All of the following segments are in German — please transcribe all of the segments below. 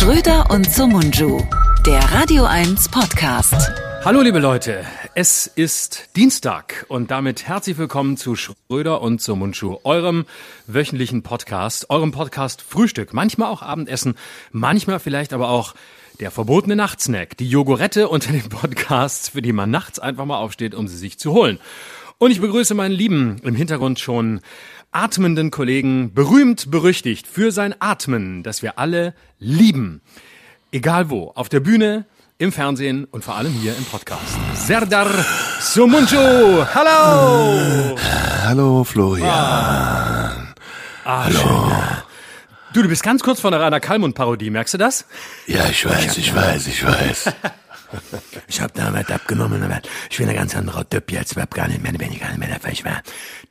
Schröder und Sumunju, der Radio 1 Podcast. Hallo liebe Leute, es ist Dienstag und damit herzlich willkommen zu Schröder und Sumunju, eurem wöchentlichen Podcast, eurem Podcast Frühstück, manchmal auch Abendessen, manchmal vielleicht aber auch der verbotene Nachtsnack, die Jogurette unter den Podcasts, für die man nachts einfach mal aufsteht, um sie sich zu holen. Und ich begrüße meinen lieben, im Hintergrund schon atmenden Kollegen, berühmt, berüchtigt für sein Atmen, das wir alle lieben. Egal wo, auf der Bühne, im Fernsehen und vor allem hier im Podcast. Serdar Sumuncu, hallo! Hallo Florian. Ah, Hallo. Schön. Du, du bist ganz kurz vor einer Rainer Kallmund-Parodie, merkst du das? Ja, ich weiß, ich weiß, ich weiß. Ich hab da was abgenommen, aber ich bin ein ganz anderer Typ jetzt, hab gar nicht mehr, wenn ich gar nicht mehr der Falsch war.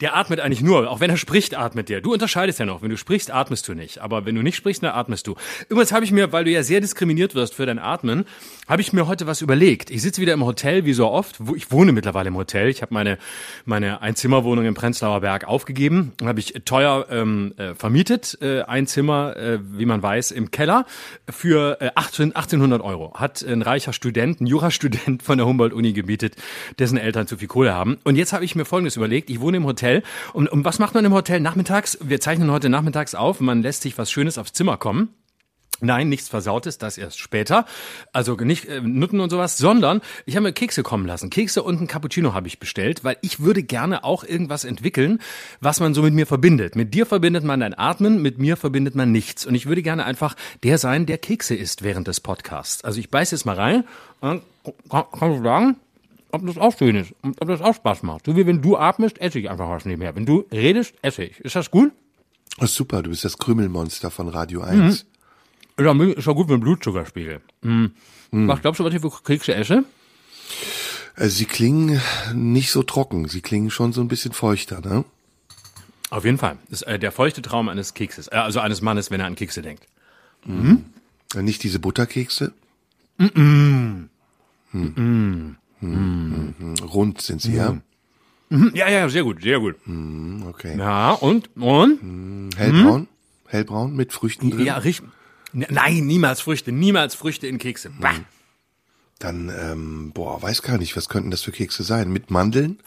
Der atmet eigentlich nur, auch wenn er spricht, atmet der. Du unterscheidest ja noch, wenn du sprichst, atmest du nicht, aber wenn du nicht sprichst, dann atmest du. Übrigens habe ich mir, weil du ja sehr diskriminiert wirst für dein Atmen, habe ich mir heute was überlegt. Ich sitze wieder im Hotel, wie so oft, wo ich wohne mittlerweile im Hotel. Ich habe meine meine Einzimmerwohnung im Prenzlauer Berg aufgegeben, habe ich teuer ähm, äh, vermietet, äh, ein Zimmer, äh, wie man weiß, im Keller für äh, 18, 1800 Euro. Hat ein reicher Student, ein Jurastudent von der Humboldt-Uni gemietet, dessen Eltern zu viel Kohle haben. Und jetzt habe ich mir Folgendes überlegt. Ich wohne im Hotel. Und, und was macht man im Hotel nachmittags? Wir zeichnen heute nachmittags auf. Man lässt sich was Schönes aufs Zimmer kommen. Nein, nichts Versautes, das erst später. Also nicht äh, Nutten und sowas, sondern ich habe mir Kekse kommen lassen. Kekse und ein Cappuccino habe ich bestellt, weil ich würde gerne auch irgendwas entwickeln, was man so mit mir verbindet. Mit dir verbindet man dein Atmen, mit mir verbindet man nichts. Und ich würde gerne einfach der sein, der Kekse isst während des Podcasts. Also ich beiß jetzt mal rein und kann, kann du sagen, ob das auch schön ist und ob das auch Spaß macht. So wie wenn du atmest, esse ich einfach was nebenher. Wenn du redest, esse ich. Ist das gut? Oh, super, du bist das Krümelmonster von Radio 1. Mhm. Ja, ist auch gut mit dem Blutzuckerspiegel. Hm. Hm. Was glaubst du, was ich für Kekse esse? Also sie klingen nicht so trocken, sie klingen schon so ein bisschen feuchter, ne? Auf jeden Fall. Das ist äh, der feuchte Traum eines Kekses, äh, also eines Mannes, wenn er an Kekse denkt. Mhm. Nicht diese Butterkekse? Mhm. Hm. Mhm. Mhm. Rund sind sie, ja? Mhm. Ja, ja, sehr gut, sehr gut. Mhm, okay. Ja, und? Und? Hellbraun? Hellbraun mit Früchten drin? Ja, richtig. Nein, niemals Früchte, niemals Früchte in Kekse. Bah. Dann, ähm, boah, weiß gar nicht, was könnten das für Kekse sein? Mit Mandeln?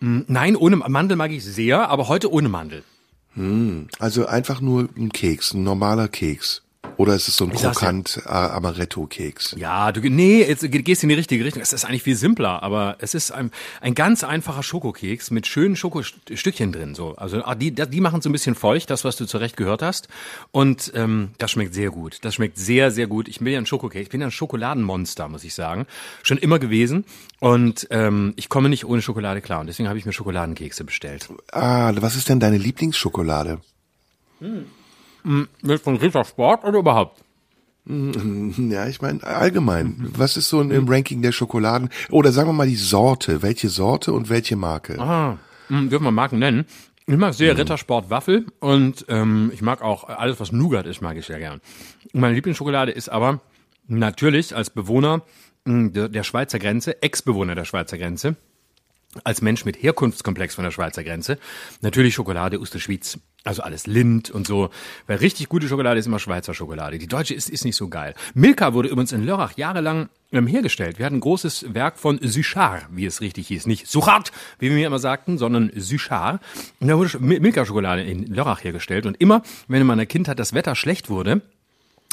Nein, ohne Mandel mag ich sehr, aber heute ohne Mandel. Hm, also einfach nur ein Keks, ein normaler Keks. Oder ist es so ein Ich krokant ja. Amaretto-Keks? Ja, du nee, jetzt ge- gehst in die richtige Richtung. Es ist eigentlich viel simpler, aber es ist ein, ein ganz einfacher Schokokeks mit schönen Schokostückchen drin. So, also ah, die, die machen so ein bisschen feucht, das was du zurecht gehört hast. Und ähm, das schmeckt sehr gut. Das schmeckt sehr, sehr gut. Ich bin ja ein Schokokeks, ich bin ja ein Schokoladenmonster, muss ich sagen, schon immer gewesen. Und ähm, ich komme nicht ohne Schokolade klar. Und deswegen habe ich mir Schokoladenkekse bestellt. Ah, was ist denn deine Lieblingsschokolade? Mit von Ritter Sport oder überhaupt? Ja, ich meine allgemein. Was ist so im Ranking der Schokoladen? Oder sagen wir mal die Sorte. Welche Sorte und welche Marke? Ah, hm, dürfen wir Marken nennen. Ich mag sehr Rittersport Waffel und ähm, ich mag auch alles, was Nougat ist, mag ich sehr gern. Meine Lieblingsschokolade ist aber natürlich als Bewohner der Schweizer Grenze, Ex-Bewohner der Schweizer Grenze, als Mensch mit Herkunftskomplex von der Schweizer Grenze, natürlich Schokolade aus der Schweiz. Also alles Lind und so. Weil richtig gute Schokolade ist immer Schweizer Schokolade. Die deutsche ist, ist nicht so geil. Milka wurde übrigens in Lörrach jahrelang ähm, hergestellt. Wir hatten ein großes Werk von Suchard, wie es richtig hieß. Nicht Suchard, wie wir immer sagten, sondern Suchard. Und da wurde Sch- Mil- Milka-Schokolade in Lörrach hergestellt. Und immer, wenn in meiner Kindheit das Wetter schlecht wurde,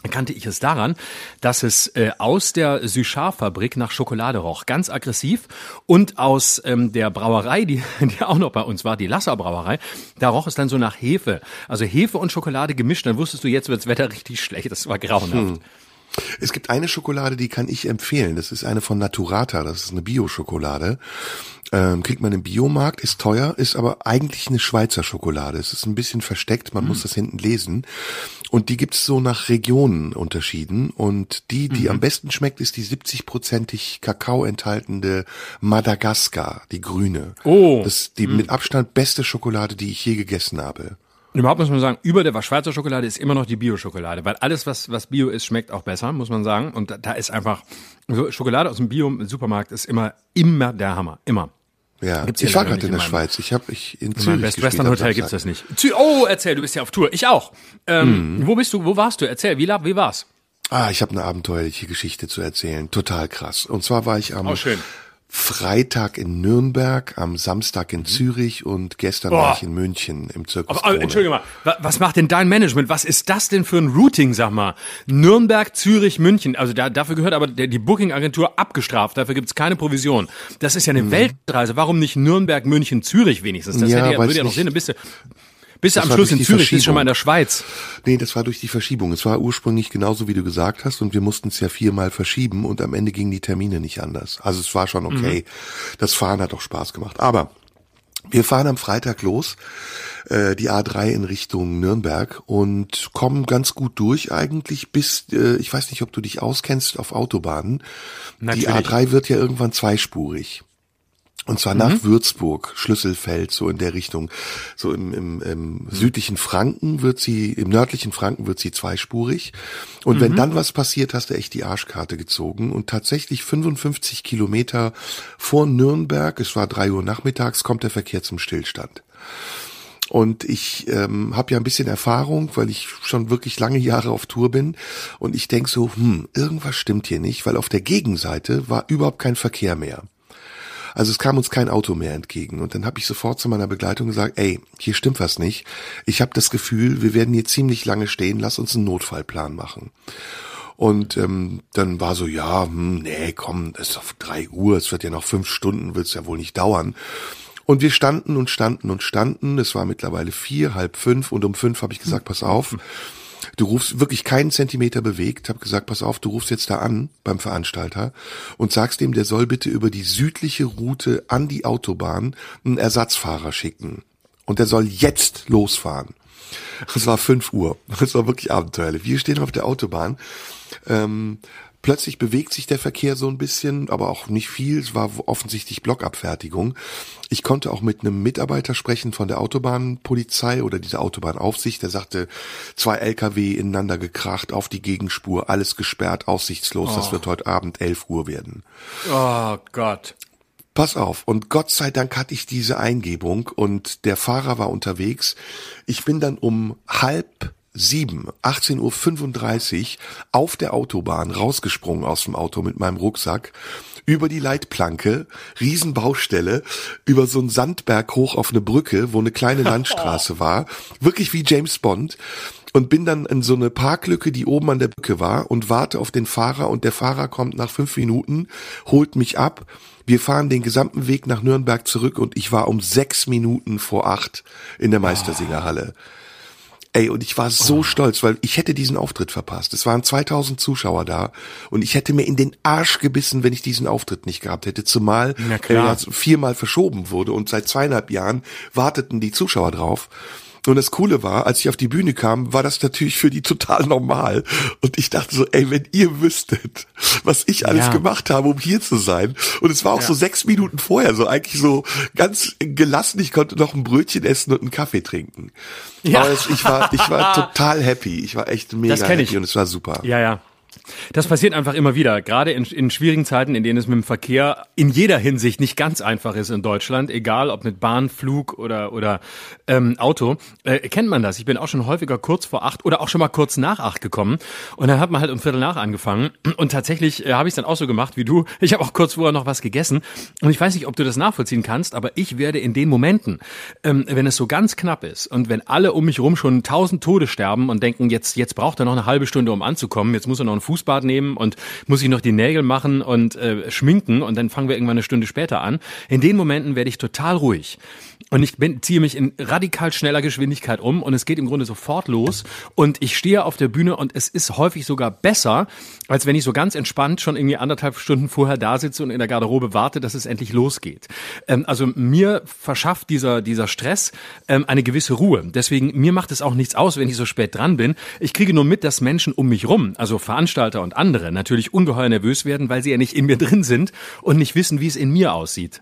erkannte ich es daran, dass es äh, aus der Suchard-Fabrik nach Schokolade roch, ganz aggressiv, und aus ähm, der Brauerei, die, die auch noch bei uns war, die Lasser Brauerei, da roch es dann so nach Hefe. Also Hefe und Schokolade gemischt, dann wusstest du, jetzt wirds Wetter richtig schlecht, das war grauenhaft. Es gibt eine Schokolade, die kann ich empfehlen. Das ist eine von Naturata. Das ist eine Bio-Schokolade. Ähm, kriegt man im Biomarkt, ist teuer, ist aber eigentlich eine Schweizer Schokolade. Es ist ein bisschen versteckt, man muss das hinten lesen. Und die gibt's so nach Regionen unterschieden. Und die, die am besten schmeckt, ist die 70-prozentig Kakao enthaltende Madagaskar, die grüne. Oh. Das ist die mit Abstand beste Schokolade, die ich je gegessen habe. Und überhaupt muss man sagen, über der Schweizer Schokolade ist immer noch die Bio-Schokolade, weil alles, was, was Bio ist, schmeckt auch besser, muss man sagen. Und da, da ist einfach, so Schokolade aus dem Bio-Supermarkt ist immer, immer der Hammer. Immer. Ja, Gibt's ich war gerade nicht in der in meinem- Schweiz. Ich habe ich in In meinem Zürich Best gespielt Western Hotel gibt's das nicht. Zü oh, erzähl, du bist ja auf Tour. Ich auch. Ähm, Wo bist du, wo warst du? Erzähl, wie, wie war's? Ah, ich habe eine abenteuerliche Geschichte zu erzählen. Total krass. Und zwar war ich am Oh, schön. Freitag in Nürnberg, am Samstag in Zürich und gestern Boah. war ich in München im Zirkus. Aber, aber entschuldige mal, wa- was macht denn dein Management? Was ist das denn für ein Routing, sag mal? Nürnberg, Zürich, München. Also da, dafür gehört aber die Booking-Agentur abgestraft. Dafür gibt's keine Provision. Das ist ja eine Weltreise. Warum nicht Nürnberg, München, Zürich wenigstens? Das Mhm. Ja, hätte ja, würde ja noch. Sinn. Dann bist bist du am Schluss in die Zürich, bist schon mal in der Schweiz. Nee, das war durch die Verschiebung. Es war ursprünglich genauso, wie du gesagt hast, und wir mussten es ja viermal verschieben und am Ende gingen die Termine nicht anders. Also es war schon okay. Das Fahren hat auch Spaß gemacht. Aber wir fahren am Freitag los, äh, die A3 in Richtung Nürnberg und kommen ganz gut durch eigentlich bis, äh, ich weiß nicht, ob du dich auskennst auf Autobahnen. Die Natürlich. A3 wird ja irgendwann zweispurig. Und zwar nach Würzburg, Schlüsselfeld, so in der Richtung. So im, im, im südlichen Franken wird sie, im nördlichen Franken wird sie zweispurig. Und wenn dann was passiert, hast du echt die Arschkarte gezogen. Und tatsächlich 55 Kilometer vor Nürnberg, es war drei Uhr nachmittags, kommt der Verkehr zum Stillstand. Und ich ähm, habe ja ein bisschen Erfahrung, weil ich schon wirklich lange Jahre auf Tour bin. Und ich denk so, hm, irgendwas stimmt hier nicht, weil auf der Gegenseite war überhaupt kein Verkehr mehr. Also es kam uns kein Auto mehr entgegen. Und dann habe ich sofort zu meiner Begleitung gesagt, ey, hier stimmt was nicht. Ich habe das Gefühl, wir werden hier ziemlich lange stehen, lass uns einen Notfallplan machen. Und ähm, dann war so, ja, hm, nee, komm, es ist auf drei Uhr, es wird ja noch fünf Stunden, wird's ja wohl nicht dauern. Und wir standen und standen und standen. Es war mittlerweile vier, halb fünf und um fünf habe ich gesagt, pass auf, du rufst wirklich keinen Zentimeter bewegt, habe gesagt, pass auf, du rufst jetzt da an beim Veranstalter und sagst dem, der soll bitte über die südliche Route an die Autobahn einen Ersatzfahrer schicken. Und der soll jetzt losfahren. Es war fünf Uhr. Es war wirklich abenteuerlich. Wir stehen auf der Autobahn. Ähm, plötzlich bewegt sich der Verkehr so ein bisschen, aber auch nicht viel. Es war offensichtlich Blockabfertigung. Ich konnte auch mit einem Mitarbeiter sprechen von der Autobahnpolizei oder dieser Autobahnaufsicht. Der sagte, zwei LKW ineinander gekracht, auf die Gegenspur, alles gesperrt, aussichtslos. Das wird heute Abend 11 Uhr werden. Oh Gott. Pass auf. Und Gott sei Dank hatte ich diese Eingebung und der Fahrer war unterwegs. Ich bin dann um halb sieben, 18.35 Uhr auf der Autobahn rausgesprungen aus dem Auto mit meinem Rucksack, über die Leitplanke, Riesenbaustelle, über so einen Sandberg hoch auf eine Brücke, wo eine kleine Landstraße war, wirklich wie James Bond und bin dann in so eine Parklücke, die oben an der Brücke war und warte auf den Fahrer und der Fahrer kommt nach fünf Minuten, holt mich ab. Wir fahren den gesamten Weg nach Nürnberg zurück und ich war um sechs Minuten vor acht in der Meistersingerhalle. Ey, und ich war so stolz, weil ich hätte diesen Auftritt verpasst. Es waren 2000 Zuschauer da und ich hätte mir in den Arsch gebissen, wenn ich diesen Auftritt nicht gehabt hätte. Zumal er viermal verschoben wurde und seit zweieinhalb Jahren warteten die Zuschauer drauf. Und das Coole war, als ich auf die Bühne kam, war das natürlich für die total normal. Und ich dachte so, ey, wenn ihr wüsstet, was ich alles Ja. gemacht habe, um hier zu sein. Und es war auch so sechs Minuten vorher, so eigentlich so ganz gelassen. Ich konnte noch ein Brötchen essen und einen Kaffee trinken. Ja. Aber ich war, ich war total happy. Ich war echt mega happy ich. und es war super. Ja, ja. Das passiert einfach immer wieder, gerade in, in schwierigen Zeiten, in denen es mit dem Verkehr in jeder Hinsicht nicht ganz einfach ist in Deutschland, egal ob mit Bahn, Flug oder oder ähm, Auto, äh, kennt man das. Ich bin auch schon häufiger kurz vor acht oder auch schon mal kurz nach acht gekommen und dann hat man halt um Viertel nach angefangen und tatsächlich äh, habe ich es dann auch so gemacht wie du. Ich habe auch kurz vorher noch was gegessen und ich weiß nicht, ob du das nachvollziehen kannst, aber ich werde in den Momenten, ähm, wenn es so ganz knapp ist und wenn alle um mich rum schon tausend Tode sterben und denken, jetzt jetzt braucht er noch eine halbe Stunde, um anzukommen, jetzt muss er noch ein Fußbad nehmen und muss sich noch die Nägel machen und äh, schminken und dann fangen wir irgendwann eine Stunde später an. In den Momenten werde ich total ruhig. Und ich bin, ziehe mich in radikal schneller Geschwindigkeit um und es geht im Grunde sofort los. Und ich stehe auf der Bühne und es ist häufig sogar besser, als wenn ich so ganz entspannt schon irgendwie anderthalb Stunden vorher da sitze und in der Garderobe warte, dass es endlich losgeht. Ähm, also mir verschafft dieser, dieser Stress ähm, eine gewisse Ruhe. Deswegen, mir macht es auch nichts aus, wenn ich so spät dran bin. Ich kriege nur mit, dass Menschen um mich rum, also Veranstalter und andere, natürlich ungeheuer nervös werden, weil sie ja nicht in mir drin sind und nicht wissen, wie es in mir aussieht.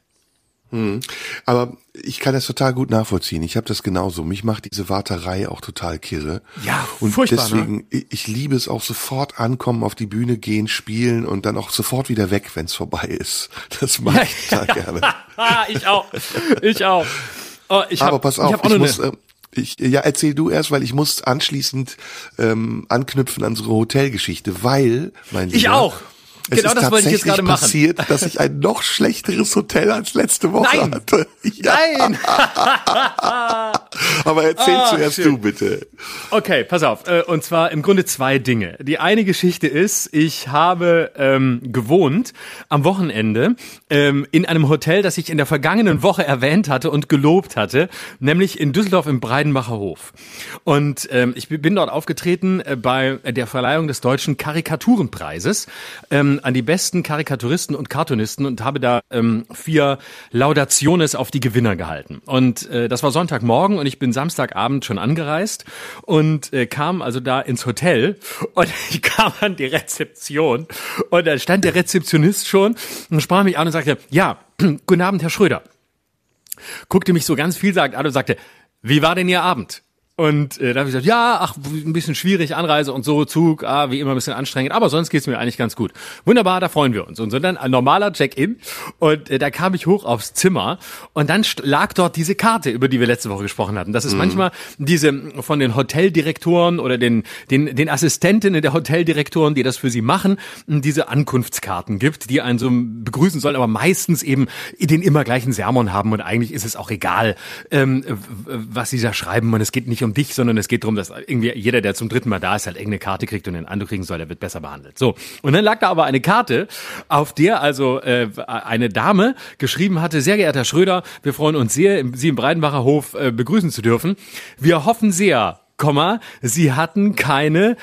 Aber ich kann das total gut nachvollziehen. Ich habe das genauso. Mich macht diese Warterei auch total kirre. Ja, und furchtbar, ne? deswegen, ich, ich liebe es auch sofort ankommen, auf die Bühne gehen, spielen und dann auch sofort wieder weg, wenn es vorbei ist. Das mache ich total gerne. Ah, ich auch. Ich auch. Oh, ich hab, Aber pass ich auf, hab ich, noch muss, äh, Ich, ja, erzähl du erst, weil ich muss anschließend ähm, anknüpfen an unsere Hotelgeschichte, weil, mein Ich Lieber, auch. Es Genau ist das wollte ich jetzt gerade machen. passiert, dass ich ein noch schlechteres Hotel als letzte Woche Nein. hatte. Ja, Nein! aber erzähl Ah, zuerst schön. du bitte. Okay, pass auf. Äh, Und zwar im Grunde zwei Dinge. Die eine Geschichte ist, ich habe ähm, gewohnt am Wochenende ähm, in einem Hotel, das ich in der vergangenen Woche erwähnt hatte und gelobt hatte, nämlich in Düsseldorf im Breidenbacher Hof. Und ähm, ich bin dort aufgetreten äh, bei der Verleihung des Deutschen Karikaturenpreises ähm, an die besten Karikaturisten und Cartoonisten und habe da ähm, vier Laudationes auf die Gewinner gehalten. Und äh, das war Sonntagmorgen und ich bin Samstagabend schon angereist und äh, kam also da ins Hotel und ich kam an die Rezeption und da stand der Rezeptionist schon und sprach mich an und sagte, ja, guten Abend, Herr Schröder. Guckte mich so ganz vielsagend an und sagte, wie war denn Ihr Abend? Und äh, da habe ich gesagt, ja, ach, ein bisschen schwierig, Anreise und so, Zug, ah, wie immer ein bisschen anstrengend, aber sonst geht's mir eigentlich ganz gut. Wunderbar, da freuen wir uns. Und so dann ein normaler Check-in und äh, da kam ich hoch aufs Zimmer und dann lag dort diese Karte, über die wir letzte Woche gesprochen hatten. Das ist manchmal diese von den Hoteldirektoren oder den, den, den Assistentinnen der Hoteldirektoren, die das für sie machen, diese Ankunftskarten gibt, die einen so begrüßen sollen, aber meistens eben den immer gleichen Sermon haben und eigentlich ist es auch egal, ähm, was sie da schreiben und es geht nicht um dich, sondern es geht darum, dass irgendwie jeder, der zum dritten Mal da ist, halt irgendeine Karte kriegt und den Eindruck kriegen soll, der wird besser behandelt. So. Und dann lag da aber eine Karte, auf der also äh, eine Dame geschrieben hatte, sehr geehrter Schröder, wir freuen uns sehr, Sie im Breidenbacher Hof äh, begrüßen zu dürfen. Wir hoffen sehr, Sie hatten keine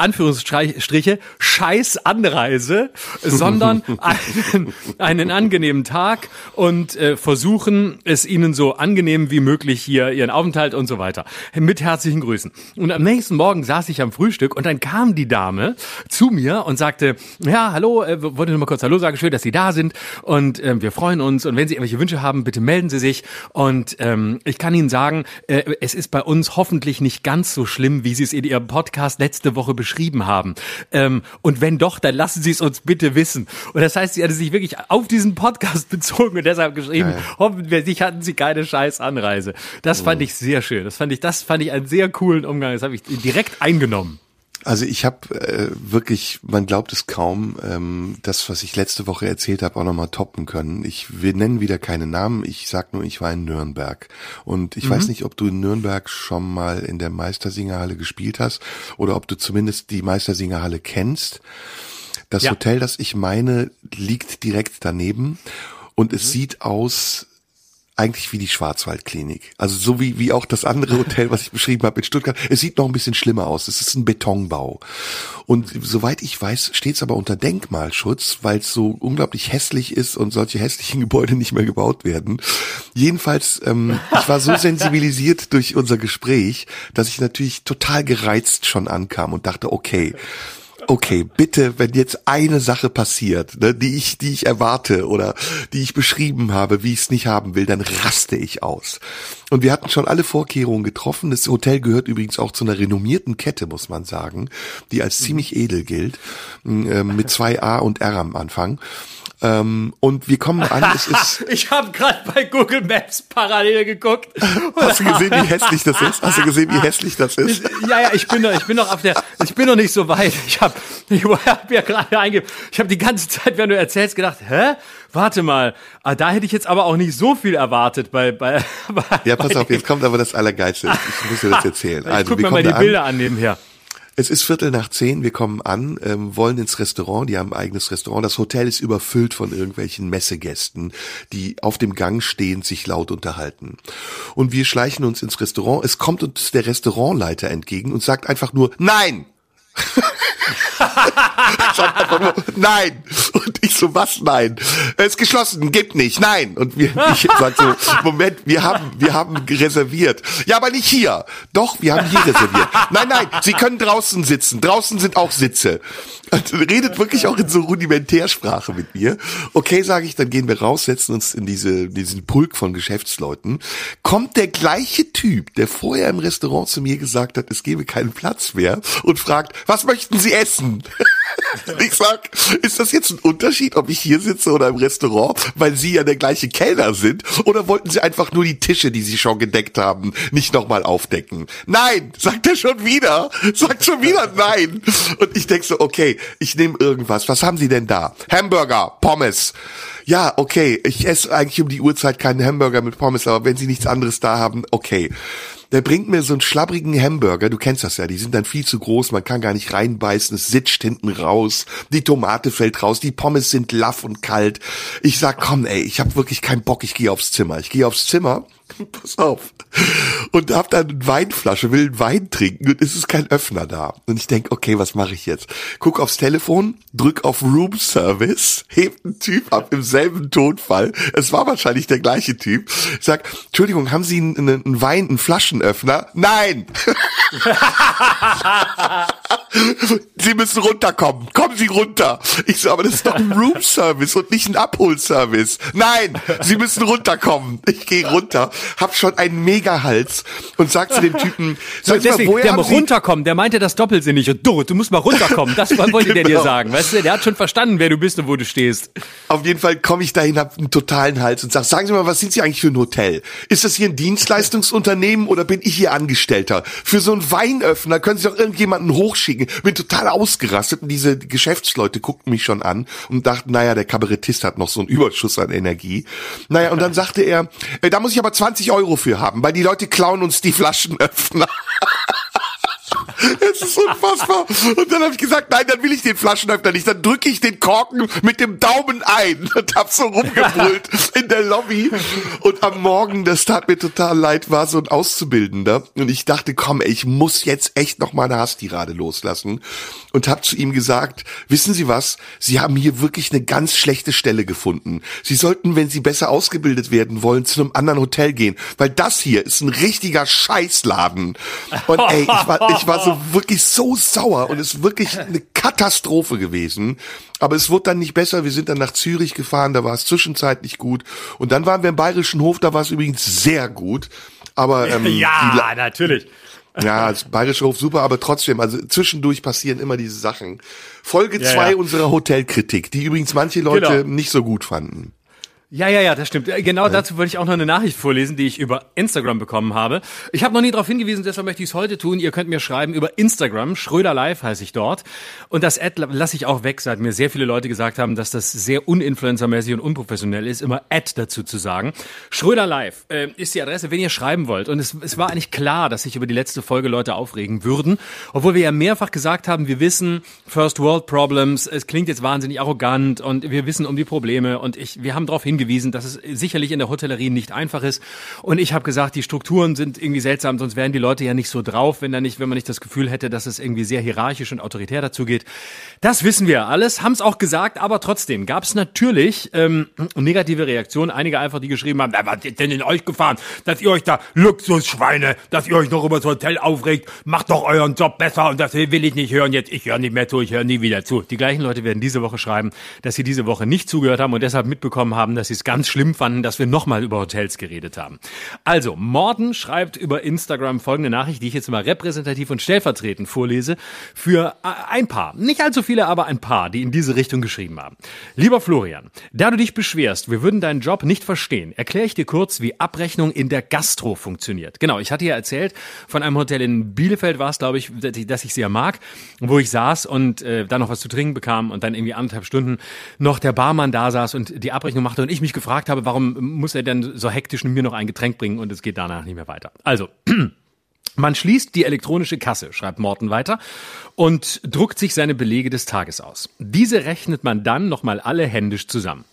Anführungsstriche, scheiß Anreise, sondern einen, einen angenehmen Tag und äh, versuchen, es ihnen so angenehm wie möglich hier ihren Aufenthalt und so weiter. Mit herzlichen Grüßen. Und am nächsten Morgen saß ich am Frühstück und dann kam die Dame zu mir und sagte, ja, hallo, äh, wollte nur mal kurz Hallo sagen, schön, dass Sie da sind und ähm, wir freuen uns und wenn Sie irgendwelche Wünsche haben, bitte melden Sie sich und ähm, ich kann Ihnen sagen, äh, es ist bei uns hoffentlich nicht ganz so schlimm, wie Sie es in Ihrem Podcast letzte Woche beschrieben haben. Ähm, und wenn doch, dann lassen Sie es uns bitte wissen. Und das heißt, sie hatte sich wirklich auf diesen Podcast bezogen und deshalb geschrieben, hoffentlich hatten Sie keine scheiß Anreise. Das fand ich sehr schön. Das fand ich, das fand ich einen sehr coolen Umgang. Das habe ich direkt eingenommen. Also ich habe äh, wirklich, man glaubt es kaum, ähm, das, was ich letzte Woche erzählt habe, auch nochmal toppen können. Ich wir nennen wieder keine Namen, ich sag nur, ich war in Nürnberg. Und ich weiß nicht, ob du in Nürnberg schon mal in der Meistersingerhalle gespielt hast oder ob du zumindest die Meistersingerhalle kennst. Das Ja. Hotel, das ich meine, liegt direkt daneben und es sieht aus eigentlich wie die Schwarzwaldklinik. Also so wie, wie auch das andere Hotel, was ich beschrieben habe in Stuttgart. Es sieht noch ein bisschen schlimmer aus. Es ist ein Betonbau. Und soweit ich weiß, steht es aber unter Denkmalschutz, weil es so unglaublich hässlich ist und solche hässlichen Gebäude nicht mehr gebaut werden. Jedenfalls, ähm, ich war so sensibilisiert durch unser Gespräch, dass ich natürlich total gereizt schon ankam und dachte, okay, okay, bitte, wenn jetzt eine Sache passiert, ne, die ich, die ich erwarte oder die ich beschrieben habe, wie ich es nicht haben will, dann raste ich aus. Und wir hatten schon alle Vorkehrungen getroffen. Das Hotel gehört übrigens auch zu einer renommierten Kette, muss man sagen, die als ziemlich edel gilt, ähm, mit zwei A und R am Anfang. Ähm, und wir kommen an, es ist, Ich habe gerade bei Google Maps parallel geguckt. hast du gesehen, wie hässlich das ist? Hast du gesehen, wie hässlich das ist? Ja, ja, ich bin noch, ich bin noch auf der, ich bin noch nicht so weit. Ich habe, ich habe ja gerade eingegeben. Ich habe die ganze Zeit, wenn du erzählst, gedacht, hä? Warte mal, ah, da hätte ich jetzt aber auch nicht so viel erwartet bei, bei, bei Ja, pass bei auf, jetzt kommt aber das Allergeilste. Ich muss dir das erzählen. Ich Also, guck wir mir mal die an. Bilder an nebenher. Es ist Viertel nach zehn, wir kommen an, ähm, wollen ins Restaurant, die haben ein eigenes Restaurant. Das Hotel ist überfüllt von irgendwelchen Messegästen, die auf dem Gang stehend sich laut unterhalten. Und wir schleichen uns ins Restaurant. Es kommt uns der Restaurantleiter entgegen und sagt einfach nur Nein! nur Nein! Und ich so, was nein? Es ist geschlossen, gibt nicht, nein! Und wir, ich sag so, Moment, wir haben, wir haben reserviert. Ja, aber nicht hier. Doch, wir haben hier reserviert. Nein, nein, Sie können draußen sitzen. Draußen sind auch Sitze. Und redet wirklich auch in so Rudimentärsprache mit mir. Okay, sage ich, dann gehen wir raus, setzen uns in diese, diesen Pulk von Geschäftsleuten. Kommt der gleiche Typ, der vorher im Restaurant zu mir gesagt hat, es gebe keinen Platz mehr und fragt, was möchten Sie essen? Ich sag, ist das jetzt ein Unterschied, ob ich hier sitze oder im Restaurant, weil Sie ja der gleiche Kellner sind? Oder wollten Sie einfach nur die Tische, die Sie schon gedeckt haben, nicht nochmal aufdecken? Nein, sagt er schon wieder. Sagt schon wieder nein. Und ich denk so, okay, ich nehme irgendwas. Was haben Sie denn da? Hamburger, Pommes. Ja, okay, ich esse eigentlich um die Uhrzeit keinen Hamburger mit Pommes, aber wenn Sie nichts anderes da haben, okay der bringt mir so einen schlabbrigen Hamburger, du kennst das ja, die sind dann viel zu groß, man kann gar nicht reinbeißen, es sitzt hinten raus, die Tomate fällt raus, die Pommes sind laff und kalt. Ich sag, komm ey, ich habe wirklich keinen Bock, ich gehe aufs Zimmer. Ich gehe aufs Zimmer, pass auf, und hab dann eine Weinflasche, will einen Wein trinken und es ist kein Öffner da. Und ich denk, okay, was mache ich jetzt? Guck aufs Telefon, drück auf Room Service, hebt ein Typ ab im selben Tonfall. Es war wahrscheinlich der gleiche Typ. Ich sag, Entschuldigung, haben Sie einen, einen Wein, einen Flaschenöffner? Nein! Sie müssen runterkommen. Kommen Sie runter. Ich so, aber das ist doch ein Room Service und nicht ein Abholservice. Nein, Sie müssen runterkommen. Ich gehe runter, hab schon einen Mega-Hals und sag zu dem Typen, So, sag deswegen, mal, woher der Sie runterkommen, der meinte das doppelsinnig. Und du, du musst mal runterkommen. Das wollte der dir Genau. sagen. Weißt du, der hat schon verstanden, wer du bist und wo du stehst. Auf jeden Fall komme ich dahin, hab einen totalen Hals und sag, sagen Sie mal, was sind Sie eigentlich für ein Hotel? Ist das hier ein Dienstleistungsunternehmen oder bin ich hier Angestellter? Für so einen Weinöffner können Sie doch irgendjemanden hochschicken. Bin total ausgerastet und diese Geschäftsleute guckten mich schon an und dachten, naja, der Kabarettist hat noch so einen Überschuss an Energie. Naja, und dann sagte er, äh, da muss ich aber 20 Euro für haben, weil die Leute klauen uns die Flaschenöffner. Es ist unfassbar. Und dann habe ich gesagt, nein, dann will ich den Flaschenöffner nicht. Dann drücke ich den Korken mit dem Daumen ein und hab so rumgebrüllt in der Lobby. Und am Morgen, das tat mir total leid, war so ein Auszubildender. Und ich dachte, komm, ey, ich muss jetzt echt noch mal eine Hasstirade loslassen. Und hab zu ihm gesagt, wissen Sie was? Sie haben hier wirklich eine ganz schlechte Stelle gefunden. Sie sollten, wenn Sie besser ausgebildet werden wollen, zu einem anderen Hotel gehen. Weil das hier ist ein richtiger Scheißladen. Und ey, ich war, ich war so wirklich so sauer und es ist wirklich eine Katastrophe gewesen. Aber es wurde dann nicht besser. Wir sind dann nach Zürich gefahren, da war es zwischenzeitlich gut. Und dann waren wir im Bayerischen Hof, da war es übrigens sehr gut. Aber ähm, die La- natürlich. Ja, das Bayerische Hof super, aber trotzdem, also zwischendurch passieren immer diese Sachen. Folge Ja, zwei ja. unserer Hotelkritik, die übrigens manche Leute Genau. nicht so gut fanden. Ja, ja, ja, das stimmt. Äh, Genau dazu wollte ich auch noch eine Nachricht vorlesen, die ich über Instagram bekommen habe. Ich habe noch nie darauf hingewiesen, deshalb möchte ich es heute tun. Ihr könnt mir schreiben über Instagram, Schröder Live heiße ich dort. Und das Ad lasse ich auch weg, seit mir sehr viele Leute gesagt haben, dass das sehr uninfluencermäßig und unprofessionell ist, immer Ad dazu zu sagen. Schröder Live äh, ist die Adresse, wenn ihr schreiben wollt. Und es, es war eigentlich klar, dass sich über die letzte Folge Leute aufregen würden. Obwohl wir ja mehrfach gesagt haben, wir wissen, First World Problems, es klingt jetzt wahnsinnig arrogant und wir wissen um die Probleme. Und ich, wir haben darauf hingewiesen, dass es sicherlich in der Hotellerie nicht einfach ist. Und ich habe gesagt, die Strukturen sind irgendwie seltsam, sonst wären die Leute ja nicht so drauf, wenn da nicht, wenn man nicht das Gefühl hätte, dass es irgendwie sehr hierarchisch und autoritär dazu geht. Das wissen wir alles, haben es auch gesagt, aber trotzdem gab es natürlich ähm, negative Reaktionen. Einige einfach, die geschrieben haben, "Na, was ist denn in euch gefahren, dass ihr euch da Luxusschweine, dass ihr euch noch über das Hotel aufregt, macht doch euren Job besser und das will ich nicht hören jetzt. Ich höre nicht mehr zu, ich höre nie wieder zu. Die gleichen Leute werden diese Woche schreiben, dass sie diese Woche nicht zugehört haben und deshalb mitbekommen haben, dass sie es ganz schlimm fanden, dass wir nochmal über Hotels geredet haben. Also, Morten schreibt über Instagram folgende Nachricht, die ich jetzt mal repräsentativ und stellvertretend vorlese, für äh, ein paar, nicht allzu viele, aber ein paar, die in diese Richtung geschrieben haben. Lieber Florian, da du dich beschwerst, wir würden deinen Job nicht verstehen, erkläre ich dir kurz, wie Abrechnung in der Gastro funktioniert. Genau, ich hatte ja erzählt, von einem Hotel in Bielefeld war es, glaube ich, dass ich- ich sehr mag, wo ich saß und äh, dann noch was zu trinken bekam und dann irgendwie anderthalb Stunden noch der Barmann da saß und die Abrechnung machte und ich mich gefragt habe, warum muss er denn so hektisch mir noch ein Getränk bringen und es geht danach nicht mehr weiter. Also, man schließt die elektronische Kasse, schreibt Morten weiter, und druckt sich seine Belege des Tages aus. Diese rechnet man dann nochmal alle händisch zusammen.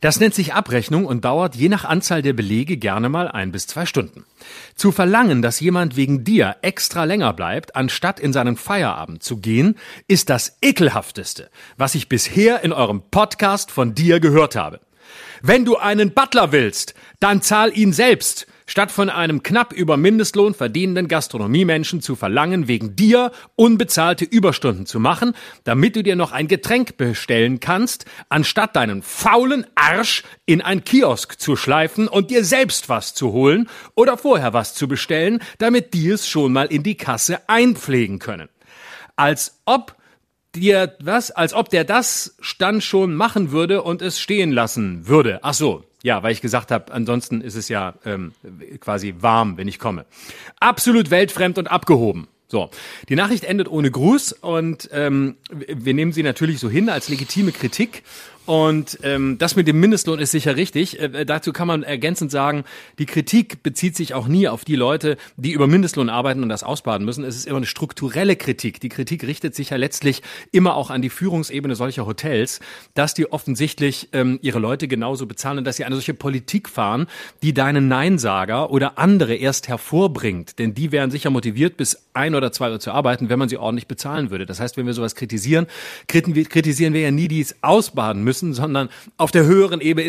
Das nennt sich Abrechnung und dauert je nach Anzahl der Belege gerne mal ein bis zwei Stunden. Zu verlangen, dass jemand wegen dir extra länger bleibt, anstatt in seinen Feierabend zu gehen, ist das ekelhafteste, was ich bisher in eurem Podcast von dir gehört habe. Wenn du einen Butler willst, dann zahl ihn selbst, statt von einem knapp über Mindestlohn verdienenden Gastronomiemenschen zu verlangen, wegen dir unbezahlte Überstunden zu machen, damit du dir noch ein Getränk bestellen kannst, anstatt deinen faulen Arsch in ein Kiosk zu schleifen und dir selbst was zu holen oder vorher was zu bestellen, damit die es schon mal in die Kasse einpflegen können. Als ob dir was, als ob der das dann schon machen würde und es stehen lassen würde. Ach so, ja, weil ich gesagt habe, ansonsten ist es ja ähm, quasi warm, wenn ich komme. Absolut weltfremd und abgehoben. So, die Nachricht endet ohne Gruß und ähm, wir nehmen sie natürlich so hin als legitime Kritik und ähm, das mit dem Mindestlohn ist sicher richtig. Äh, dazu kann man ergänzend sagen, die Kritik bezieht sich auch nie auf die Leute, die über Mindestlohn arbeiten und das ausbaden müssen. Es ist immer eine strukturelle Kritik. Die Kritik richtet sich ja letztlich immer auch an die Führungsebene solcher Hotels, dass die offensichtlich ähm, ihre Leute genauso bezahlen und dass sie eine solche Politik fahren, die deinen Neinsager oder andere erst hervorbringt. Denn die wären sicher motiviert, bis ein oder zwei Uhr zu arbeiten, wenn man sie ordentlich bezahlen würde. Das heißt, wenn wir sowas kritisieren, kritisieren wir ja nie, die es ausbaden müssen müssen, sondern auf der höheren Ebene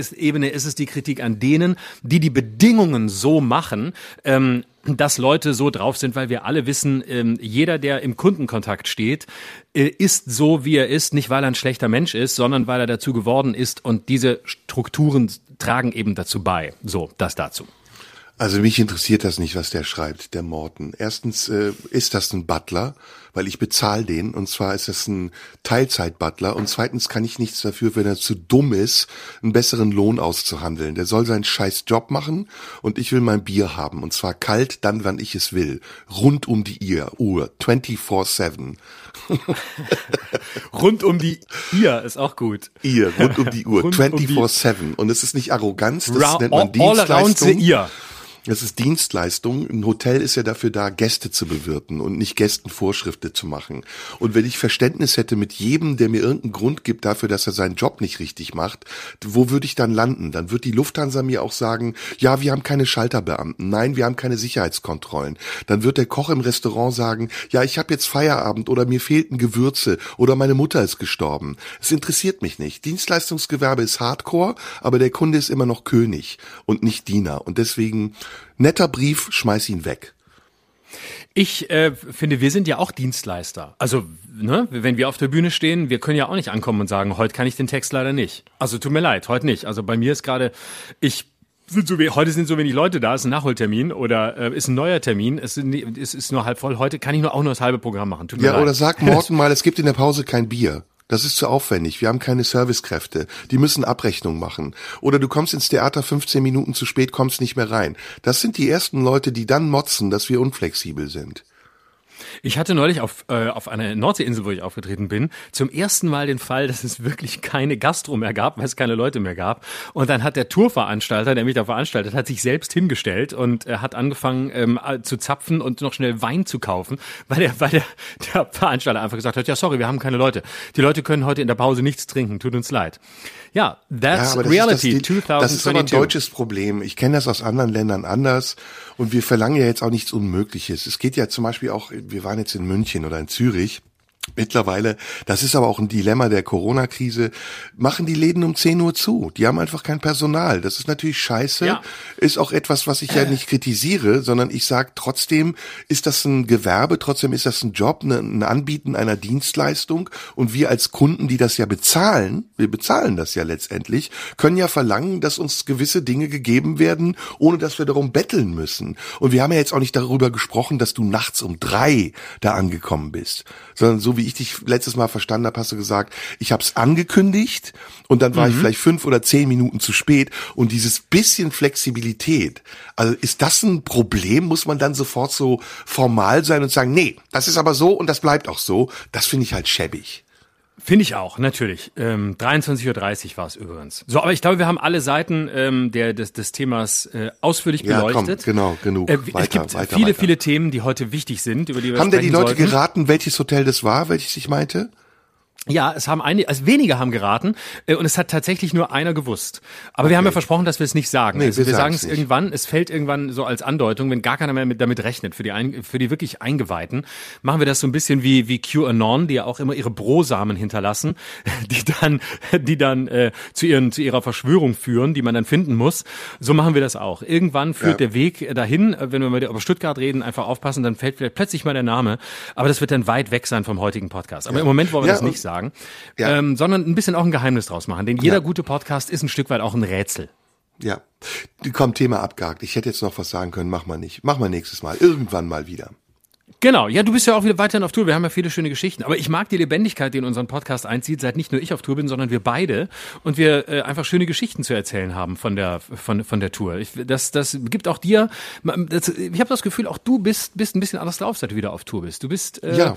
ist, es die Kritik an denen, die die Bedingungen so machen, ähm, dass Leute so drauf sind, weil wir alle wissen, ähm, jeder, der im Kundenkontakt steht, äh, ist so, wie er ist, nicht weil er ein schlechter Mensch ist, sondern weil er dazu geworden ist und diese Strukturen tragen eben dazu bei. So, das dazu. Also mich interessiert das nicht, was der schreibt, der Morten. Erstens äh, ist das ein Butler, weil ich bezahle den und zwar ist das ein Teilzeit-Butler und zweitens kann ich nichts dafür, wenn er zu dumm ist, einen besseren Lohn auszuhandeln. Der soll seinen scheiß Job machen und ich will mein Bier haben und zwar kalt, dann wann ich es will. Rund um die Uhr, 24-7. rund um die Uhr ist auch gut. Ihr, rund um die Uhr, 24-7. Und es ist nicht Arroganz, das Ra nennt man Dienstleistung. All around the ear. Das ist Dienstleistung. Ein Hotel ist ja dafür da, Gäste zu bewirten und nicht Gästen Vorschriften zu machen. Und wenn ich Verständnis hätte mit jedem, der mir irgendeinen Grund gibt dafür, dass er seinen Job nicht richtig macht, wo würde ich dann landen? Dann wird die Lufthansa mir auch sagen, ja, wir haben keine Schalterbeamten. Nein, wir haben keine Sicherheitskontrollen. Dann wird der Koch im Restaurant sagen, ja, ich habe jetzt Feierabend oder mir fehlten Gewürze oder meine Mutter ist gestorben. Es interessiert mich nicht. Dienstleistungsgewerbe ist Hardcore, aber der Kunde ist immer noch König und nicht Diener. Und deswegen Netter Brief, schmeiß ihn weg. Ich äh, finde, wir sind ja auch Dienstleister. Also, ne, wenn wir auf der Bühne stehen, wir können ja auch nicht ankommen und sagen, heute kann ich den Text leider nicht. Also tut mir leid, heute nicht. Also bei mir ist gerade, ich sind so heute sind so wenig Leute da, ist ein Nachholtermin oder äh, ist ein neuer Termin, es ist, ist nur halb voll. Heute kann ich nur auch nur das halbe Programm machen. Tut mir ja, leid. oder sag Morten mal, es gibt in der Pause kein Bier. Das ist zu aufwendig. Wir haben keine Servicekräfte. Die müssen Abrechnung machen. Oder du kommst ins Theater 15 Minuten zu spät, kommst nicht mehr rein. Das sind die ersten Leute, die dann motzen, dass wir unflexibel sind. Ich hatte neulich auf, äh, auf einer Nordseeinsel, wo ich aufgetreten bin, zum ersten Mal den Fall, dass es wirklich keine Gastro mehr gab, weil es keine Leute mehr gab. Und dann hat der Tourveranstalter, der mich da veranstaltet, hat sich selbst hingestellt und äh, hat angefangen ähm, zu zapfen und noch schnell Wein zu kaufen, weil der, weil der, der Veranstalter einfach gesagt hat, ja sorry, wir haben keine Leute. Die Leute können heute in der Pause nichts trinken, tut uns leid. Ja, that's ja, das reality ist das, 2022. Das ist aber ein deutsches Problem. Ich kenne das aus anderen Ländern anders und wir verlangen ja jetzt auch nichts Unmögliches. Es geht ja zum Beispiel auch, wir waren jetzt in München oder in Zürich Mittlerweile, das ist aber auch ein Dilemma der Corona-Krise, machen die Läden um 10 Uhr zu. Die haben einfach kein Personal. Das ist natürlich scheiße. Ja. Ist auch etwas, was ich ja nicht kritisiere, sondern ich sage trotzdem, ist das ein Gewerbe, trotzdem ist das ein Job, ein Anbieten einer Dienstleistung. Und wir als Kunden, die das ja bezahlen, wir bezahlen das ja letztendlich, können ja verlangen, dass uns gewisse Dinge gegeben werden, ohne dass wir darum betteln müssen. Und wir haben ja jetzt auch nicht darüber gesprochen, dass du nachts um drei da angekommen bist, sondern so wie ich dich letztes Mal verstanden habe, hast du gesagt, ich habe es angekündigt und dann war mhm. ich vielleicht fünf oder zehn Minuten zu spät und dieses bisschen Flexibilität, also ist das ein Problem? Muss man dann sofort so formal sein und sagen, nee, das ist aber so und das bleibt auch so? Das finde ich halt schäbig. Finde ich auch, natürlich. Ähm, 23.30 Uhr war es übrigens. So, aber ich glaube, wir haben alle Seiten ähm, der, des, des Themas äh, ausführlich beleuchtet. Ja, komm, genau, genug. Äh, weiter, es gibt weiter, viele, weiter. viele Themen, die heute wichtig sind, über die wir Haben denn die Leute sollten. geraten, welches Hotel das war, welches ich meinte? Ja, es haben einige, also wenige haben geraten äh, und es hat tatsächlich nur einer gewusst. Aber okay. wir haben ja versprochen, dass wir es nicht sagen. Nee, also wir, wir sagen es irgendwann, es fällt irgendwann so als Andeutung, wenn gar keiner mehr mit, damit rechnet. Für die, ein, für die wirklich Eingeweihten machen wir das so ein bisschen wie, wie QAnon, die ja auch immer ihre Brosamen hinterlassen, die dann, die dann äh, zu, ihren, zu ihrer Verschwörung führen, die man dann finden muss. So machen wir das auch. Irgendwann führt ja. der Weg dahin, äh, wenn wir mal über Stuttgart reden, einfach aufpassen, dann fällt vielleicht plötzlich mal der Name. Aber das wird dann weit weg sein vom heutigen Podcast. Aber ja. im Moment wollen wir ja, das nicht sagen sagen, ja. ähm, sondern ein bisschen auch ein Geheimnis draus machen. Denn jeder ja. gute Podcast ist ein Stück weit auch ein Rätsel. Ja, komm, Thema abgehakt. Ich hätte jetzt noch was sagen können, mach mal nicht. Mach mal nächstes Mal, irgendwann mal wieder. Genau, ja, du bist ja auch wieder weiterhin auf Tour. Wir haben ja viele schöne Geschichten. Aber ich mag die Lebendigkeit, die in unseren Podcast einzieht, seit nicht nur ich auf Tour bin, sondern wir beide und wir äh, einfach schöne Geschichten zu erzählen haben von der von von der Tour. Ich, das das gibt auch dir. Das, ich habe das Gefühl, auch du bist bist ein bisschen anders drauf, seit du wieder auf Tour bist. Du bist äh, Ja.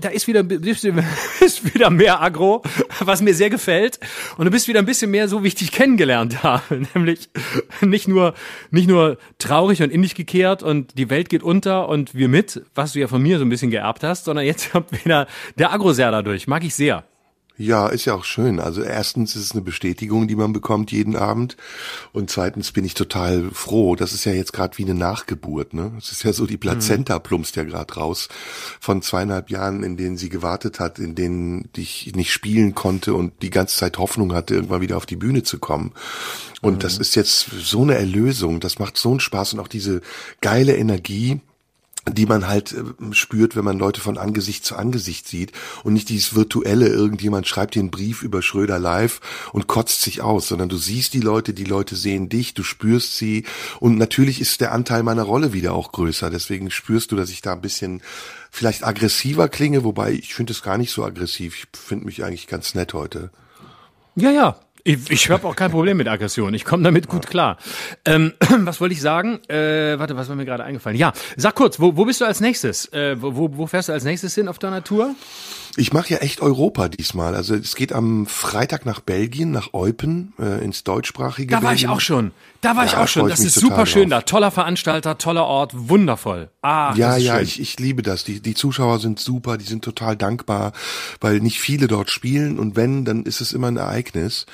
da ist wieder bist, ist wieder mehr Agro, was mir sehr gefällt. Und du bist wieder ein bisschen mehr so, wie ich dich kennengelernt habe, nämlich nicht nur nicht nur traurig und in dich gekehrt und die Welt geht unter und wir mit, was du ja von mir so ein bisschen geerbt hast, sondern jetzt kommt wieder der Agro-Ser dadurch. Mag ich sehr. Ja, ist ja auch schön. Also erstens ist es eine Bestätigung, die man bekommt jeden Abend. Und zweitens bin ich total froh. Das ist ja jetzt gerade wie eine Nachgeburt. Ne? Es ist ja so, die Plazenta plumpst ja gerade raus von zweieinhalb Jahren, in denen sie gewartet hat, in denen ich nicht spielen konnte und die ganze Zeit Hoffnung hatte, irgendwann wieder auf die Bühne zu kommen. Und das ist jetzt so eine Erlösung. Das macht so einen Spaß und auch diese geile Energie die man halt äh, spürt, wenn man Leute von Angesicht zu Angesicht sieht und nicht dieses virtuelle, irgendjemand schreibt dir einen Brief über Schröder live und kotzt sich aus, sondern du siehst die Leute, die Leute sehen dich, du spürst sie und natürlich ist der Anteil meiner Rolle wieder auch größer, deswegen spürst du, dass ich da ein bisschen vielleicht aggressiver klinge, wobei ich finde es gar nicht so aggressiv, ich finde mich eigentlich ganz nett heute. Ja, ja. Ich, ich habe auch kein Problem mit Aggression. Ich komme damit gut klar. Ähm, was wollte ich sagen? Äh, warte, was war mir gerade eingefallen? Ja, sag kurz, wo, wo bist du als nächstes? Äh, wo, wo fährst du als nächstes hin auf deiner Tour? Ich mache ja echt Europa diesmal. Also es geht am Freitag nach Belgien, nach Eupen, äh, ins deutschsprachige Da war ich Belgien. auch schon. Da war ich Ja, auch schon. ich Das ist super schön da. Toller Veranstalter, toller Ort, wundervoll. Ah, Ja, das ist ja, schön. ich, ich liebe das. Die, die Zuschauer sind super, die sind total dankbar, weil nicht viele dort spielen und wenn, dann ist es immer ein Ereignis.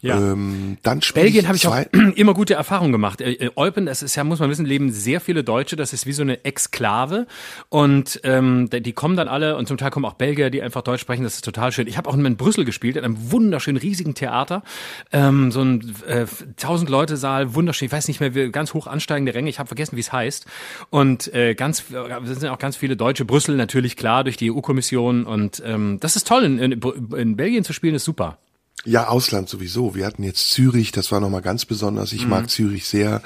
Ja. Ähm, dann Belgien habe ich auch immer gute Erfahrungen gemacht. Äh, äh, Eupen, das ist ja, muss man wissen, leben sehr viele Deutsche. Das ist wie so eine Exklave. Und ähm, die kommen dann alle und zum Teil kommen auch Belgier, die einfach Deutsch sprechen. Das ist total schön. Ich habe auch in Brüssel gespielt, in einem wunderschönen, riesigen Theater. Ähm, so ein äh, 1000 Leute Saal, wunderschön. Ich weiß nicht mehr, ganz hoch ansteigende Ränge. Ich habe vergessen, wie es heißt. Und äh, ganz, es sind auch ganz viele Deutsche. Brüssel natürlich klar durch die EU-Kommission. Und ähm, das ist toll. In, in, in Belgien zu spielen ist super. Ja, Ausland sowieso. Wir hatten jetzt Zürich, das war nochmal ganz besonders. Ich Mhm. mag Zürich sehr.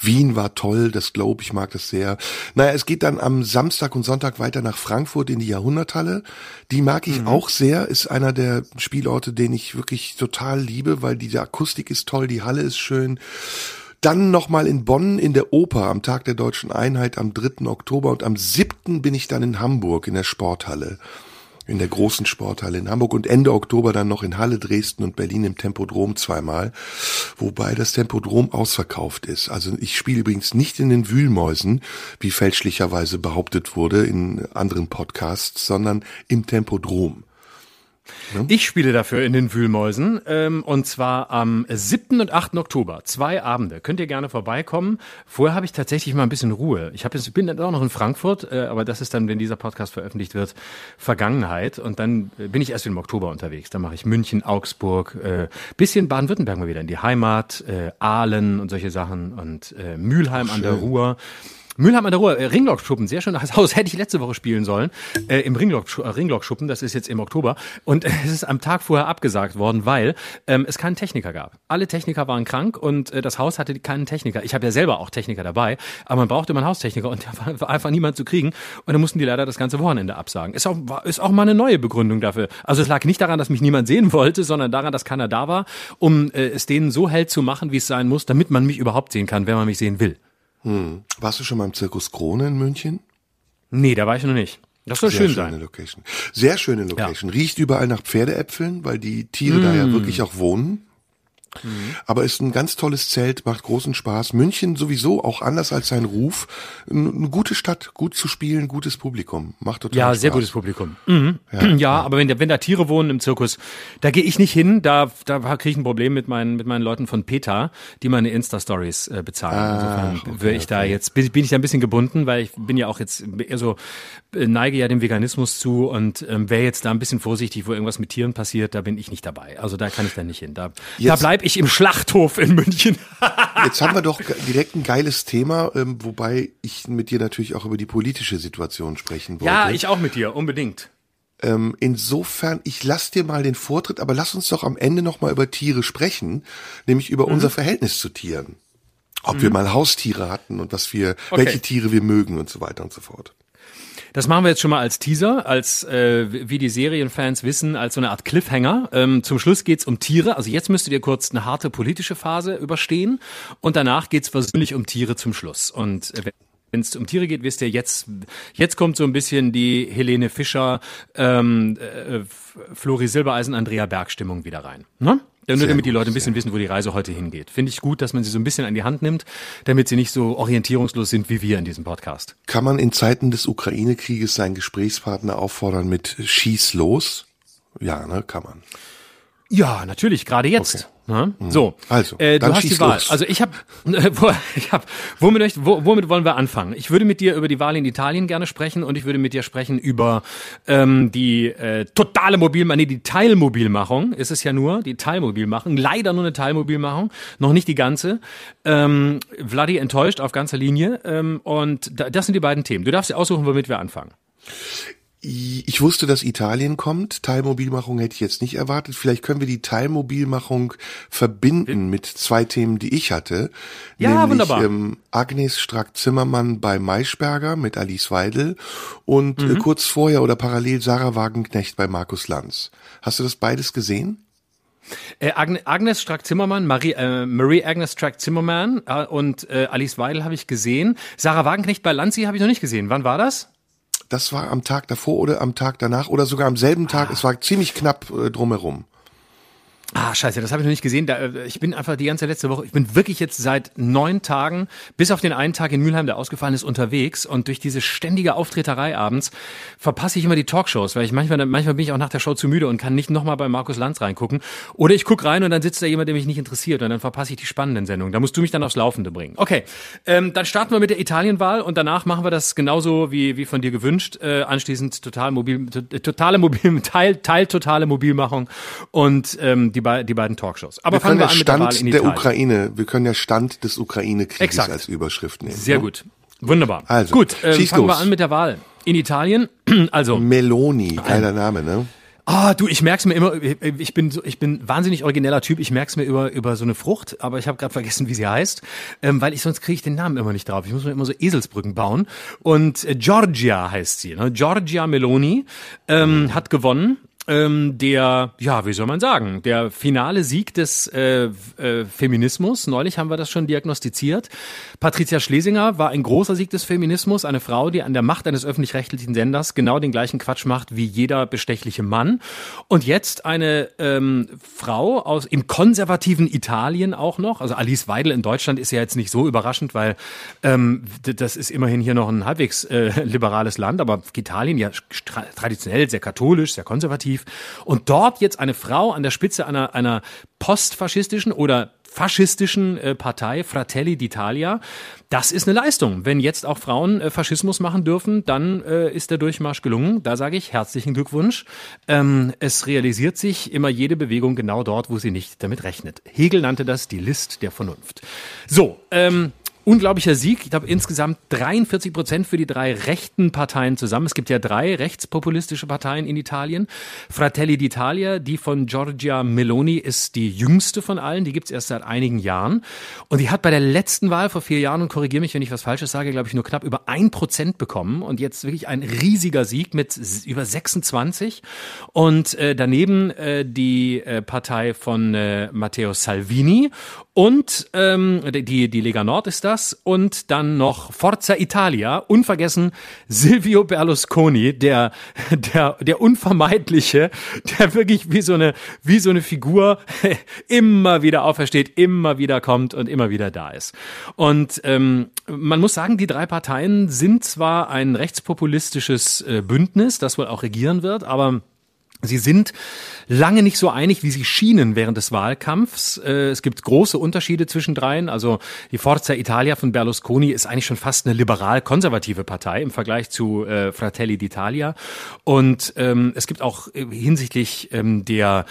Wien war toll, das Globe, ich mag das sehr. Naja, es geht dann am Samstag und Sonntag weiter nach Frankfurt in die Jahrhunderthalle. Die mag ich Mhm. auch sehr, ist einer der Spielorte, den ich wirklich total liebe, weil die Akustik ist toll, die Halle ist schön. Dann nochmal in Bonn in der Oper am Tag der Deutschen Einheit am 3. Oktober und am 7. bin ich dann in Hamburg in der Sporthalle in der großen Sporthalle in Hamburg und Ende Oktober dann noch in Halle, Dresden und Berlin im Tempodrom zweimal, wobei das Tempodrom ausverkauft ist. Also ich spiele übrigens nicht in den Wühlmäusen, wie fälschlicherweise behauptet wurde in anderen Podcasts, sondern im Tempodrom. Ich spiele dafür in den Wühlmäusen ähm, und zwar am 7. und 8. Oktober. Zwei Abende. Könnt ihr gerne vorbeikommen. Vorher habe ich tatsächlich mal ein bisschen Ruhe. Ich, jetzt, bin dann auch noch in Frankfurt, äh, aber das ist dann, wenn dieser Podcast veröffentlicht wird, Vergangenheit. Und dann äh, bin ich erst im Oktober unterwegs. Dann mache ich München, Augsburg, äh, bisschen Baden-Württemberg mal wieder in die Heimat, äh, Aalen und solche Sachen und äh, Mülheim an der Ruhr. Mülheim an der Ruhr, äh, Ringlockschuppen, sehr schönes Haus, hätte ich letzte Woche spielen sollen, äh, im Ringlock, äh, Ringlockschuppen, das ist jetzt im Oktober. Und äh, es ist am Tag vorher abgesagt worden, weil ähm, es keinen Techniker gab. Alle Techniker waren krank und äh, das Haus hatte keinen Techniker. Ich habe ja selber auch Techniker dabei, aber man brauchte immer einen Haustechniker und war, war einfach niemand zu kriegen. Und dann mussten die leider das ganze Wochenende absagen. Ist auch, war- ist auch mal eine neue Begründung dafür. Also es lag nicht daran, dass mich niemand sehen wollte, sondern daran, dass keiner da war, um äh, es denen so hell zu machen, wie es sein muss, damit man mich überhaupt sehen kann, wenn man mich sehen will. Warst du schon mal im Zirkus Krone in München? Nee, da war ich noch nicht. Das soll Sehr schön schöne sein. Location. Sehr schöne Location. Riecht überall nach Pferdeäpfeln, weil die Tiere da Mm. ja wirklich auch wohnen. Aber ist ein ganz tolles Zelt, macht großen Spaß. München sowieso, auch anders als sein Ruf, eine gute Stadt, gut zu spielen, gutes Publikum. Macht total Ja, Spaß. sehr gutes Publikum. Mhm. Ja, aber wenn, da- wenn da Tiere wohnen im Zirkus, da gehe ich nicht hin. Da, da kriege ich ein Problem mit meinen, mit meinen Leuten von PETA, die meine Insta-Stories äh, bezahlen. Insofern wäre ich da jetzt, bin, bin ich da ein bisschen gebunden, weil ich bin ja auch jetzt eher so, äh, neige ja dem Veganismus zu und ähm, wäre jetzt da ein bisschen vorsichtig, wo irgendwas mit Tieren passiert, da bin ich nicht dabei. Also da kann ich dann nicht hin. Da, da bleib ich im Schlachthof in München. Jetzt haben wir doch direkt ein geiles Thema, ähm, wobei ich mit dir natürlich auch über die politische Situation sprechen wollte. ja, ich auch mit dir, unbedingt. Ähm, insofern, ich lass dir mal den Vortritt, aber lass uns doch am Ende noch mal über Tiere sprechen, nämlich Mhm. über unser Verhältnis zu Tieren. Ob wir mal Haustiere hatten und was wir, Okay. welche Tiere wir mögen und so weiter und so fort. Das machen wir jetzt schon mal als Teaser, als äh, wie die Serienfans wissen, als so eine Art Cliffhanger. Ähm, zum Schluss geht's um Tiere. Also jetzt müsstet ihr kurz eine harte politische Phase überstehen und danach geht's versöhnlich um Tiere zum Schluss. Und äh, wenn es um Tiere geht, wisst ihr, jetzt, jetzt kommt so ein bisschen die Helene Fischer, ähm, äh, Flori Silbereisen, Andrea Berg Stimmung wieder rein. Ne? Ja, nur damit die gut, Leute ein bisschen wissen, wo die Reise heute hingeht. Finde ich gut, dass man sie so ein bisschen an die Hand nimmt, damit sie nicht so orientierungslos sind wie wir in diesem Podcast. Kann man in Zeiten des Ukraine-Krieges seinen Gesprächspartner auffordern mit Schieß los? Ja, ne, kann man. Ja, natürlich, gerade jetzt. Ne? So, Also, äh, du dann hast die Wahl. los. Also ich habe, wo, ich hab, womit, wo, womit wollen wir anfangen? Ich würde mit dir über die Wahl in Italien gerne sprechen und ich würde mit dir sprechen über ähm, die äh, totale Mobilmachung, nee, die Teilmobilmachung ist es ja nur, die Teilmobilmachung, leider nur eine Teilmobilmachung, noch nicht die ganze. Ähm, Vladi enttäuscht auf ganzer Linie ähm, und da, das sind die beiden Themen. Du darfst dir aussuchen, womit wir anfangen. Ich wusste, dass Italien kommt. Teilmobilmachung hätte ich jetzt nicht erwartet. Vielleicht können wir die Teilmobilmachung verbinden mit zwei Themen, die ich hatte. Ja, nämlich, wunderbar. Ähm, Agnes Strack-Zimmermann bei Maischberger mit Alice Weidel und Mhm. äh, kurz vorher oder parallel Sarah Wagenknecht bei Markus Lanz. Hast du das beides gesehen? Äh, Agne, Agnes Strack-Zimmermann, Marie, äh, Marie Agnes Strack-Zimmermann äh, und äh, Alice Weidel habe ich gesehen. Sarah Wagenknecht bei Lanzi habe ich noch nicht gesehen. Wann war das? Das war am Tag davor oder am Tag danach oder sogar am selben Tag. Es war ziemlich knapp äh, drumherum. Ah, scheiße, das habe ich noch nicht gesehen. Da, äh, ich bin einfach die ganze letzte Woche, ich bin wirklich jetzt seit neun Tagen, bis auf den einen Tag in Mülheim, der ausgefallen ist, unterwegs. Und durch diese ständige Auftreterei abends verpasse ich immer die Talkshows, weil ich manchmal, manchmal bin ich auch nach der Show zu müde und kann nicht nochmal bei Markus Lanz reingucken. Oder ich guck rein und dann sitzt da jemand, der mich nicht interessiert und dann verpasse ich die spannenden Sendungen. Da musst du mich dann aufs Laufende bringen. Okay, ähm, dann starten wir mit der Italienwahl und danach machen wir das genauso wie, wie von dir gewünscht. Äh, anschließend total mobil, to- totale mobil, Teil, Teil totale Mobilmachung und ähm, die, die beiden Talkshows. Aber Wir fangen können wir an mit der Wahl Stand in der Italien. Ukraine, wir können ja Stand des Ukraine-Krieges als Überschrift nehmen. Sehr ne? gut. Wunderbar. Also, gut, schieß fangen wir los. an mit der Wahl. In Italien, also Meloni, geiler Name, ne? Ah, du, ich merk's mir immer, ich bin so, ich bin wahnsinnig origineller Typ, ich merk's mir über über so eine Frucht, aber ich habe gerade vergessen, wie sie heißt, ähm, weil ich sonst kriege ich den Namen immer nicht drauf. Ich muss mir immer so Eselsbrücken bauen und äh, Giorgia heißt sie, ne? Giorgia Meloni ähm, hat gewonnen. Ähm, der, ja, wie soll man sagen, der finale Sieg des äh, äh, Feminismus. Neulich haben wir das schon diagnostiziert. Patricia Schlesinger war ein großer Sieg des Feminismus, eine Frau, die an der Macht eines öffentlich-rechtlichen Senders genau den gleichen Quatsch macht wie jeder bestechliche Mann. Und jetzt eine ähm, Frau aus im konservativen Italien auch noch. Also Alice Weidel in Deutschland ist ja jetzt nicht so überraschend, weil ähm, das ist immerhin hier noch ein halbwegs äh, liberales Land, aber Italien ja tra traditionell sehr katholisch, sehr konservativ. Und dort jetzt eine Frau an der Spitze einer, einer postfaschistischen oder faschistischen äh, Partei Fratelli d'Italia. Das ist eine Leistung. Wenn jetzt auch Frauen äh, Faschismus machen dürfen, dann äh, ist der Durchmarsch gelungen. Da sage ich herzlichen Glückwunsch. Ähm, es realisiert sich immer jede Bewegung genau dort, wo sie nicht damit rechnet. Hegel nannte das die List der Vernunft. So, ähm, Unglaublicher Sieg. Ich glaube insgesamt 43 Prozent für die drei rechten Parteien zusammen. Es gibt ja drei rechtspopulistische Parteien in Italien. Fratelli d'Italia, die von Giorgia Meloni, ist die jüngste von allen. Die gibt's erst seit einigen Jahren. Und die hat bei der letzten Wahl vor vier Jahren, und korrigiere mich, wenn ich was Falsches sage, glaube ich, nur knapp über ein Prozent bekommen. Und jetzt wirklich ein riesiger Sieg mit über 26. Und äh, daneben äh, die äh, Partei von äh, Matteo Salvini und ähm, die, die Lega Nord ist das. Und dann noch Forza Italia. Unvergessen Silvio Berlusconi, der, der, der unvermeidliche, der wirklich wie so eine, wie so eine Figur immer wieder aufersteht, immer wieder kommt und immer wieder da ist. Und ähm, man muss sagen, die drei Parteien sind zwar ein rechtspopulistisches äh, Bündnis, das wohl auch regieren wird, aber Sie sind lange nicht so einig, wie sie schienen während des Wahlkampfs. Äh, Es gibt große Unterschiede zwischen dreien. Also die Forza Italia von Berlusconi ist eigentlich schon fast eine liberal-konservative Partei im Vergleich zu äh, Fratelli d'Italia. Und ähm, es gibt auch äh, hinsichtlich ähm, der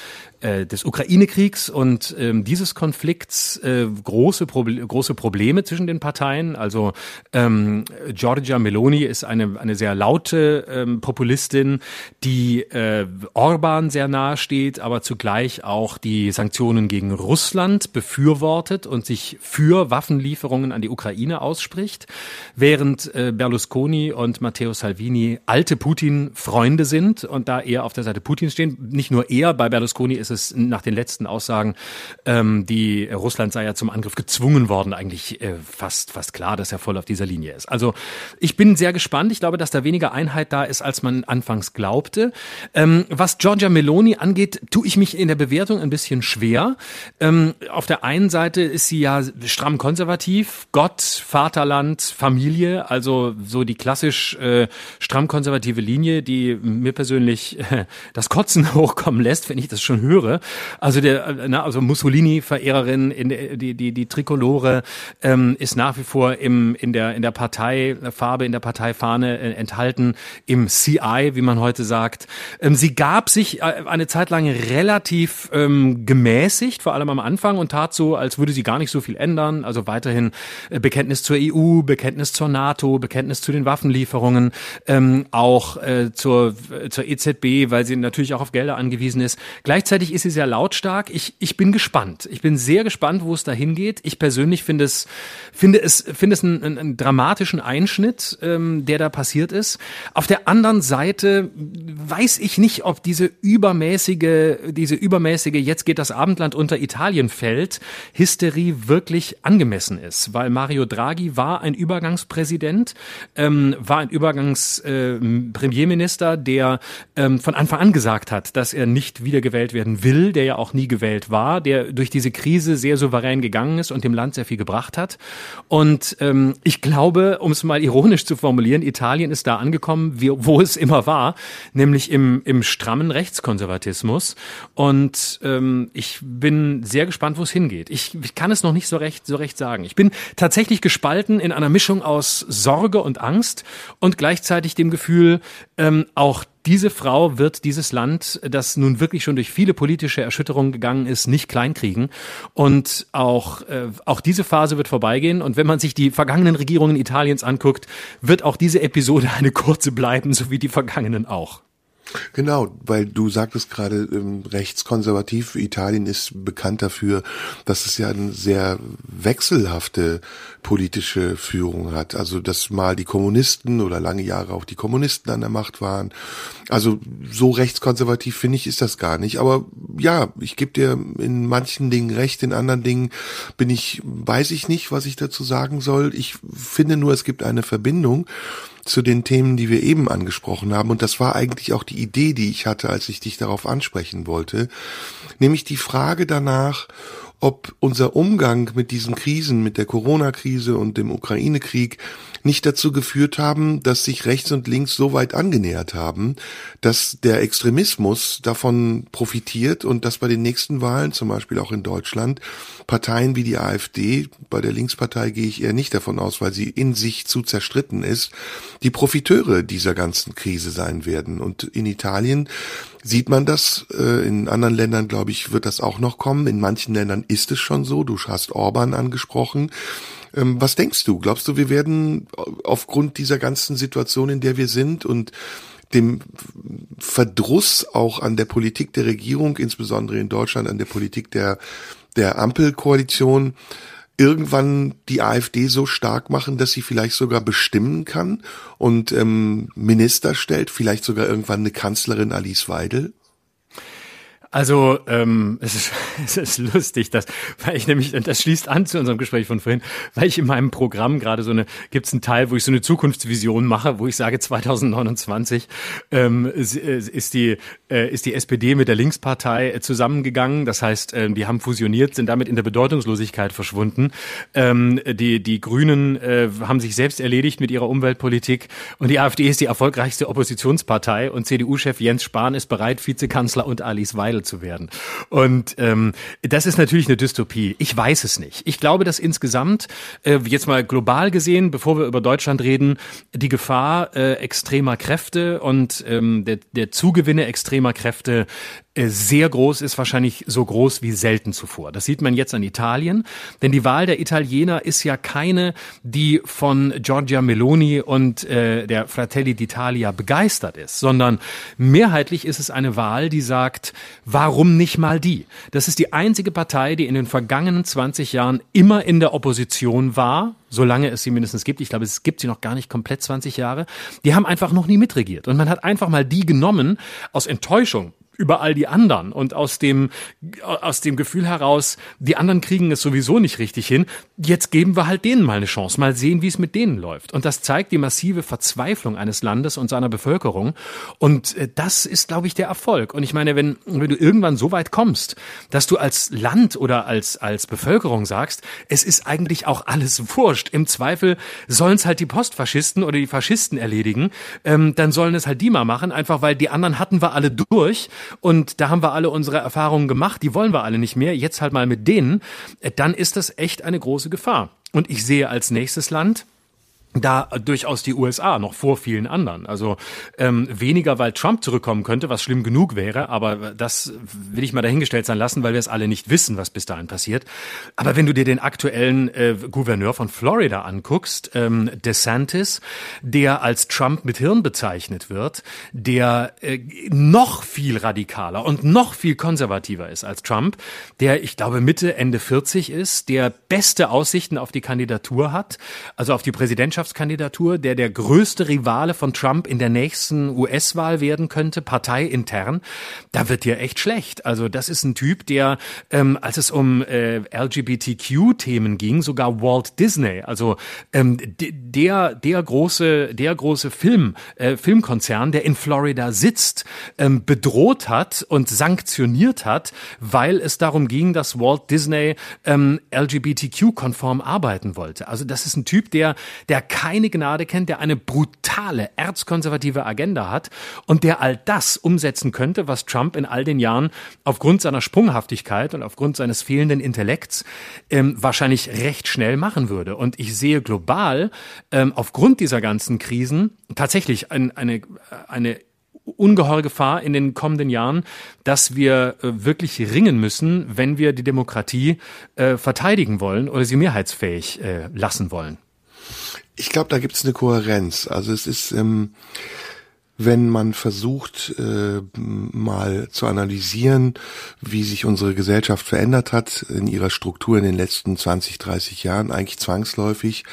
äh, des Ukraine-Kriegs und ähm, dieses Konflikts äh, große, Proble große Probleme zwischen den Parteien. Also ähm, Giorgia Meloni ist eine, eine sehr laute ähm, Populistin, die äh, Orban sehr nahe steht, aber zugleich auch die Sanktionen gegen Russland befürwortet und sich für Waffenlieferungen an die Ukraine ausspricht, während äh, Berlusconi und Matteo Salvini alte Putin-Freunde sind und da eher auf der Seite Putins stehen. Nicht nur er, bei Berlusconi ist es nach den letzten Aussagen, ähm, die Russland sei ja zum Angriff gezwungen worden, eigentlich äh, fast, fast klar, dass er voll auf dieser Linie ist. Also ich bin sehr gespannt. Ich glaube, dass da weniger Einheit da ist, als man anfangs glaubte. Ähm, was Giorgia Meloni angeht, tue ich mich in der Bewertung ein bisschen schwer. Ähm, auf der einen Seite ist sie ja stramm konservativ, Gott, Vaterland, Familie, also so die klassisch äh, stramm konservative Linie, die mir persönlich äh, das Kotzen hochkommen lässt, wenn ich das schon höre. Also der, äh, na, also Mussolini-Verehrerin, in der, die die die Trikolore ähm, ist nach wie vor im in der in der Parteifarbe in der Parteifahne äh, enthalten im CI, wie man heute sagt. Ähm, sie gab sich äh, eine Zeit lang relativ ähm, gemäßigt, vor allem am Anfang und tat so, als würde sie gar nicht so viel ändern. Also weiterhin äh, Bekenntnis zur EU, Bekenntnis zur NATO, Bekenntnis zu den Waffenlieferungen, ähm, auch äh, zur äh, zur EZB, weil sie natürlich auch auf Gelder angewiesen ist. Gleichzeitig ist sie sehr lautstark. Ich ich bin gespannt. Ich bin sehr gespannt, wo es dahin geht. Ich persönlich finde es finde es finde es einen, einen, einen dramatischen Einschnitt, ähm, der da passiert ist. Auf der anderen Seite weiß ich nicht, ob diese übermäßige, diese übermäßige, jetzt geht das Abendland unter Italien fällt, Hysterie wirklich angemessen ist. Weil Mario Draghi war ein Übergangspräsident, ähm, war ein Übergangspremierminister, äh, der ähm, von Anfang an gesagt hat, dass er nicht wiedergewählt werden will, der ja auch nie gewählt war, der durch diese Krise sehr souverän gegangen ist und dem Land sehr viel gebracht hat. Und ähm, ich glaube, um es mal ironisch zu formulieren, Italien ist da angekommen, wie, wo es immer war, nämlich im, im strammen Rechtskonservatismus. Und ähm, ich bin sehr gespannt, wo es hingeht. Ich, ich kann es noch nicht so recht, so recht sagen. Ich bin tatsächlich gespalten in einer Mischung aus Sorge und Angst und gleichzeitig dem Gefühl, ähm, auch diese Frau wird dieses Land, das nun wirklich schon durch viele politische Erschütterungen gegangen ist, nicht kleinkriegen. Und auch, äh, auch diese Phase wird vorbeigehen. Und wenn man sich die vergangenen Regierungen Italiens anguckt, wird auch diese Episode eine kurze bleiben, so wie die vergangenen auch. Genau, weil du sagtest gerade ähm, rechtskonservativ. Italien ist bekannt dafür, dass es ja eine sehr wechselhafte politische Führung hat. Also dass mal die Kommunisten oder lange Jahre auch die Kommunisten an der Macht waren. Also so rechtskonservativ finde ich ist das gar nicht. Aber ja, ich gebe dir in manchen Dingen recht, in anderen Dingen bin ich, weiß ich nicht, was ich dazu sagen soll. Ich finde nur, es gibt eine Verbindung zu den Themen, die wir eben angesprochen haben. Und das war eigentlich auch die Idee, die ich hatte, als ich dich darauf ansprechen wollte. Nämlich die Frage danach, ob unser Umgang mit diesen Krisen, mit der Corona-Krise und dem Ukraine-Krieg nicht dazu geführt haben, dass sich rechts und links so weit angenähert haben, dass der Extremismus davon profitiert und dass bei den nächsten Wahlen, zum Beispiel auch in Deutschland, Parteien wie die AfD, bei der Linkspartei gehe ich eher nicht davon aus, weil sie in sich zu zerstritten ist, die Profiteure dieser ganzen Krise sein werden. Und in Italien sieht man das. Äh, in anderen Ländern, glaube ich, wird das auch noch kommen. In manchen Ländern ist es schon so. Du hast Orban angesprochen. Ähm, was denkst du? Glaubst du, wir werden aufgrund dieser ganzen Situation, in der wir sind und dem Verdruss auch an der Politik der Regierung, insbesondere in Deutschland, an der Politik der, der Ampelkoalition, irgendwann die AfD so stark machen, dass sie vielleicht sogar bestimmen kann und ähm, Minister stellt, vielleicht sogar irgendwann eine Kanzlerin Alice Weidel? Also ähm, es, ist, es ist lustig, dass, weil ich nämlich, das schließt an zu unserem Gespräch von vorhin, weil ich in meinem Programm gerade so eine, gibt es einen Teil, wo ich so eine Zukunftsvision mache, wo ich sage, 2029 ähm, ist, ist, die, äh, ist die SPD mit der Linkspartei zusammengegangen. Das heißt, äh, die haben fusioniert, sind damit in der Bedeutungslosigkeit verschwunden. Ähm, die, die Grünen äh, haben sich selbst erledigt mit ihrer Umweltpolitik und die AfD ist die erfolgreichste Oppositionspartei und CDU-Chef Jens Spahn ist bereit, Vizekanzler und Alice Weidel zu werden. Und ähm, das ist natürlich eine Dystopie. Ich weiß es nicht. Ich glaube, dass insgesamt, äh, jetzt mal global gesehen, bevor wir über Deutschland reden, die Gefahr äh, extremer Kräfte und ähm, der, der Zugewinne extremer Kräfte sehr groß ist, wahrscheinlich so groß wie selten zuvor. Das sieht man jetzt an Italien, denn die Wahl der Italiener ist ja keine, die von Giorgia Meloni und äh, der Fratelli d'Italia begeistert ist, sondern mehrheitlich ist es eine Wahl, die sagt, warum nicht mal die? Das ist die einzige Partei, die in den vergangenen 20 Jahren immer in der Opposition war, solange es sie mindestens gibt. Ich glaube, es gibt sie noch gar nicht komplett 20 Jahre. Die haben einfach noch nie mitregiert. Und man hat einfach mal die genommen aus Enttäuschung über all die anderen und aus dem, aus dem Gefühl heraus, die anderen kriegen es sowieso nicht richtig hin. Jetzt geben wir halt denen mal eine Chance, mal sehen, wie es mit denen läuft. Und das zeigt die massive Verzweiflung eines Landes und seiner Bevölkerung. Und äh, das ist, glaube ich, der Erfolg. Und ich meine, wenn, wenn du irgendwann so weit kommst, dass du als Land oder als, als Bevölkerung sagst, es ist eigentlich auch alles wurscht. Im Zweifel sollen es halt die Postfaschisten oder die Faschisten erledigen. Ähm, dann sollen es halt die mal machen, einfach weil die anderen hatten wir alle durch. Und da haben wir alle unsere Erfahrungen gemacht, die wollen wir alle nicht mehr, jetzt halt mal mit denen, äh, dann ist das echt eine große Gefahr. Und ich sehe als nächstes Land, da durchaus die USA noch vor vielen anderen. Also ähm, weniger, weil Trump zurückkommen könnte, was schlimm genug wäre, aber das will ich mal dahingestellt sein lassen, weil wir es alle nicht wissen, was bis dahin passiert. Aber wenn du dir den aktuellen äh, Gouverneur von Florida anguckst, ähm, DeSantis, der als Trump mit Hirn bezeichnet wird, der äh, noch viel radikaler und noch viel konservativer ist als Trump, der, ich glaube, Mitte, Ende 40 ist, der beste Aussichten auf die Kandidatur hat, also auf die Präsidentschaft Präsidentschaftskandidatur, der der größte Rivale von Trump in der nächsten US-Wahl werden könnte, parteiintern, da wird dir echt schlecht. Also das ist ein Typ, der, ähm, als es um äh, LGBTQ-Themen ging, sogar Walt Disney, also ähm, der der große der große Film äh, Filmkonzern, der in Florida sitzt, ähm, bedroht hat und sanktioniert hat, weil es darum ging, dass Walt Disney ähm, LGBTQ-konform arbeiten wollte. Also das ist ein Typ, der der keine Gnade kennt, der eine brutale, erzkonservative Agenda hat und der all das umsetzen könnte, was Trump in all den Jahren aufgrund seiner Sprunghaftigkeit und aufgrund seines fehlenden Intellekts ähm, wahrscheinlich recht schnell machen würde. Und ich sehe global ähm, aufgrund dieser ganzen Krisen tatsächlich ein, eine, eine ungeheure Gefahr in den kommenden Jahren, dass wir äh, wirklich ringen müssen, wenn wir die Demokratie äh, verteidigen wollen oder sie mehrheitsfähig äh, lassen wollen. Ich glaube, da gibt es eine Kohärenz. Also es ist, ähm, wenn man versucht, äh, mal zu analysieren, wie sich unsere Gesellschaft verändert hat in ihrer Struktur in den letzten 20, 30 Jahren, eigentlich zwangsläufig,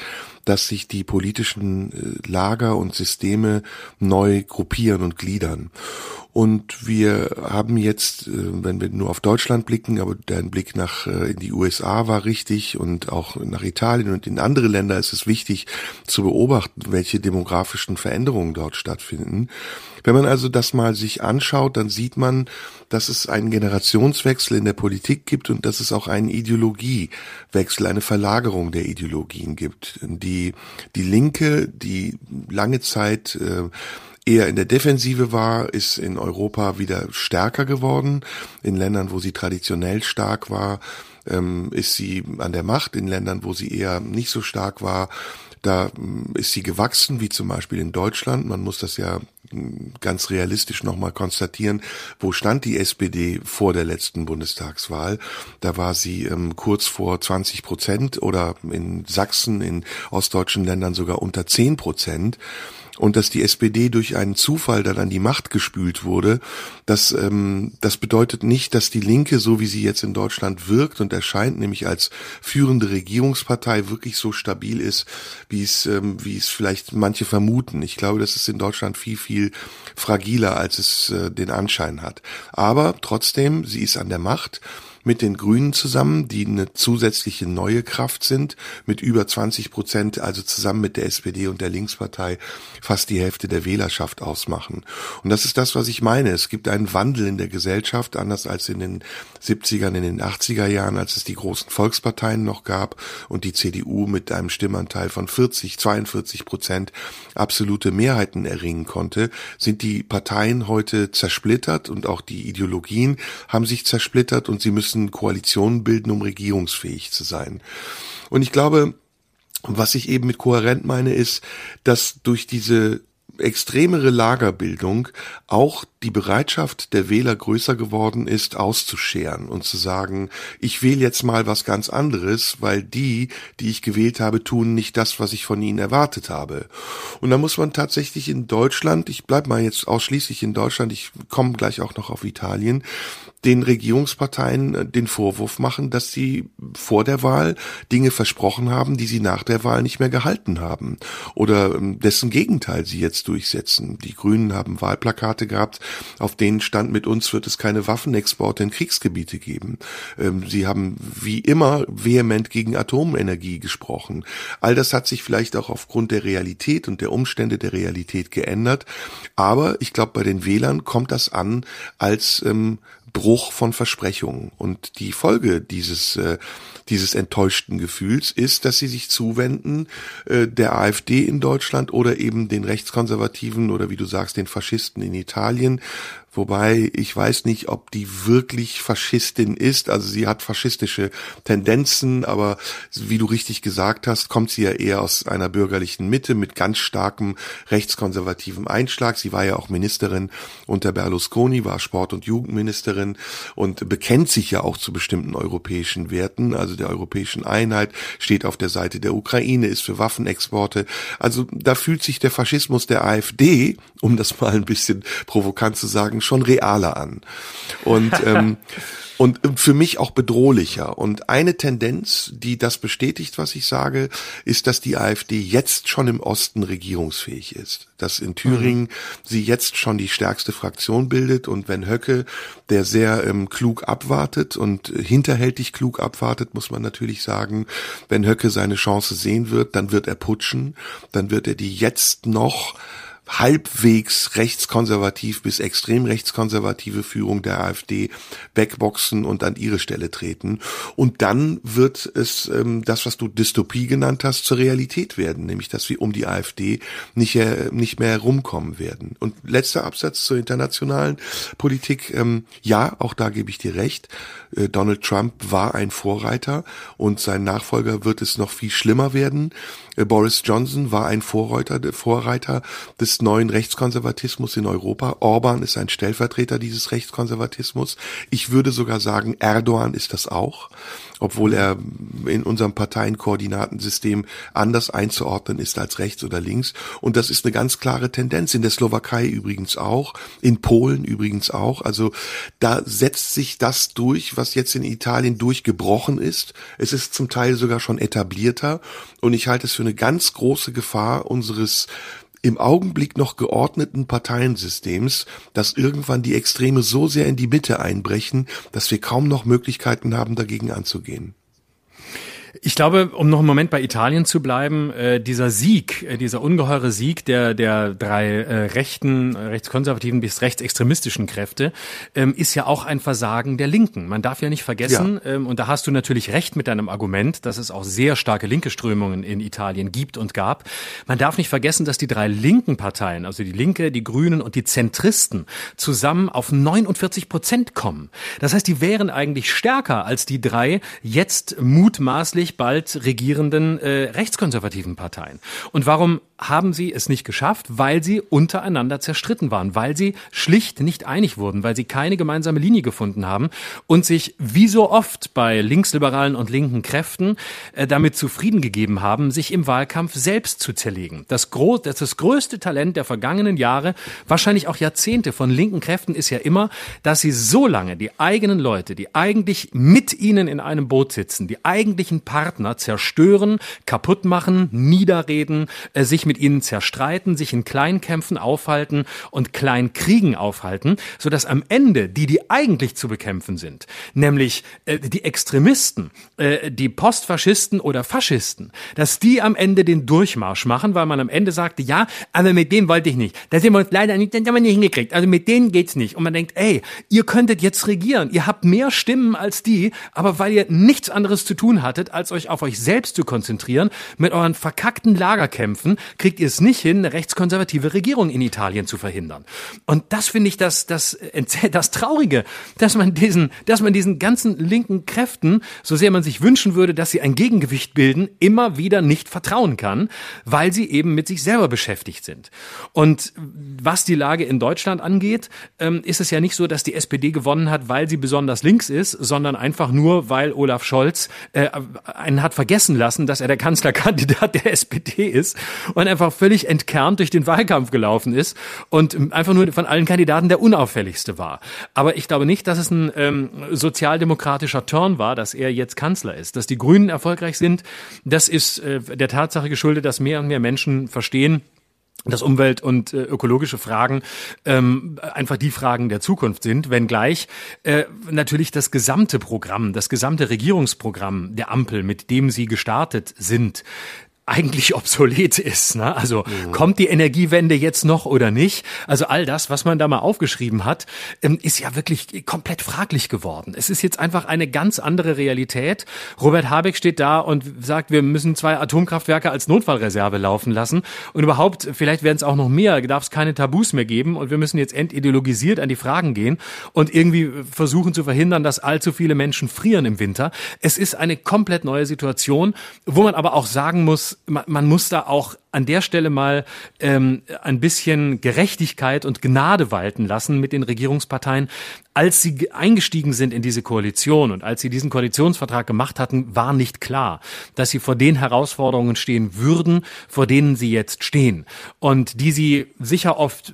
dass sich die politischen äh, Lager und Systeme neu gruppieren und gliedern. Und wir haben jetzt, äh, wenn wir nur auf Deutschland blicken, aber dein Blick nach äh, in die USA war richtig und auch nach Italien und in andere Länder ist es wichtig zu beobachten, welche demografischen Veränderungen dort stattfinden. Wenn man also das mal sich anschaut, dann sieht man, dass es einen Generationswechsel in der Politik gibt und dass es auch einen Ideologiewechsel, eine Verlagerung der Ideologien gibt. Die, die Linke, die lange Zeit äh, eher in der Defensive war, ist in Europa wieder stärker geworden. In Ländern, wo sie traditionell stark war, ähm, ist sie an der Macht. In Ländern, wo sie eher nicht so stark war, da mm, ist sie gewachsen, wie zum Beispiel in Deutschland. Man muss das ja ganz realistisch nochmal konstatieren. Wo stand die SPD vor der letzten Bundestagswahl? Da war sie ähm, kurz vor 20 Prozent oder in Sachsen, in ostdeutschen Ländern sogar unter 10 Prozent und dass die SPD durch einen Zufall dann an die Macht gespült wurde, das, ähm, das bedeutet nicht, dass die Linke, so wie sie jetzt in Deutschland wirkt und erscheint, nämlich als führende Regierungspartei, wirklich so stabil ist, wie es, ähm, wie es vielleicht manche vermuten. Ich glaube, das ist in Deutschland viel, viel fragiler, als es äh, den Anschein hat. Aber trotzdem, sie ist an der Macht mit den Grünen zusammen, die eine zusätzliche neue Kraft sind, mit über 20 Prozent, also zusammen mit der SPD und der Linkspartei fast die Hälfte der Wählerschaft ausmachen. Und das ist das, was ich meine. Es gibt einen Wandel in der Gesellschaft, anders als in den 70ern, in den 80er Jahren, als es die großen Volksparteien noch gab und die CDU mit einem Stimmanteil von 40, 42 Prozent absolute Mehrheiten erringen konnte, sind die Parteien heute zersplittert und auch die Ideologien haben sich zersplittert und sie müssen müssen Koalitionen bilden, um regierungsfähig zu sein. Und ich glaube, was ich eben mit kohärent meine, ist, dass durch diese extremere Lagerbildung auch die Bereitschaft der Wähler größer geworden ist, auszuscheren und zu sagen, ich wähle jetzt mal was ganz anderes, weil die, die ich gewählt habe, tun nicht das, was ich von ihnen erwartet habe. Und da muss man tatsächlich in Deutschland, ich bleib mal jetzt ausschließlich in Deutschland, ich komme gleich auch noch auf Italien, den Regierungsparteien äh, den Vorwurf machen, dass sie vor der Wahl Dinge versprochen haben, die sie nach der Wahl nicht mehr gehalten haben oder ähm, dessen Gegenteil sie jetzt durchsetzen. Die Grünen haben Wahlplakate gehabt, auf denen stand, mit uns wird es keine Waffenexporte in Kriegsgebiete geben. Ähm, sie haben wie immer vehement gegen Atomenergie gesprochen. All das hat sich vielleicht auch aufgrund der Realität und der Umstände der Realität geändert. Aber ich glaube, bei den Wählern kommt das an als ähm, Bruch von Versprechungen. Und die Folge dieses, äh, dieses enttäuschten Gefühls ist, dass sie sich zuwenden äh, der AfD in Deutschland oder eben den Rechtskonservativen oder wie du sagst, den Faschisten in Italien, Wobei ich weiß nicht, ob die wirklich Faschistin ist. Also sie hat faschistische Tendenzen, aber wie du richtig gesagt hast, kommt sie ja eher aus einer bürgerlichen Mitte mit ganz starkem rechtskonservativem Einschlag. Sie war ja auch Ministerin unter Berlusconi, war Sport- und Jugendministerin und bekennt sich ja auch zu bestimmten europäischen Werten, also der europäischen Einheit, steht auf der Seite der Ukraine, ist für Waffenexporte. Also da fühlt sich der Faschismus der AfD, um das mal ein bisschen provokant zu sagen, schon realer an. Und ähm, und für mich auch bedrohlicher. Und eine Tendenz, die das bestätigt, was ich sage, ist, dass die AfD jetzt schon im Osten regierungsfähig ist. Dass in Thüringen mhm. sie jetzt schon die stärkste Fraktion bildet und wenn Höcke, der sehr ähm, klug abwartet und hinterhältig klug abwartet, muss man natürlich sagen, wenn Höcke seine Chance sehen wird, dann wird er putschen, dann wird er die jetzt noch halbwegs rechtskonservativ bis extrem rechtskonservative Führung der AfD wegboxen und an ihre Stelle treten. Und dann wird es ähm, das, was du Dystopie genannt hast, zur Realität werden, nämlich dass wir um die AfD nicht, äh, nicht mehr herumkommen werden. Und letzter Absatz zur internationalen Politik. Ähm, ja, auch da gebe ich dir recht. Äh, Donald Trump war ein Vorreiter und sein Nachfolger wird es noch viel schlimmer werden. Äh, Boris Johnson war ein Vorreiter, Vorreiter des neuen Rechtskonservatismus in Europa. Orban ist ein Stellvertreter dieses Rechtskonservatismus. Ich würde sogar sagen, Erdogan ist das auch obwohl er in unserem Parteienkoordinatensystem anders einzuordnen ist als rechts oder links. Und das ist eine ganz klare Tendenz. In der Slowakei übrigens auch, in Polen übrigens auch. Also da setzt sich das durch, was jetzt in Italien durchgebrochen ist. Es ist zum Teil sogar schon etablierter. Und ich halte es für eine ganz große Gefahr unseres im Augenblick noch geordneten Parteiensystems, dass irgendwann die Extreme so sehr in die Mitte einbrechen, dass wir kaum noch Möglichkeiten haben, dagegen anzugehen. Ich glaube, um noch einen Moment bei Italien zu bleiben, äh, dieser Sieg, äh, dieser ungeheure Sieg der, der drei äh, rechten, äh, rechtskonservativen bis rechtsextremistischen Kräfte, ähm, ist ja auch ein Versagen der Linken. Man darf ja nicht vergessen, ja. Ähm, und da hast du natürlich recht mit deinem Argument, dass es auch sehr starke linke Strömungen in Italien gibt und gab. Man darf nicht vergessen, dass die drei linken Parteien, also die Linke, die Grünen und die Zentristen, zusammen auf 49 Prozent kommen. Das heißt, die wären eigentlich stärker als die drei jetzt mutmaßlich hoffentlich bald regierenden äh, rechtskonservativen Parteien. Und warum haben sie es nicht geschafft? Weil sie untereinander zerstritten waren, weil sie schlicht nicht einig wurden, weil sie keine gemeinsame Linie gefunden haben und sich wie so oft bei linksliberalen und linken Kräften äh, damit zufrieden gegeben haben, sich im Wahlkampf selbst zu zerlegen. Das, groß, das, das größte Talent der vergangenen Jahre, wahrscheinlich auch Jahrzehnte von linken Kräften ist ja immer, dass sie so lange die eigenen Leute, die eigentlich mit ihnen in einem Boot sitzen, die eigentlichen Partner zerstören, kaputt machen, niederreden, äh, sich mit ihnen zerstreiten, sich in Kleinkämpfen aufhalten und Kleinkriegen aufhalten, so dass am Ende die, die eigentlich zu bekämpfen sind, nämlich äh, die Extremisten, äh, die Postfaschisten oder Faschisten, dass die am Ende den Durchmarsch machen, weil man am Ende sagte, ja, aber mit dem wollte ich nicht. Da sind wir uns leider nicht, haben wir nicht hingekriegt. Also mit denen geht's nicht. Und man denkt, ey, ihr könntet jetzt regieren. Ihr habt mehr Stimmen als die, aber weil ihr nichts anderes zu tun hattet, als euch auf euch selbst zu konzentrieren, mit euren verkackten Lagerkämpfen, kriegt ihr es nicht hin, eine rechtskonservative Regierung in Italien zu verhindern. Und das finde ich das, das, das Traurige, dass man diesen, dass man diesen ganzen linken Kräften, so sehr man sich wünschen würde, dass sie ein Gegengewicht bilden, immer wieder nicht vertrauen kann, weil sie eben mit sich selber beschäftigt sind. Und was die Lage in Deutschland angeht, ähm, ist es ja nicht so, dass die SPD gewonnen hat, weil sie besonders links ist, sondern einfach nur, weil Olaf Scholz äh, einen hat vergessen lassen, dass er der Kanzlerkandidat der SPD ist und einfach völlig entkernt durch den Wahlkampf gelaufen ist und einfach nur von allen Kandidaten der unauffälligste war. Aber ich glaube nicht, dass es ein ähm, sozialdemokratischer Turn war, dass er jetzt Kanzler ist. Dass die Grünen erfolgreich sind, das ist äh, der Tatsache geschuldet, dass mehr und mehr Menschen verstehen, dass Umwelt- und äh, ökologische Fragen ähm, einfach die Fragen der Zukunft sind, wenngleich äh, natürlich das gesamte Programm, das gesamte Regierungsprogramm der Ampel, mit dem sie gestartet sind, eigentlich obsolet ist. Ne? Also mhm. kommt die Energiewende jetzt noch oder nicht? Also all das, was man da mal aufgeschrieben hat, ähm, ist ja wirklich komplett fraglich geworden. Es ist jetzt einfach eine ganz andere Realität. Robert Habeck steht da und sagt, wir müssen zwei Atomkraftwerke als Notfallreserve laufen lassen. Und überhaupt, vielleicht werden es auch noch mehr, darf es keine Tabus mehr geben und wir müssen jetzt entideologisiert an die Fragen gehen und irgendwie versuchen zu verhindern, dass allzu viele Menschen frieren im Winter. Es ist eine komplett neue Situation, wo man aber auch sagen muss, man, man muss da auch an der Stelle mal ähm, ein bisschen Gerechtigkeit und Gnade walten lassen mit den Regierungsparteien. Als sie eingestiegen sind in diese Koalition und als sie diesen Koalitionsvertrag gemacht hatten, war nicht klar, dass sie vor den Herausforderungen stehen würden, vor denen sie jetzt stehen und die sie sicher oft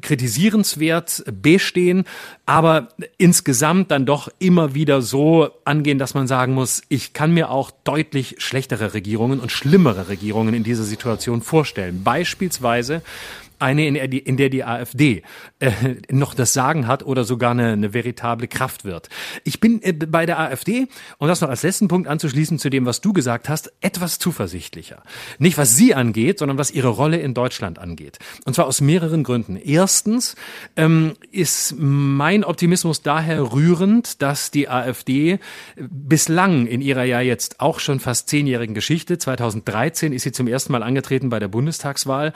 kritisierenswert bestehen, aber insgesamt dann doch immer wieder so angehen, dass man sagen muss, ich kann mir auch deutlich schlechtere Regierungen und schlimmere Regierungen in dieser Situation Situation vorstellen. Beispielsweise eine, in der die, AfD äh, noch das Sagen hat oder sogar eine, eine veritable Kraft wird. Ich bin äh, bei der AfD, um das noch als letzten Punkt anzuschließen zu dem, was du gesagt hast, etwas zuversichtlicher. Nicht was sie angeht, sondern was ihre Rolle in Deutschland angeht. Und zwar aus mehreren Gründen. Erstens ähm, ist mein Optimismus daher rührend, dass die AfD bislang in ihrer ja jetzt auch schon fast zehnjährigen Geschichte, 2013 ist sie zum ersten Mal angetreten bei der Bundestagswahl,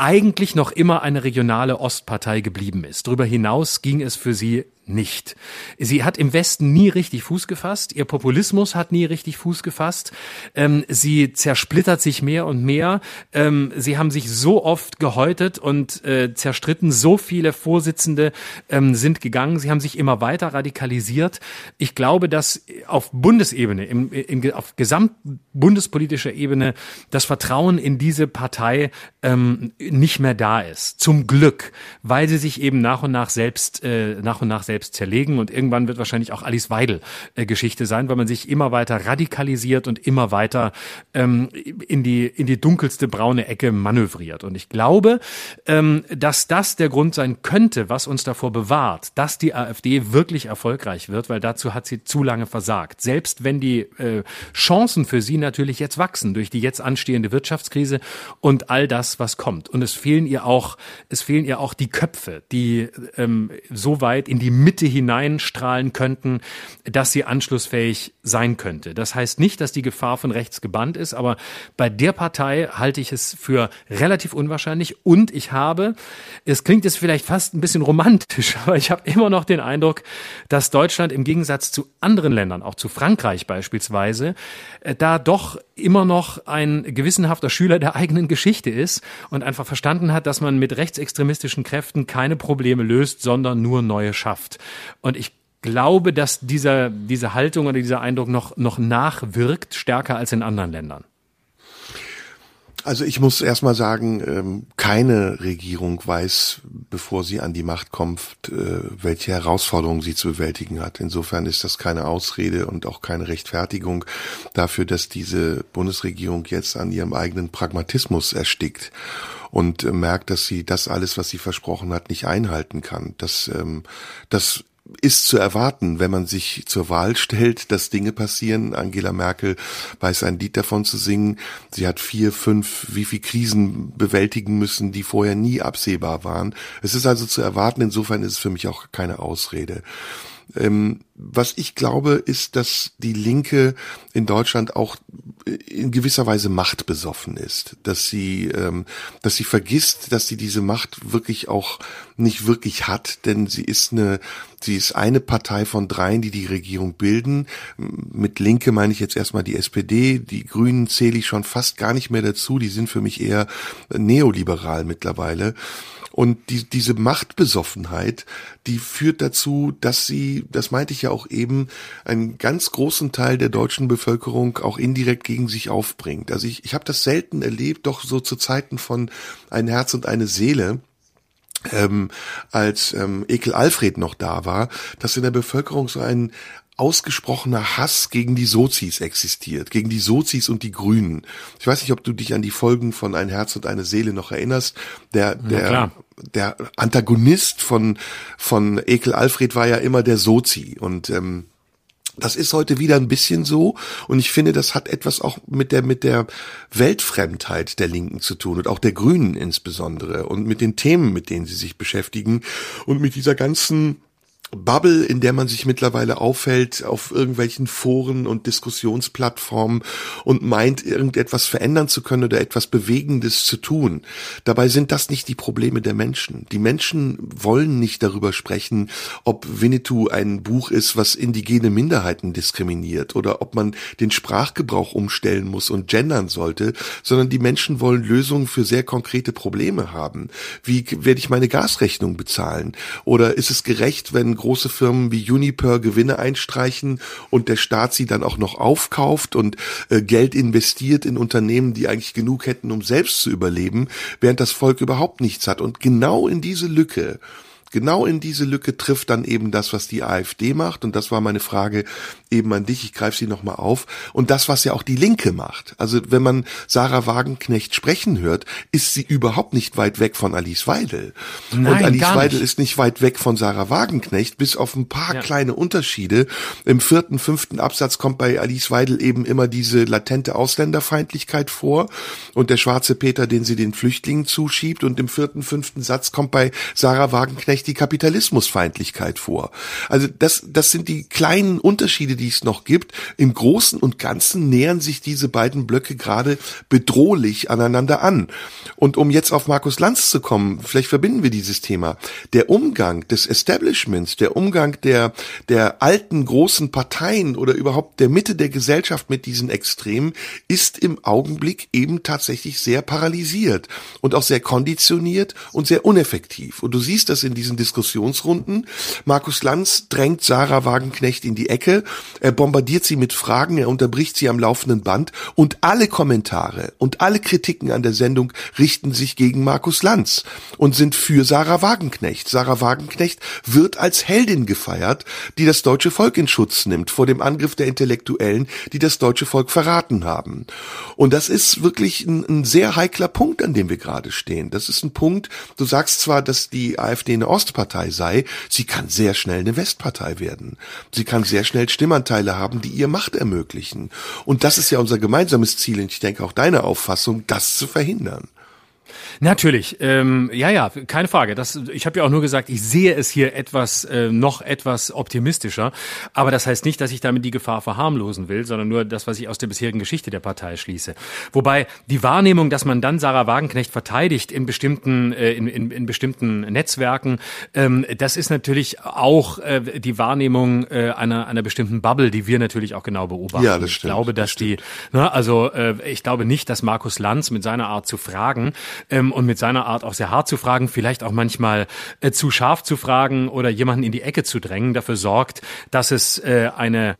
eigentlich noch immer eine regionale Ostpartei geblieben ist. Darüber hinaus ging es für sie nicht. Sie hat im Westen nie richtig Fuß gefasst. Ihr Populismus hat nie richtig Fuß gefasst. Ähm, sie zersplittert sich mehr und mehr. Ähm, sie haben sich so oft gehäutet und äh, zerstritten. So viele Vorsitzende ähm, sind gegangen. Sie haben sich immer weiter radikalisiert. Ich glaube, dass auf Bundesebene, im, im, auf gesamtbundespolitischer Ebene das Vertrauen in diese Partei ähm, nicht mehr da ist. Zum Glück, weil sie sich eben nach und nach selbst, äh, nach und nach selbst zerlegen und irgendwann wird wahrscheinlich auch Alice Weidel äh, Geschichte sein, weil man sich immer weiter radikalisiert und immer weiter ähm, in die in die dunkelste braune Ecke manövriert. Und ich glaube, ähm, dass das der Grund sein könnte, was uns davor bewahrt, dass die AfD wirklich erfolgreich wird, weil dazu hat sie zu lange versagt. Selbst wenn die äh, Chancen für sie natürlich jetzt wachsen durch die jetzt anstehende Wirtschaftskrise und all das, was kommt. Und es fehlen ihr auch, es fehlen ihr auch die Köpfe, die ähm, so weit in die Mitte hineinstrahlen könnten, dass sie anschlussfähig sein könnte. Das heißt nicht, dass die Gefahr von rechts gebannt ist, aber bei der Partei halte ich es für relativ unwahrscheinlich und ich habe, es klingt jetzt vielleicht fast ein bisschen romantisch, aber ich habe immer noch den Eindruck, dass Deutschland im Gegensatz zu anderen Ländern, auch zu Frankreich beispielsweise, äh, da doch immer noch ein gewissenhafter Schüler der eigenen Geschichte ist und einfach verstanden hat, dass man mit rechtsextremistischen Kräften keine Probleme löst, sondern nur neue schafft. Und ich glaube, dass dieser, diese Haltung oder dieser Eindruck noch, noch nachwirkt, stärker als in anderen Ländern. Also ich muss erstmal sagen, ähm, keine Regierung weiß, bevor sie an die Macht kommt, äh, welche Herausforderungen sie zu bewältigen hat. Insofern ist das keine Ausrede und auch keine Rechtfertigung dafür, dass diese Bundesregierung jetzt an ihrem eigenen Pragmatismus erstickt und äh, merkt, dass sie das alles, was sie versprochen hat, nicht einhalten kann. Das, ähm, das ist zu erwarten, wenn man sich zur Wahl stellt, dass Dinge passieren. Angela Merkel weiß ein Lied davon zu singen. Sie hat vier, fünf, wie viel Krisen bewältigen müssen, die vorher nie absehbar waren. Es ist also zu erwarten. Insofern ist es für mich auch keine Ausrede. Ähm, was ich glaube, ist, dass die Linke in Deutschland auch in gewisser Weise machtbesoffen ist, dass sie, ähm, dass sie vergisst, dass sie diese Macht wirklich auch nicht wirklich hat, denn sie ist eine, sie ist eine Partei von dreien, die die Regierung bilden. Mit Linke meine ich jetzt erstmal die SPD, die Grünen zähle ich schon fast gar nicht mehr dazu, die sind für mich eher neoliberal mittlerweile. Und die, diese Machtbesoffenheit, die führt dazu, dass sie, das meinte ich ja auch eben, einen ganz großen Teil der deutschen Bevölkerung auch indirekt gegen sich aufbringt. Also ich, ich habe das selten erlebt, doch so zu Zeiten von ein Herz und eine Seele, ähm, als ähm, Ekel Alfred noch da war, dass in der Bevölkerung so ein ausgesprochener Hass gegen die Sozis existiert, gegen die Sozis und die Grünen. Ich weiß nicht, ob du dich an die Folgen von Ein Herz und eine Seele noch erinnerst. Der, der, der Antagonist von, von Ekel Alfred war ja immer der Sozi und, ähm, das ist heute wieder ein bisschen so. Und ich finde, das hat etwas auch mit der mit der Weltfremdheit der Linken zu tun und auch der Grünen insbesondere und mit den Themen, mit denen sie sich beschäftigen und mit dieser ganzen Bubble, in der man sich mittlerweile aufhält auf irgendwelchen Foren und Diskussionsplattformen und meint, irgendetwas verändern zu können oder etwas Bewegendes zu tun. Dabei sind das nicht die Probleme der Menschen. Die Menschen wollen nicht darüber sprechen, ob Winnetou ein Buch ist, was indigene Minderheiten diskriminiert oder ob man den Sprachgebrauch umstellen muss und gendern sollte, sondern die Menschen wollen Lösungen für sehr konkrete Probleme haben. Wie werde ich meine Gasrechnung bezahlen? Oder ist es gerecht, wenn große Firmen wie Uniper Gewinne einstreichen und der Staat sie dann auch noch aufkauft und äh, Geld investiert in Unternehmen, die eigentlich genug hätten, um selbst zu überleben, während das Volk überhaupt nichts hat. Und genau in diese Lücke genau in diese Lücke trifft dann eben das, was die AfD macht. Und das war meine Frage eben an dich. Ich greife sie nochmal auf. Und das, was ja auch die Linke macht. Also wenn man Sarah Wagenknecht sprechen hört, ist sie überhaupt nicht weit weg von Alice Weidel. Nein, und Alice Weidel ist nicht weit weg von Sarah Wagenknecht, bis auf ein paar ja. kleine Unterschiede. Im vierten, fünften Absatz kommt bei Alice Weidel eben immer diese latente Ausländerfeindlichkeit vor und der schwarze Peter, den sie den Flüchtlingen zuschiebt. Und im vierten, fünften Satz kommt bei Sarah Wagenknecht vielleicht die Kapitalismusfeindlichkeit vor. Also das, das sind die kleinen Unterschiede, die es noch gibt. Im Großen und Ganzen nähern sich diese beiden Blöcke gerade bedrohlich aneinander an. Und um jetzt auf Markus Lanz zu kommen, vielleicht verbinden wir dieses Thema. Der Umgang des Establishments, der Umgang der, der alten großen Parteien oder überhaupt der Mitte der Gesellschaft mit diesen Extremen ist im Augenblick eben tatsächlich sehr paralysiert und auch sehr konditioniert und sehr uneffektiv. Und du siehst das in diesen diesen Diskussionsrunden. Markus Lanz drängt Sarah Wagenknecht in die Ecke, er bombardiert sie mit Fragen, er unterbricht sie am laufenden Band und alle Kommentare und alle Kritiken an der Sendung richten sich gegen Markus Lanz und sind für Sarah Wagenknecht. Sarah Wagenknecht wird als Heldin gefeiert, die das deutsche Volk in Schutz nimmt vor dem Angriff der Intellektuellen, die das deutsche Volk verraten haben. Und das ist wirklich ein, ein sehr heikler Punkt, an dem wir gerade stehen. Das ist ein Punkt, du sagst zwar, dass die AfD eine Ostpartei sei, sie kann sehr schnell eine Westpartei werden. Sie kann sehr schnell Stimmanteile haben, die ihr Macht ermöglichen. Und das ist ja unser gemeinsames Ziel, und ich denke auch deine Auffassung, das zu verhindern. Natürlich, ähm, ja, ja, keine Frage. Das, ich habe ja auch nur gesagt, ich sehe es hier etwas, äh, noch etwas optimistischer. Aber das heißt nicht, dass ich damit die Gefahr verharmlosen will, sondern nur das, was ich aus der bisherigen Geschichte der Partei schließe. Wobei die Wahrnehmung, dass man dann Sarah Wagenknecht verteidigt in bestimmten, äh, in, in, in bestimmten Netzwerken, ähm, das ist natürlich auch äh, die Wahrnehmung äh, einer, einer bestimmten Bubble, die wir natürlich auch genau beobachten. Ja, das stimmt. Ich glaube, dass das die, ne, also äh, ich glaube nicht, dass Markus Lanz mit seiner Art zu fragen ähm, und mit seiner Art auch sehr hart zu fragen, vielleicht auch manchmal äh, zu scharf zu fragen oder jemanden in die Ecke zu drängen, dafür sorgt, dass es äh, eine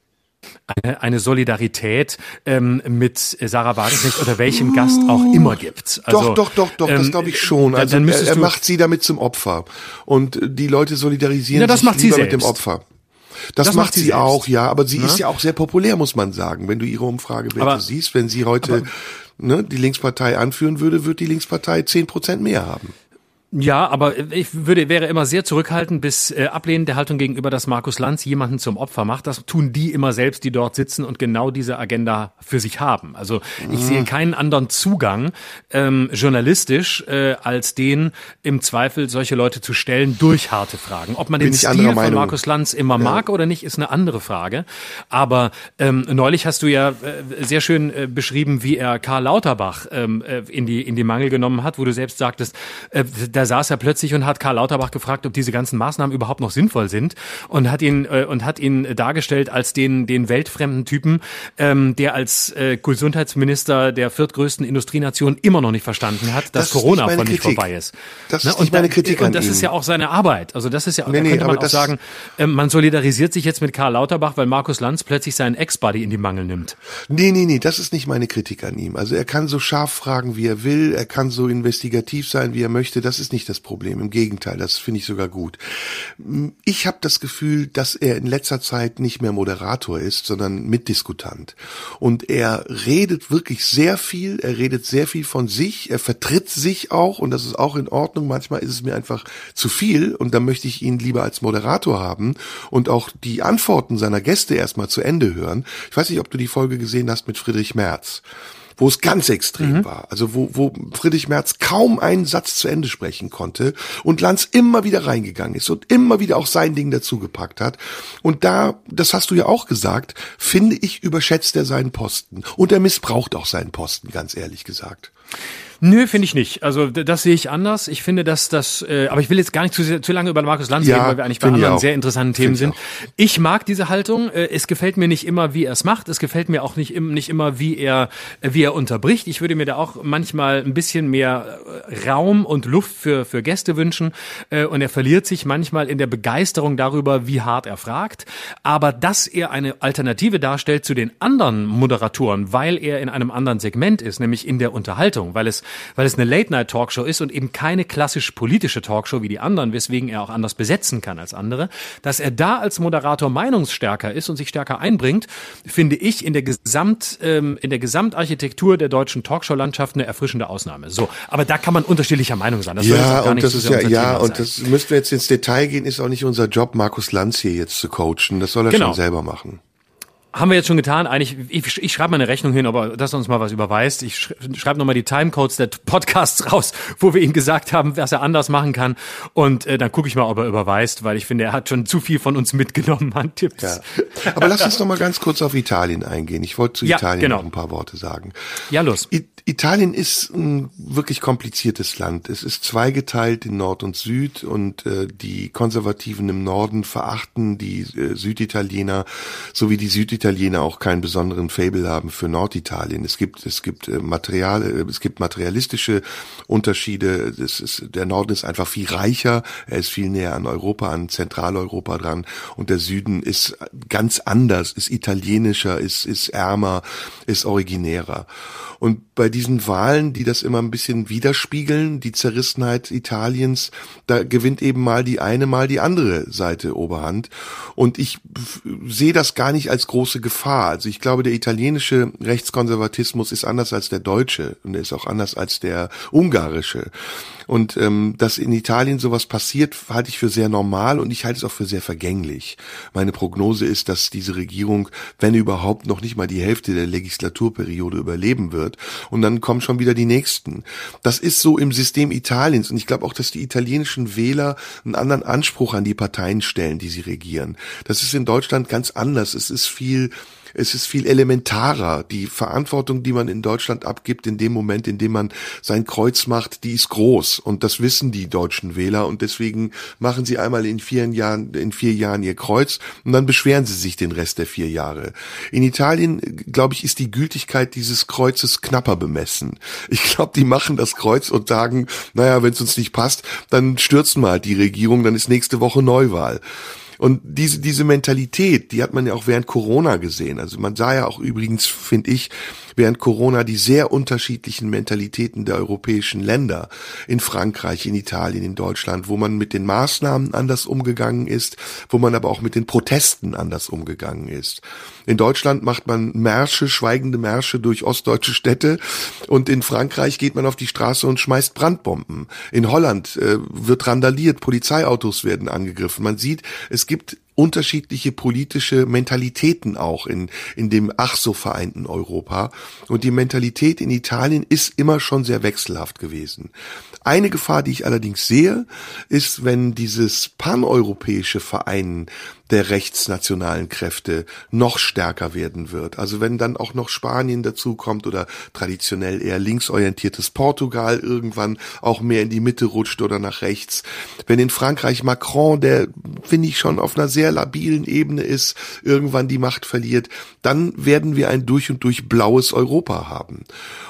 eine, Solidarität ähm, mit Sarah Wagenknecht oder welchem Gast auch immer gibt. Also, doch, doch, doch, doch, ähm, das glaube ich schon. Also dann er, er macht sie damit zum Opfer und die Leute solidarisieren das sich macht lieber sie mit dem Opfer. Das, das macht, sie, sie auch, ja, aber sie ja? ist ja auch sehr populär, muss man sagen. Wenn du ihre Umfragewerte siehst, wenn sie heute ne, die Linkspartei anführen würde, wird die Linkspartei zehn Prozent mehr haben. Ja, aber ich würde, wäre immer sehr zurückhaltend bis äh, ablehnend der Haltung gegenüber, dass Markus Lanz jemanden zum Opfer macht. Das tun die immer selbst, die dort sitzen und genau diese Agenda für sich haben. Also ich sehe keinen anderen Zugang ähm, journalistisch äh, als den im Zweifel solche Leute zu stellen durch harte Fragen. Ob man Bin den Stil von Meinung. Markus Lanz immer mag oder nicht, ist eine andere Frage. Aber ähm, neulich hast du ja äh, sehr schön äh, beschrieben, wie er Karl Lauterbach ähm, äh, in die in die Mangel genommen hat, wo du selbst sagtest, äh, da saß er plötzlich und hat Karl Lauterbach gefragt, ob diese ganzen Maßnahmen überhaupt noch sinnvoll sind und hat ihn äh, und hat ihn dargestellt als den den weltfremden Typen, ähm, der als äh, Gesundheitsminister der viertgrößten Industrienation immer noch nicht verstanden hat, dass Das Corona von nicht vorbei ist. Das Ne, ist nicht meine Kritik Und das ist ja auch seine Arbeit. Also das ist ja, Nee, da nee, könnte man auch sagen, ähm, man solidarisiert sich jetzt mit Karl Lauterbach, weil Markus Lanz plötzlich seinen Ex-Buddy in die Mangel nimmt. Nee, nee, nee, das ist nicht meine Kritik an ihm. Also er kann so scharf fragen, wie er will, er kann so investigativ sein, wie er möchte, das ist nicht das Problem. Im Gegenteil, das finde ich sogar gut. Ich habe das Gefühl, dass er in letzter Zeit nicht mehr Moderator ist, sondern Mitdiskutant. Und er redet wirklich sehr viel, er redet sehr viel von sich, er vertritt sich auch und das ist auch in Ordnung. Manchmal ist es mir einfach zu viel und dann möchte ich ihn lieber als Moderator haben und auch die Antworten seiner Gäste erstmal zu Ende hören. Ich weiß nicht, ob du die Folge gesehen hast mit Friedrich Merz wo es ganz extrem war. Also wo, wo Friedrich Merz kaum einen Satz zu Ende sprechen konnte und Lanz immer wieder reingegangen ist und immer wieder auch sein Ding dazugepackt hat. Und da, das hast du ja auch gesagt, finde ich, überschätzt er seinen Posten. Und er missbraucht auch seinen Posten, ganz ehrlich gesagt. Nö, finde ich nicht. Also das sehe ich anders. Ich finde, dass das, äh, aber ich will jetzt gar nicht zu, sehr- zu lange über Markus Lanz Ja, reden, weil wir eigentlich bei anderen sehr interessanten Themen Finde sind. ich Ich mag diese Haltung. Äh, Es gefällt mir nicht immer, wie er es macht. Es gefällt mir auch nicht, im- nicht immer, wie er, wie er unterbricht. Ich würde mir da auch manchmal ein bisschen mehr äh, Raum und Luft für, für Gäste wünschen. Äh, Und er verliert sich manchmal in der Begeisterung darüber, wie hart er fragt. Aber dass er eine Alternative darstellt zu den anderen Moderatoren, weil er in einem anderen Segment ist, nämlich in der Unterhaltung, weil es, weil es eine Late-Night-Talkshow ist und eben keine klassisch politische Talkshow wie die anderen, weswegen er auch anders besetzen kann als andere, dass er da als Moderator meinungsstärker ist und sich stärker einbringt, finde ich in der Gesamt, ähm, in der Gesamtarchitektur der deutschen Talkshow-Landschaft eine erfrischende Ausnahme. So, aber da kann man unterschiedlicher Meinung sein. Das Ja, und nicht das so ist sehr ja, ja, Thema und sein. das müssten wir jetzt ins Detail gehen, ist auch nicht unser Job, Markus Lanz hier jetzt zu coachen. Das soll er Genau. schon selber machen. Haben wir jetzt schon getan. Eigentlich, ich, ich schreibe mal eine Rechnung hin, aber dass er uns mal was überweist. Ich sch schreibe nochmal die Timecodes der Podcasts raus, wo wir ihm gesagt haben, was er anders machen kann. Und äh, dann gucke ich mal, ob er überweist, weil ich finde, er hat schon zu viel von uns mitgenommen an Tipps. Ja. Aber lass uns noch mal ganz kurz auf Italien eingehen. Ich wollte zu Ja, Italien genau. noch ein paar Worte sagen. Ja, los. I Italien ist ein wirklich kompliziertes Land. Es ist zweigeteilt in Nord und Süd und äh, die Konservativen im Norden verachten die äh, Süditaliener, so wie die Süditaliener auch keinen besonderen Fable haben für Norditalien. Es gibt es gibt äh, Material, äh, es gibt materialistische Unterschiede. Es ist, der Norden ist einfach viel reicher, er ist viel näher an Europa, an Zentraleuropa dran und der Süden ist ganz anders, ist italienischer, ist ist ärmer, ist originärer. Und bei diesen Wahlen, die das immer ein bisschen widerspiegeln, die Zerrissenheit Italiens, da gewinnt eben mal die eine, mal die andere Seite Oberhand. Und ich sehe das gar nicht als große Gefahr. Also ich glaube, der italienische Rechtskonservatismus ist anders als der deutsche und er ist auch anders als der ungarische. Und ähm, dass in Italien sowas passiert, halte ich für sehr normal und ich halte es auch für sehr vergänglich. Meine Prognose ist, dass diese Regierung, wenn überhaupt, noch nicht mal die Hälfte der Legislaturperiode überleben wird. Und dann kommen schon wieder die nächsten. Das ist so im System Italiens. Und ich glaube auch, dass die italienischen Wähler einen anderen Anspruch an die Parteien stellen, die sie regieren. Das ist in Deutschland ganz anders. Es ist viel es ist viel elementarer. Die Verantwortung, die man in Deutschland abgibt, in dem Moment, in dem man sein Kreuz macht, die ist groß. Und das wissen die deutschen Wähler. Und deswegen machen sie einmal in vier Jahren, in vier Jahren ihr Kreuz und dann beschweren sie sich den Rest der vier Jahre. In Italien, glaube ich, ist die Gültigkeit dieses Kreuzes knapper bemessen. Ich glaube, die machen das Kreuz und sagen, naja, wenn es uns nicht passt, dann stürzen wir halt die Regierung, dann ist nächste Woche Neuwahl. Und diese, diese Mentalität, die hat man ja auch während Corona gesehen. Also man sah ja auch übrigens, finde ich, während Corona die sehr unterschiedlichen Mentalitäten der europäischen Länder in Frankreich, in Italien, in Deutschland, wo man mit den Maßnahmen anders umgegangen ist, wo man aber auch mit den Protesten anders umgegangen ist. In Deutschland macht man Märsche, schweigende Märsche durch ostdeutsche Städte und in Frankreich geht man auf die Straße und schmeißt Brandbomben. In Holland äh, wird randaliert, Polizeiautos werden angegriffen. Man sieht, es gibt unterschiedliche politische Mentalitäten auch in, in dem ach so vereinten Europa. Und die Mentalität in Italien ist immer schon sehr wechselhaft gewesen. Eine Gefahr, die ich allerdings sehe, ist, wenn dieses paneuropäische Vereinen der rechtsnationalen Kräfte noch stärker werden wird. Also wenn dann auch noch Spanien dazukommt oder traditionell eher linksorientiertes Portugal irgendwann auch mehr in die Mitte rutscht oder nach rechts. Wenn in Frankreich Macron, der finde ich schon auf einer sehr labilen Ebene ist, irgendwann die Macht verliert, dann werden wir ein durch und durch blaues Europa haben.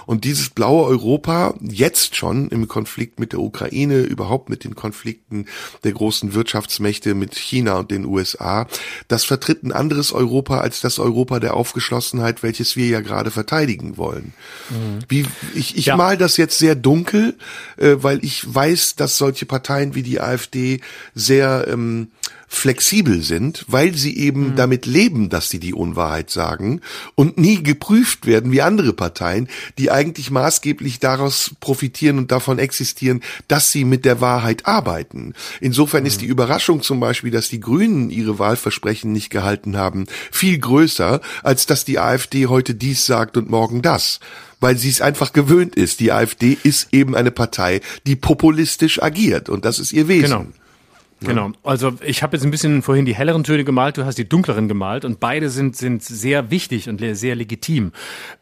Und dieses blaue Europa jetzt schon im Konflikt mit der Ukraine, überhaupt mit den Konflikten der großen Wirtschaftsmächte mit China und den USA, USA, das vertritt ein anderes Europa als das Europa der Aufgeschlossenheit, welches wir ja gerade verteidigen wollen. Mhm. Wie, ich ich ja. mal das jetzt sehr dunkel, äh, weil ich weiß, dass solche Parteien wie die AfD sehr ähm, flexibel sind, weil sie eben mhm. damit leben, dass sie die Unwahrheit sagen und nie geprüft werden wie andere Parteien, die eigentlich maßgeblich daraus profitieren und davon existieren, dass sie mit der Wahrheit arbeiten. Insofern mhm. ist die Überraschung zum Beispiel, dass die Grünen ihre Wahlversprechen nicht gehalten haben, viel größer, als dass die AfD heute dies sagt und morgen das weil sie es einfach gewöhnt ist. Die AfD ist eben eine Partei, die populistisch agiert und das ist ihr Wesen. Genau. Genau. Also ich habe jetzt ein bisschen vorhin die helleren Töne gemalt, du hast die dunkleren gemalt und beide sind sind sehr wichtig und sehr legitim.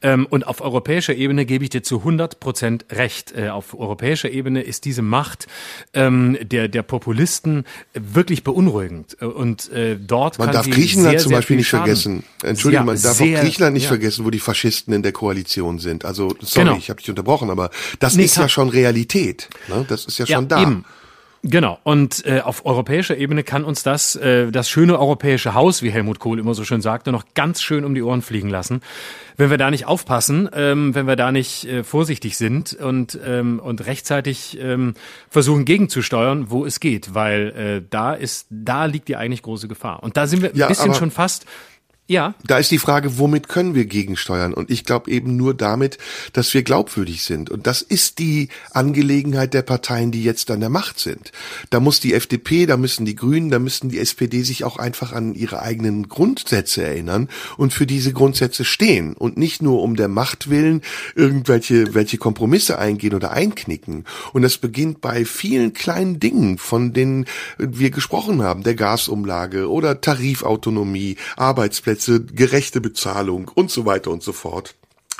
Ähm, und auf europäischer Ebene gebe ich dir zu 100 Prozent recht. Äh, auf europäischer Ebene ist diese Macht ähm, der der Populisten wirklich beunruhigend äh, und äh, dort man darf Griechenland sehr, zum Beispiel nicht Schaden. vergessen. Entschuldigung, ja, man darf sehr, auch Griechenland nicht ja. vergessen, wo die Faschisten in der Koalition sind. Also sorry, genau. ich habe dich unterbrochen, aber das nee, ist ja schon Realität. Ne? Das ist ja schon ja, da. Eben. Genau. Und äh, auf europäischer Ebene kann uns das, äh, das schöne europäische Haus, wie Helmut Kohl immer so schön sagte, noch ganz schön um die Ohren fliegen lassen. Wenn wir da nicht aufpassen, ähm, wenn wir da nicht äh, vorsichtig sind und, ähm, und rechtzeitig ähm, versuchen gegenzusteuern, wo es geht, weil äh, da ist, da liegt die eigentlich große Gefahr. Und da sind wir ein ja, bisschen schon fast ja. Da ist die Frage, womit können wir gegensteuern? Und ich glaube eben nur damit, dass wir glaubwürdig sind. Und das ist die Angelegenheit der Parteien, die jetzt an der Macht sind. Da muss die FDP, da müssen die Grünen, da müssen die SPD sich auch einfach an ihre eigenen Grundsätze erinnern und für diese Grundsätze stehen. Und nicht nur um der Macht willen irgendwelche welche Kompromisse eingehen oder einknicken. Und das beginnt bei vielen kleinen Dingen, von denen wir gesprochen haben. Der Gasumlage oder Tarifautonomie, Arbeitsplätze Arbeitsplätze, gerechte Bezahlung und so weiter und so fort.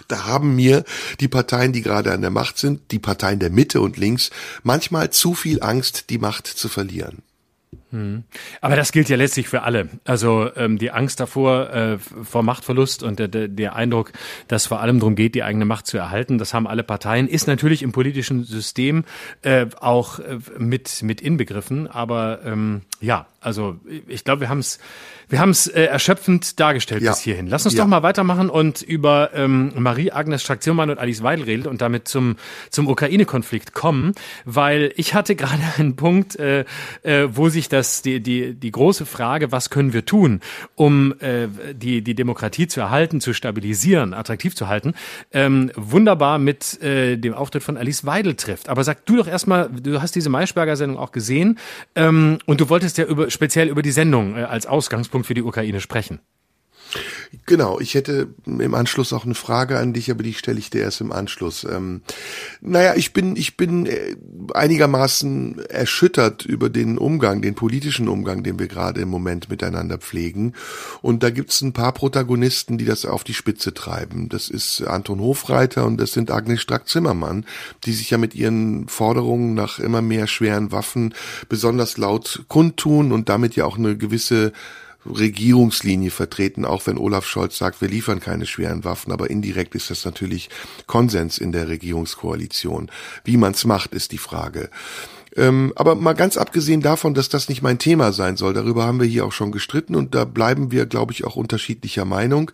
Da haben mir die Parteien, die gerade an der Macht sind, die Parteien der Mitte und links, manchmal zu viel Angst, die Macht zu verlieren. Hm. Aber das gilt ja letztlich für alle. Also ähm, die Angst davor, äh, vor Machtverlust und der, der, der Eindruck, dass vor allem darum geht, die eigene Macht zu erhalten, das haben alle Parteien, ist natürlich im politischen System äh, auch äh, mit, mit inbegriffen. Aber ähm, ja, also ich glaube, wir haben es wir haben es äh, erschöpfend dargestellt ja. bis hierhin. Lass uns ja. doch mal weitermachen und über ähm, Marie-Agnes Strack-Zimmermann und Alice Weidel reden und damit zum, zum Ukraine-Konflikt kommen, weil ich hatte gerade einen Punkt, äh, äh, wo sich das, die, die, die große Frage, was können wir tun, um äh, die, die Demokratie zu erhalten, zu stabilisieren, attraktiv zu halten, ähm, wunderbar mit äh, dem Auftritt von Alice Weidel trifft. Aber sag du doch erstmal, du hast diese Maischberger-Sendung auch gesehen ähm, und du wolltest ja über, speziell über die Sendung äh, als Ausgangspunkt für die Ukraine sprechen. Genau, ich hätte im Anschluss auch eine Frage an dich, aber die stelle ich dir erst im Anschluss. Ähm, naja, ich bin, ich bin äh, einigermaßen erschüttert über den Umgang, den politischen Umgang, den wir gerade im Moment miteinander pflegen. Und da gibt's ein paar Protagonisten, die das auf die Spitze treiben. Das ist Anton Hofreiter und das sind Agnes Strack-Zimmermann, die sich ja mit ihren Forderungen nach immer mehr schweren Waffen besonders laut kundtun und damit ja auch eine gewisse Regierungslinie vertreten, auch wenn Olaf Scholz sagt, wir liefern keine schweren Waffen, aber indirekt ist das natürlich Konsens in der Regierungskoalition. Wie man's macht, ist die Frage. Ähm, aber mal ganz abgesehen davon, dass das nicht mein Thema sein soll, darüber haben wir hier auch schon gestritten und da bleiben wir, glaube ich, auch unterschiedlicher Meinung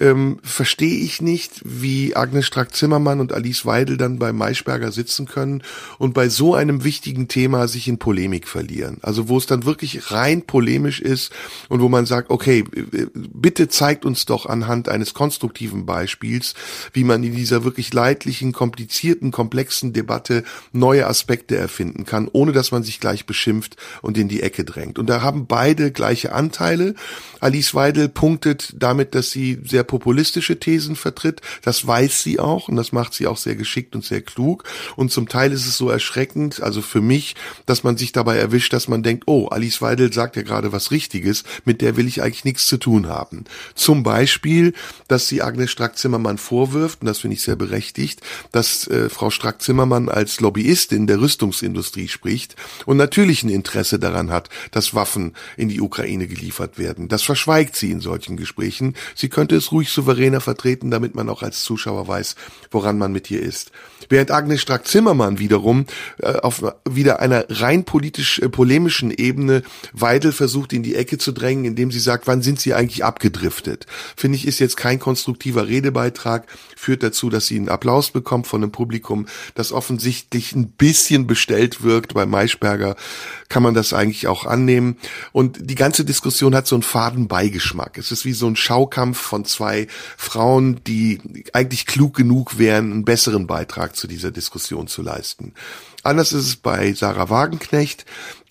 ähm, verstehe ich nicht, wie Agnes Strack-Zimmermann und Alice Weidel dann bei Maischberger sitzen können und bei so einem wichtigen Thema sich in Polemik verlieren. Also wo es dann wirklich rein polemisch ist und wo man sagt, okay, bitte zeigt uns doch anhand eines konstruktiven Beispiels, wie man in dieser wirklich leidlichen, komplizierten, komplexen Debatte neue Aspekte erfinden kann, ohne dass man sich gleich beschimpft und in die Ecke drängt. Und da haben beide gleiche Anteile. Alice Weidel punktet damit, dass sie sehr populistische Thesen vertritt. Das weiß sie auch und das macht sie auch sehr geschickt und sehr klug. Und zum Teil ist es so erschreckend, also für mich, dass man sich dabei erwischt, dass man denkt, oh, Alice Weidel sagt ja gerade was Richtiges, mit der will ich eigentlich nichts zu tun haben. Zum Beispiel, dass sie Agnes Strack-Zimmermann vorwirft, und das finde ich sehr berechtigt, dass äh, Frau Strack-Zimmermann als Lobbyistin der Rüstungsindustrie spricht und natürlich ein Interesse daran hat, dass Waffen in die Ukraine geliefert werden. Das verschweigt sie in solchen Gesprächen. Sie könnte es ruhig souveräner vertreten, damit man auch als Zuschauer weiß, woran man mit ihr ist. Während Agnes Strack-Zimmermann wiederum äh, auf wieder einer rein politisch äh, polemischen Ebene Weidel versucht in die Ecke zu drängen, indem sie sagt, wann sind sie eigentlich abgedriftet? Finde ich, ist jetzt kein konstruktiver Redebeitrag, führt dazu, dass sie einen Applaus bekommt von einem Publikum, das offensichtlich ein bisschen bestellt wirkt. Bei Maischberger kann man das eigentlich auch annehmen. Und die ganze Diskussion hat so einen faden Beigeschmack. Es ist wie so ein Schaukampf von zwei zwei Frauen, die eigentlich klug genug wären, einen besseren Beitrag zu dieser Diskussion zu leisten. Anders ist es bei Sarah Wagenknecht,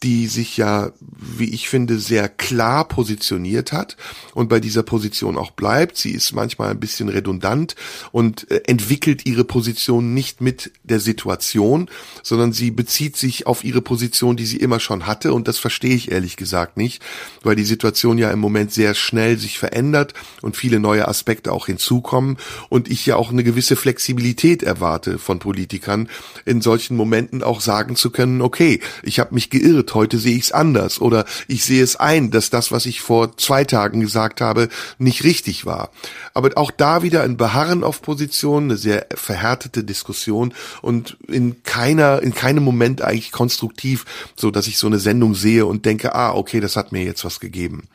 die sich ja, wie ich finde, sehr klar positioniert hat und bei dieser Position auch bleibt. Sie ist manchmal ein bisschen redundant und äh, entwickelt ihre Position nicht mit der Situation, sondern sie bezieht sich auf ihre Position, die sie immer schon hatte und das verstehe ich ehrlich gesagt nicht, weil die Situation ja im Moment sehr schnell sich verändert und viele neue Aspekte auch hinzukommen und ich ja auch eine gewisse Flexibilität erwarte von Politikern in solchen Momenten auch sagen zu können, okay, ich habe mich geirrt, heute sehe ich es anders oder ich sehe es ein, dass das, was ich vor zwei Tagen gesagt habe, nicht richtig war. Aber auch da wieder ein Beharren auf Position, eine sehr verhärtete Diskussion und in keiner, in keinem Moment eigentlich konstruktiv, so dass ich so eine Sendung sehe und denke, ah, okay, das hat mir jetzt was gegeben.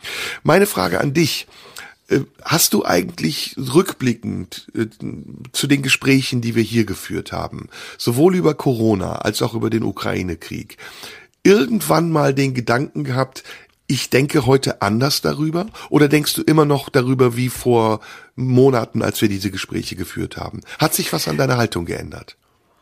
Meine Frage an dich. Äh, hast du eigentlich rückblickend äh, zu den Gesprächen, die wir hier geführt haben, sowohl über Corona als auch über den Ukraine-Krieg, irgendwann mal den Gedanken gehabt, ich denke heute anders darüber? Oder denkst du immer noch darüber wie vor Monaten, als wir diese Gespräche geführt haben? Hat sich was an deiner Haltung geändert?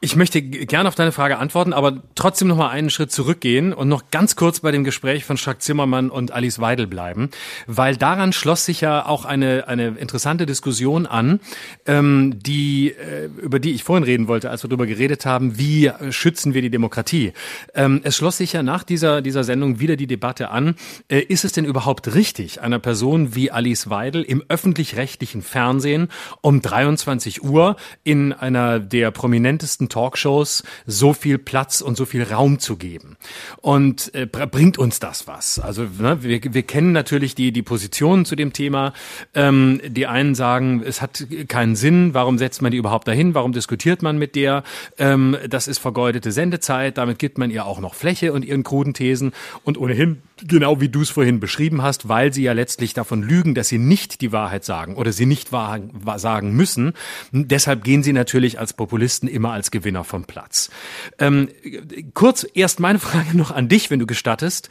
Ich möchte gerne auf deine Frage antworten, aber trotzdem noch mal einen Schritt zurückgehen und noch ganz kurz bei dem Gespräch von Strack Zimmermann und Alice Weidel bleiben, weil daran schloss sich ja auch eine eine interessante Diskussion an, ähm, die äh, über die ich vorhin reden wollte, als wir darüber geredet haben, wie schützen wir die Demokratie. Ähm, es schloss sich ja nach dieser dieser Sendung wieder die Debatte an: äh, Ist es denn überhaupt richtig, einer Person wie Alice Weidel im öffentlich-rechtlichen Fernsehen um 23 Uhr in einer der prominentesten Talkshows so viel Platz und so viel Raum zu geben. Und äh, bringt uns das was? Also ne, wir, wir kennen natürlich die, die Positionen zu dem Thema. Ähm, die einen sagen, es hat keinen Sinn, warum setzt man die überhaupt dahin, warum diskutiert man mit der? Ähm, das ist vergeudete Sendezeit, damit gibt man ihr auch noch Fläche und ihren kruden Thesen. Und ohnehin Genau wie du es vorhin beschrieben hast, weil sie ja letztlich davon lügen, dass sie nicht die Wahrheit sagen oder sie nicht wahr, sagen müssen. Deshalb gehen sie natürlich als Populisten immer als Gewinner vom Platz. Ähm, kurz erst meine Frage noch an dich, wenn du gestattest.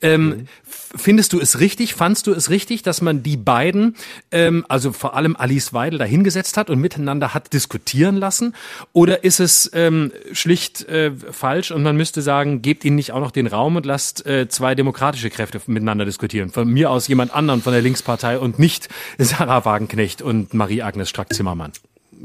Ähm, mhm. Findest du es richtig, fandst du es richtig, dass man die beiden, ähm, also vor allem Alice Weidel, dahingesetzt hat und miteinander hat diskutieren lassen? Oder ist es ähm, schlicht äh, falsch und man müsste sagen, gebt ihnen nicht auch noch den Raum und lasst äh, zwei demokratische Kräfte miteinander diskutieren? Von mir aus jemand anderen von der Linkspartei und nicht Sarah Wagenknecht und Marie-Agnes Strack-Zimmermann.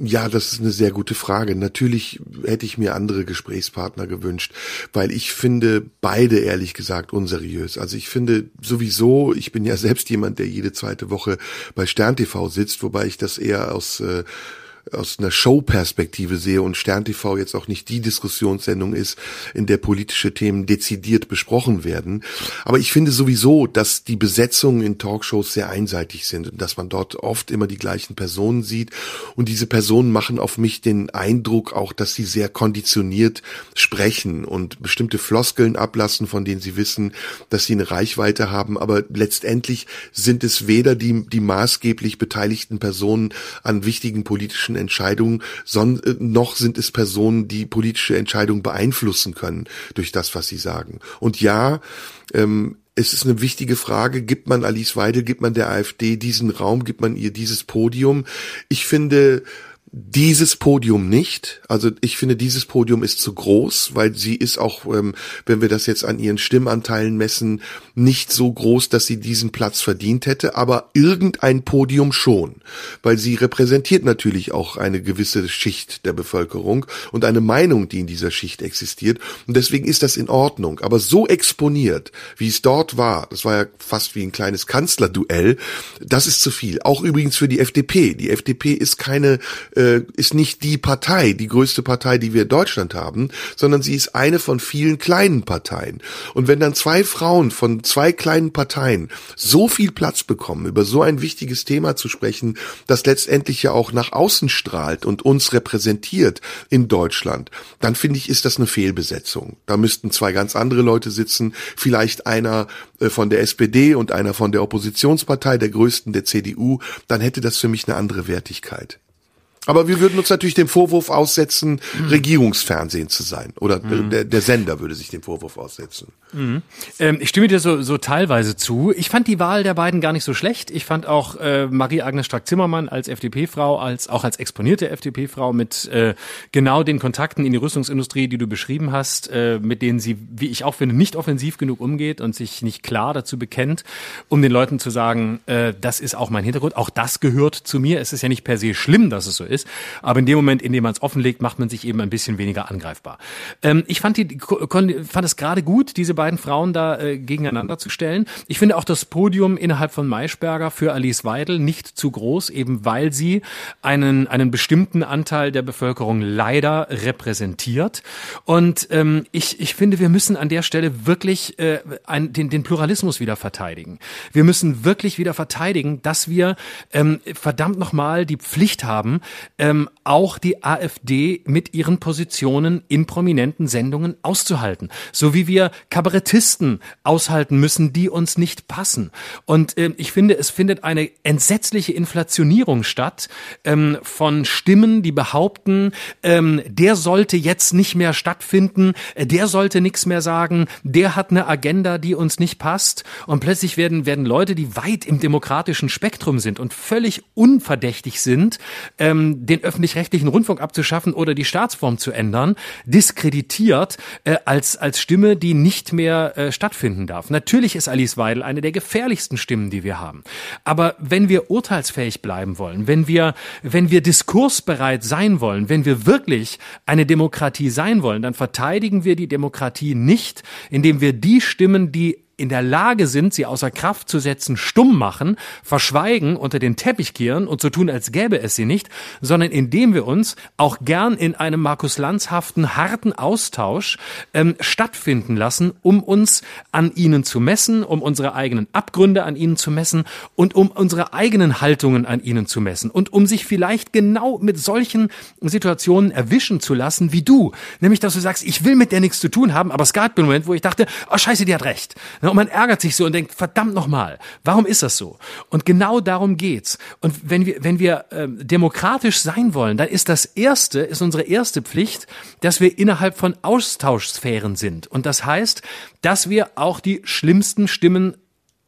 Ja, das ist eine sehr gute Frage. Natürlich hätte ich mir andere Gesprächspartner gewünscht, weil ich finde beide ehrlich gesagt unseriös. Also ich finde sowieso, ich bin ja selbst jemand, der jede zweite Woche bei Stern TV sitzt, wobei ich das eher aus äh, aus einer Show-Perspektive sehe und Stern jetzt auch nicht die Diskussionssendung ist, in der politische Themen dezidiert besprochen werden. Aber ich finde sowieso, dass die Besetzungen in Talkshows sehr einseitig sind und dass man dort oft immer die gleichen Personen sieht. Und diese Personen machen auf mich den Eindruck auch, dass sie sehr konditioniert sprechen und bestimmte Floskeln ablassen, von denen sie wissen, dass sie eine Reichweite haben. Aber letztendlich sind es weder die, die maßgeblich beteiligten Personen an wichtigen politischen Entscheidungen, sondern äh, noch sind es Personen, die politische Entscheidungen beeinflussen können durch das, was sie sagen. Und ja, ähm, es ist eine wichtige Frage, gibt man Alice Weidel, gibt man der AfD diesen Raum, gibt man ihr dieses Podium? Ich finde, dieses Podium nicht. Also ich finde, dieses Podium ist zu groß, weil sie ist auch, ähm, wenn wir das jetzt an ihren Stimmanteilen messen, nicht so groß, dass sie diesen Platz verdient hätte, aber irgendein Podium schon, weil sie repräsentiert natürlich auch eine gewisse Schicht der Bevölkerung und eine Meinung, die in dieser Schicht existiert. Und deswegen ist das in Ordnung. Aber so exponiert, wie es dort war, das war ja fast wie ein kleines Kanzlerduell, das ist zu viel. Auch übrigens für die FDP. Die FDP ist keine ist nicht die Partei, die größte Partei, die wir in Deutschland haben, sondern sie ist eine von vielen kleinen Parteien. Und wenn dann zwei Frauen von zwei kleinen Parteien so viel Platz bekommen, über so ein wichtiges Thema zu sprechen, das letztendlich ja auch nach außen strahlt und uns repräsentiert in Deutschland, dann finde ich, ist das eine Fehlbesetzung. Da müssten zwei ganz andere Leute sitzen, vielleicht einer äh, von der SPD und einer von der Oppositionspartei, der größten der CDU, dann hätte das für mich eine andere Wertigkeit. Aber wir würden uns natürlich dem Vorwurf aussetzen, mhm. Regierungsfernsehen zu sein. Oder mhm. der, der, Sender würde sich dem Vorwurf aussetzen. Mhm. Ähm, ich stimme dir so, so teilweise zu. Ich fand die Wahl der beiden gar nicht so schlecht. Ich fand auch äh, Marie-Agnes Strack-Zimmermann als FDP-Frau, als auch als exponierte FDP-Frau mit äh, genau den Kontakten in die Rüstungsindustrie, die du beschrieben hast, äh, mit denen sie, wie ich auch finde, nicht offensiv genug umgeht und sich nicht klar dazu bekennt, um den Leuten zu sagen, äh, das ist auch mein Hintergrund, auch das gehört zu mir. Es ist ja nicht per se schlimm, dass es so ist. Aber in dem Moment, in dem man es offenlegt, macht man sich eben ein bisschen weniger angreifbar. Ähm, ich fand, die, fand es gerade gut, diese beiden Frauen da äh, gegeneinander zu stellen. Ich finde auch das Podium innerhalb von Maischberger für Alice Weidel nicht zu groß, eben weil sie einen, einen bestimmten Anteil der Bevölkerung leider repräsentiert. Und ähm, ich, ich finde, wir müssen an der Stelle wirklich äh, ein, den, den Pluralismus wieder verteidigen. Wir müssen wirklich wieder verteidigen, dass wir ähm, verdammt nochmal die Pflicht haben, ähm, auch die AfD mit ihren Positionen in prominenten Sendungen auszuhalten. So wie wir Kabarettisten aushalten müssen, die uns nicht passen. Und ähm, ich finde, es findet eine entsetzliche Inflationierung statt ähm, von Stimmen, die behaupten, ähm, der sollte jetzt nicht mehr stattfinden, äh, der sollte nichts mehr sagen, der hat eine Agenda, die uns nicht passt. Und plötzlich werden, werden Leute, die weit im demokratischen Spektrum sind und völlig unverdächtig sind, ähm, den öffentlich-rechtlichen Rundfunk abzuschaffen oder die Staatsform zu ändern, diskreditiert äh, als, als Stimme, die nicht mehr äh, stattfinden darf. Natürlich ist Alice Weidel eine der gefährlichsten Stimmen, die wir haben. Aber wenn wir urteilsfähig bleiben wollen, wenn wir, wenn wir diskursbereit sein wollen, wenn wir wirklich eine Demokratie sein wollen, dann verteidigen wir die Demokratie nicht, indem wir die Stimmen, die in der Lage sind, sie außer Kraft zu setzen, stumm machen, verschweigen, unter den Teppich kehren und so tun, als gäbe es sie nicht, sondern indem wir uns auch gern in einem Markus Lanzhaften harten Austausch ähm, stattfinden lassen, um uns an ihnen zu messen, um unsere eigenen Abgründe an ihnen zu messen und um unsere eigenen Haltungen an ihnen zu messen und um sich vielleicht genau mit solchen Situationen erwischen zu lassen wie du, nämlich dass du sagst, ich will mit der nichts zu tun haben, aber es gab einen Moment, wo ich dachte, oh scheiße, die hat recht. Und man ärgert sich so und denkt, verdammt nochmal, warum ist das so? Und genau darum geht's. Und wenn wir, wenn wir äh, demokratisch sein wollen, dann ist das erste, ist unsere erste Pflicht, dass wir innerhalb von Austauschsphären sind. Und das heißt, dass wir auch die schlimmsten Stimmen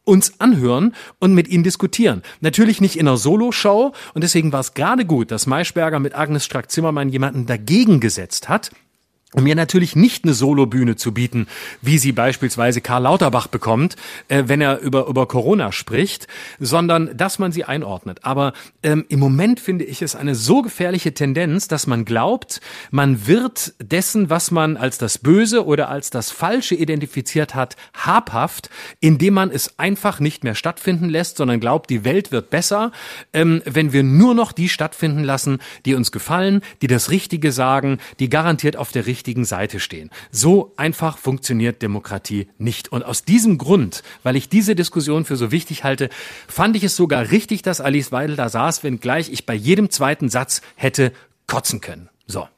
uns anhören und mit ihnen diskutieren. Natürlich nicht in einer Solo-Show und deswegen war es gerade gut, dass Maischberger mit Agnes Strack-Zimmermann jemanden dagegen gesetzt hat, um mir natürlich nicht eine Solobühne zu bieten, wie sie beispielsweise Karl Lauterbach bekommt, äh, wenn er über, über Corona spricht, sondern dass man sie einordnet. Aber ähm, im Moment finde ich es eine so gefährliche Tendenz, dass man glaubt, man wird dessen, was man als das Böse oder als das Falsche identifiziert hat, habhaft, indem man es einfach nicht mehr stattfinden lässt, sondern glaubt, die Welt wird besser, ähm, wenn wir nur noch die stattfinden lassen, die uns gefallen, die das Richtige sagen, die garantiert auf der richtigen richtigen Seite stehen. So einfach funktioniert Demokratie nicht. Und aus diesem Grund, weil ich diese Diskussion für so wichtig halte, fand ich es sogar richtig, dass Alice Weidel da saß, wenngleich ich bei jedem zweiten Satz hätte kotzen können. So.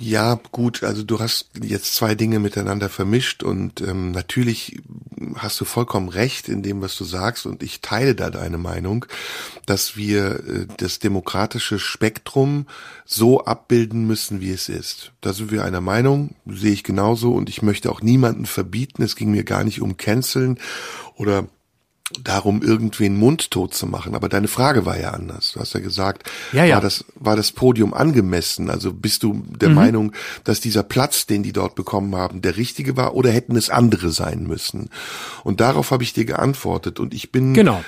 Ja, gut, also du hast jetzt zwei Dinge miteinander vermischt und ähm, natürlich hast du vollkommen recht in dem, was du sagst und ich teile da deine Meinung, dass wir äh, das demokratische Spektrum so abbilden müssen, wie es ist. Da sind wir einer Meinung, sehe ich genauso und ich möchte auch niemanden verbieten. Es ging mir gar nicht um Canceln oder darum, irgendwen mundtot zu machen. Aber deine Frage war ja anders. Du hast ja gesagt, ja, ja. War, das, war das Podium angemessen? Also bist du der mhm. Meinung, dass dieser Platz, den die dort bekommen haben, der richtige war oder hätten es andere sein müssen? Und darauf habe ich dir geantwortet. Und ich bin, genau.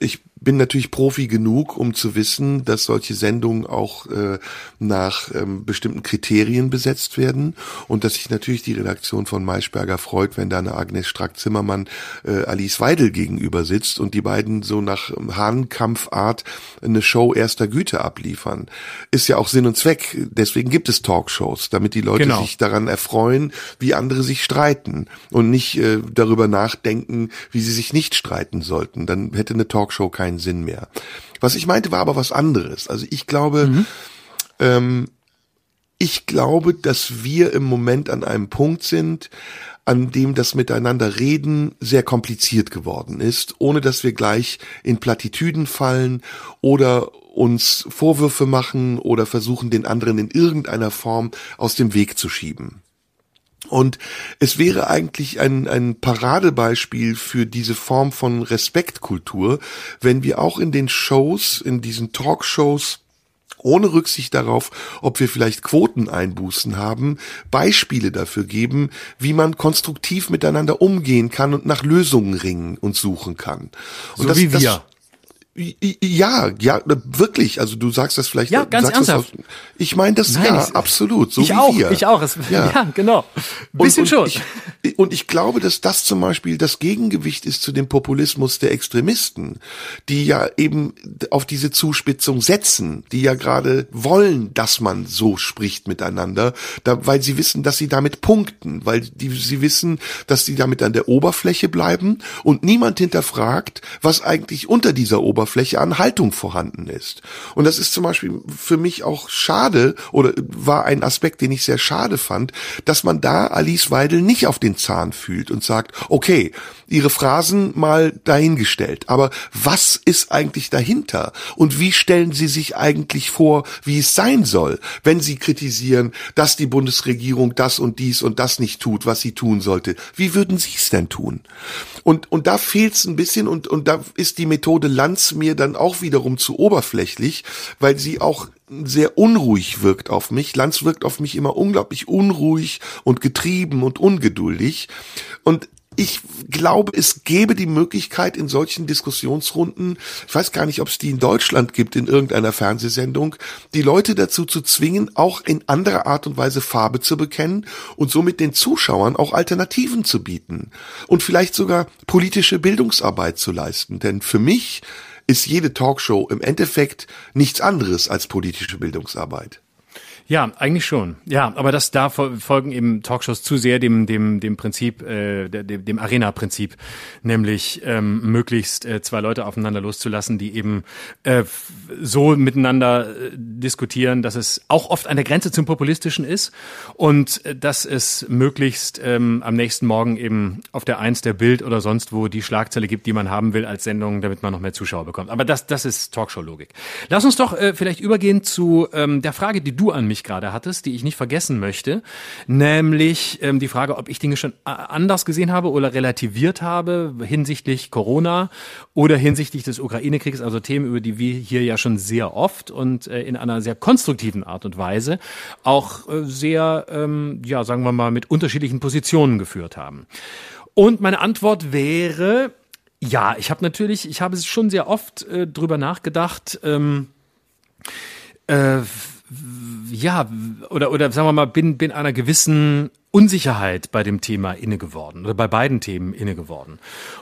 ich bin natürlich Profi genug, um zu wissen, dass solche Sendungen auch äh, nach ähm, bestimmten Kriterien besetzt werden und dass sich natürlich die Redaktion von Maischberger freut, wenn da eine Agnes Strack-Zimmermann äh, Alice Weidel gegenüber sitzt und die beiden so nach ähm, Hahnkampfart eine Show erster Güte abliefern. Ist ja auch Sinn und Zweck. Deswegen gibt es Talkshows, damit die Leute genau. sich daran erfreuen, wie andere sich streiten und nicht äh, darüber nachdenken, wie sie sich nicht streiten sollten. Dann hätte eine Talkshow keinen keinen Sinn mehr. Was ich meinte, war aber was anderes. Also ich glaube, mhm. ähm, ich glaube, dass wir im Moment an einem Punkt sind, an dem das Miteinander reden sehr kompliziert geworden ist, ohne dass wir gleich in Plattitüden fallen oder uns Vorwürfe machen oder versuchen, den anderen in irgendeiner Form aus dem Weg zu schieben. Und es wäre eigentlich ein, ein Paradebeispiel für diese Form von Respektkultur, wenn wir auch in den Shows, in diesen Talkshows, ohne Rücksicht darauf, ob wir vielleicht Quoteneinbußen haben, Beispiele dafür geben, wie man konstruktiv miteinander umgehen kann und nach Lösungen ringen und suchen kann. Und so das, wie wir. Das, ja, ja, wirklich. Also du sagst das vielleicht. Ja, ganz ernsthaft. Aus, ich meine das Nein, ja ich, absolut. So ich wie auch. Wir. Ich auch. Es, ja. ja. genau. Bisschen und, und schon. Ich, und ich glaube, dass das zum Beispiel das Gegengewicht ist zu dem Populismus der Extremisten, die ja eben auf diese Zuspitzung setzen, die ja gerade wollen, dass man so spricht miteinander, da, weil sie wissen, dass sie damit punkten, weil die, sie wissen, dass sie damit an der Oberfläche bleiben und niemand hinterfragt, was eigentlich unter dieser Oberfläche Oberfläche an Haltung vorhanden ist. Und das ist zum Beispiel für mich auch schade oder war ein Aspekt, den ich sehr schade fand, dass man da Alice Weidel nicht auf den Zahn fühlt und sagt, okay, ihre Phrasen mal dahingestellt, aber was ist eigentlich dahinter? Und wie stellen Sie sich eigentlich vor, wie es sein soll, wenn Sie kritisieren, dass die Bundesregierung das und dies und das nicht tut, was sie tun sollte? Wie würden Sie es denn tun? Und, und da fehlt es ein bisschen und, und da ist die Methode Lanz mir dann auch wiederum zu oberflächlich, weil sie auch sehr unruhig wirkt auf mich. Lanz wirkt auf mich immer unglaublich unruhig und getrieben und ungeduldig. Und ich glaube, es gäbe die Möglichkeit in solchen Diskussionsrunden, ich weiß gar nicht, ob es die in Deutschland gibt, in irgendeiner Fernsehsendung, die Leute dazu zu zwingen, auch in anderer Art und Weise Farbe zu bekennen und somit den Zuschauern auch Alternativen zu bieten und vielleicht sogar politische Bildungsarbeit zu leisten. Denn für mich ist jede Talkshow im Endeffekt nichts anderes als politische Bildungsarbeit. Ja, eigentlich schon. Ja, aber das da folgen eben Talkshows zu sehr dem dem dem Prinzip äh, dem, dem Arena-Prinzip, nämlich ähm, möglichst äh, zwei Leute aufeinander loszulassen, die eben äh, so miteinander äh, diskutieren, dass es auch oft an der Grenze zum populistischen ist und äh, dass es möglichst ähm, am nächsten Morgen eben auf der Eins der Bild oder sonst wo die Schlagzeile gibt, die man haben will als Sendung, damit man noch mehr Zuschauer bekommt. Aber das das ist Talkshow-Logik. Lass uns doch äh, vielleicht übergehen zu ähm, der Frage, die du an mich ich gerade hattest, die ich nicht vergessen möchte, nämlich ähm, die Frage, ob ich Dinge schon äh, anders gesehen habe oder relativiert habe hinsichtlich Corona oder hinsichtlich des Ukraine-Kriegs, also Themen, über die wir hier ja schon sehr oft und äh, in einer sehr konstruktiven Art und Weise auch äh, sehr, ähm, ja, sagen wir mal, mit unterschiedlichen Positionen geführt haben. Und meine Antwort wäre, ja, ich habe natürlich, ich habe schon sehr oft äh, drüber nachgedacht, ähm, äh, ja, oder, oder sagen wir mal, bin, bin einer gewissen Unsicherheit bei dem Thema inne geworden oder bei beiden Themen inne geworden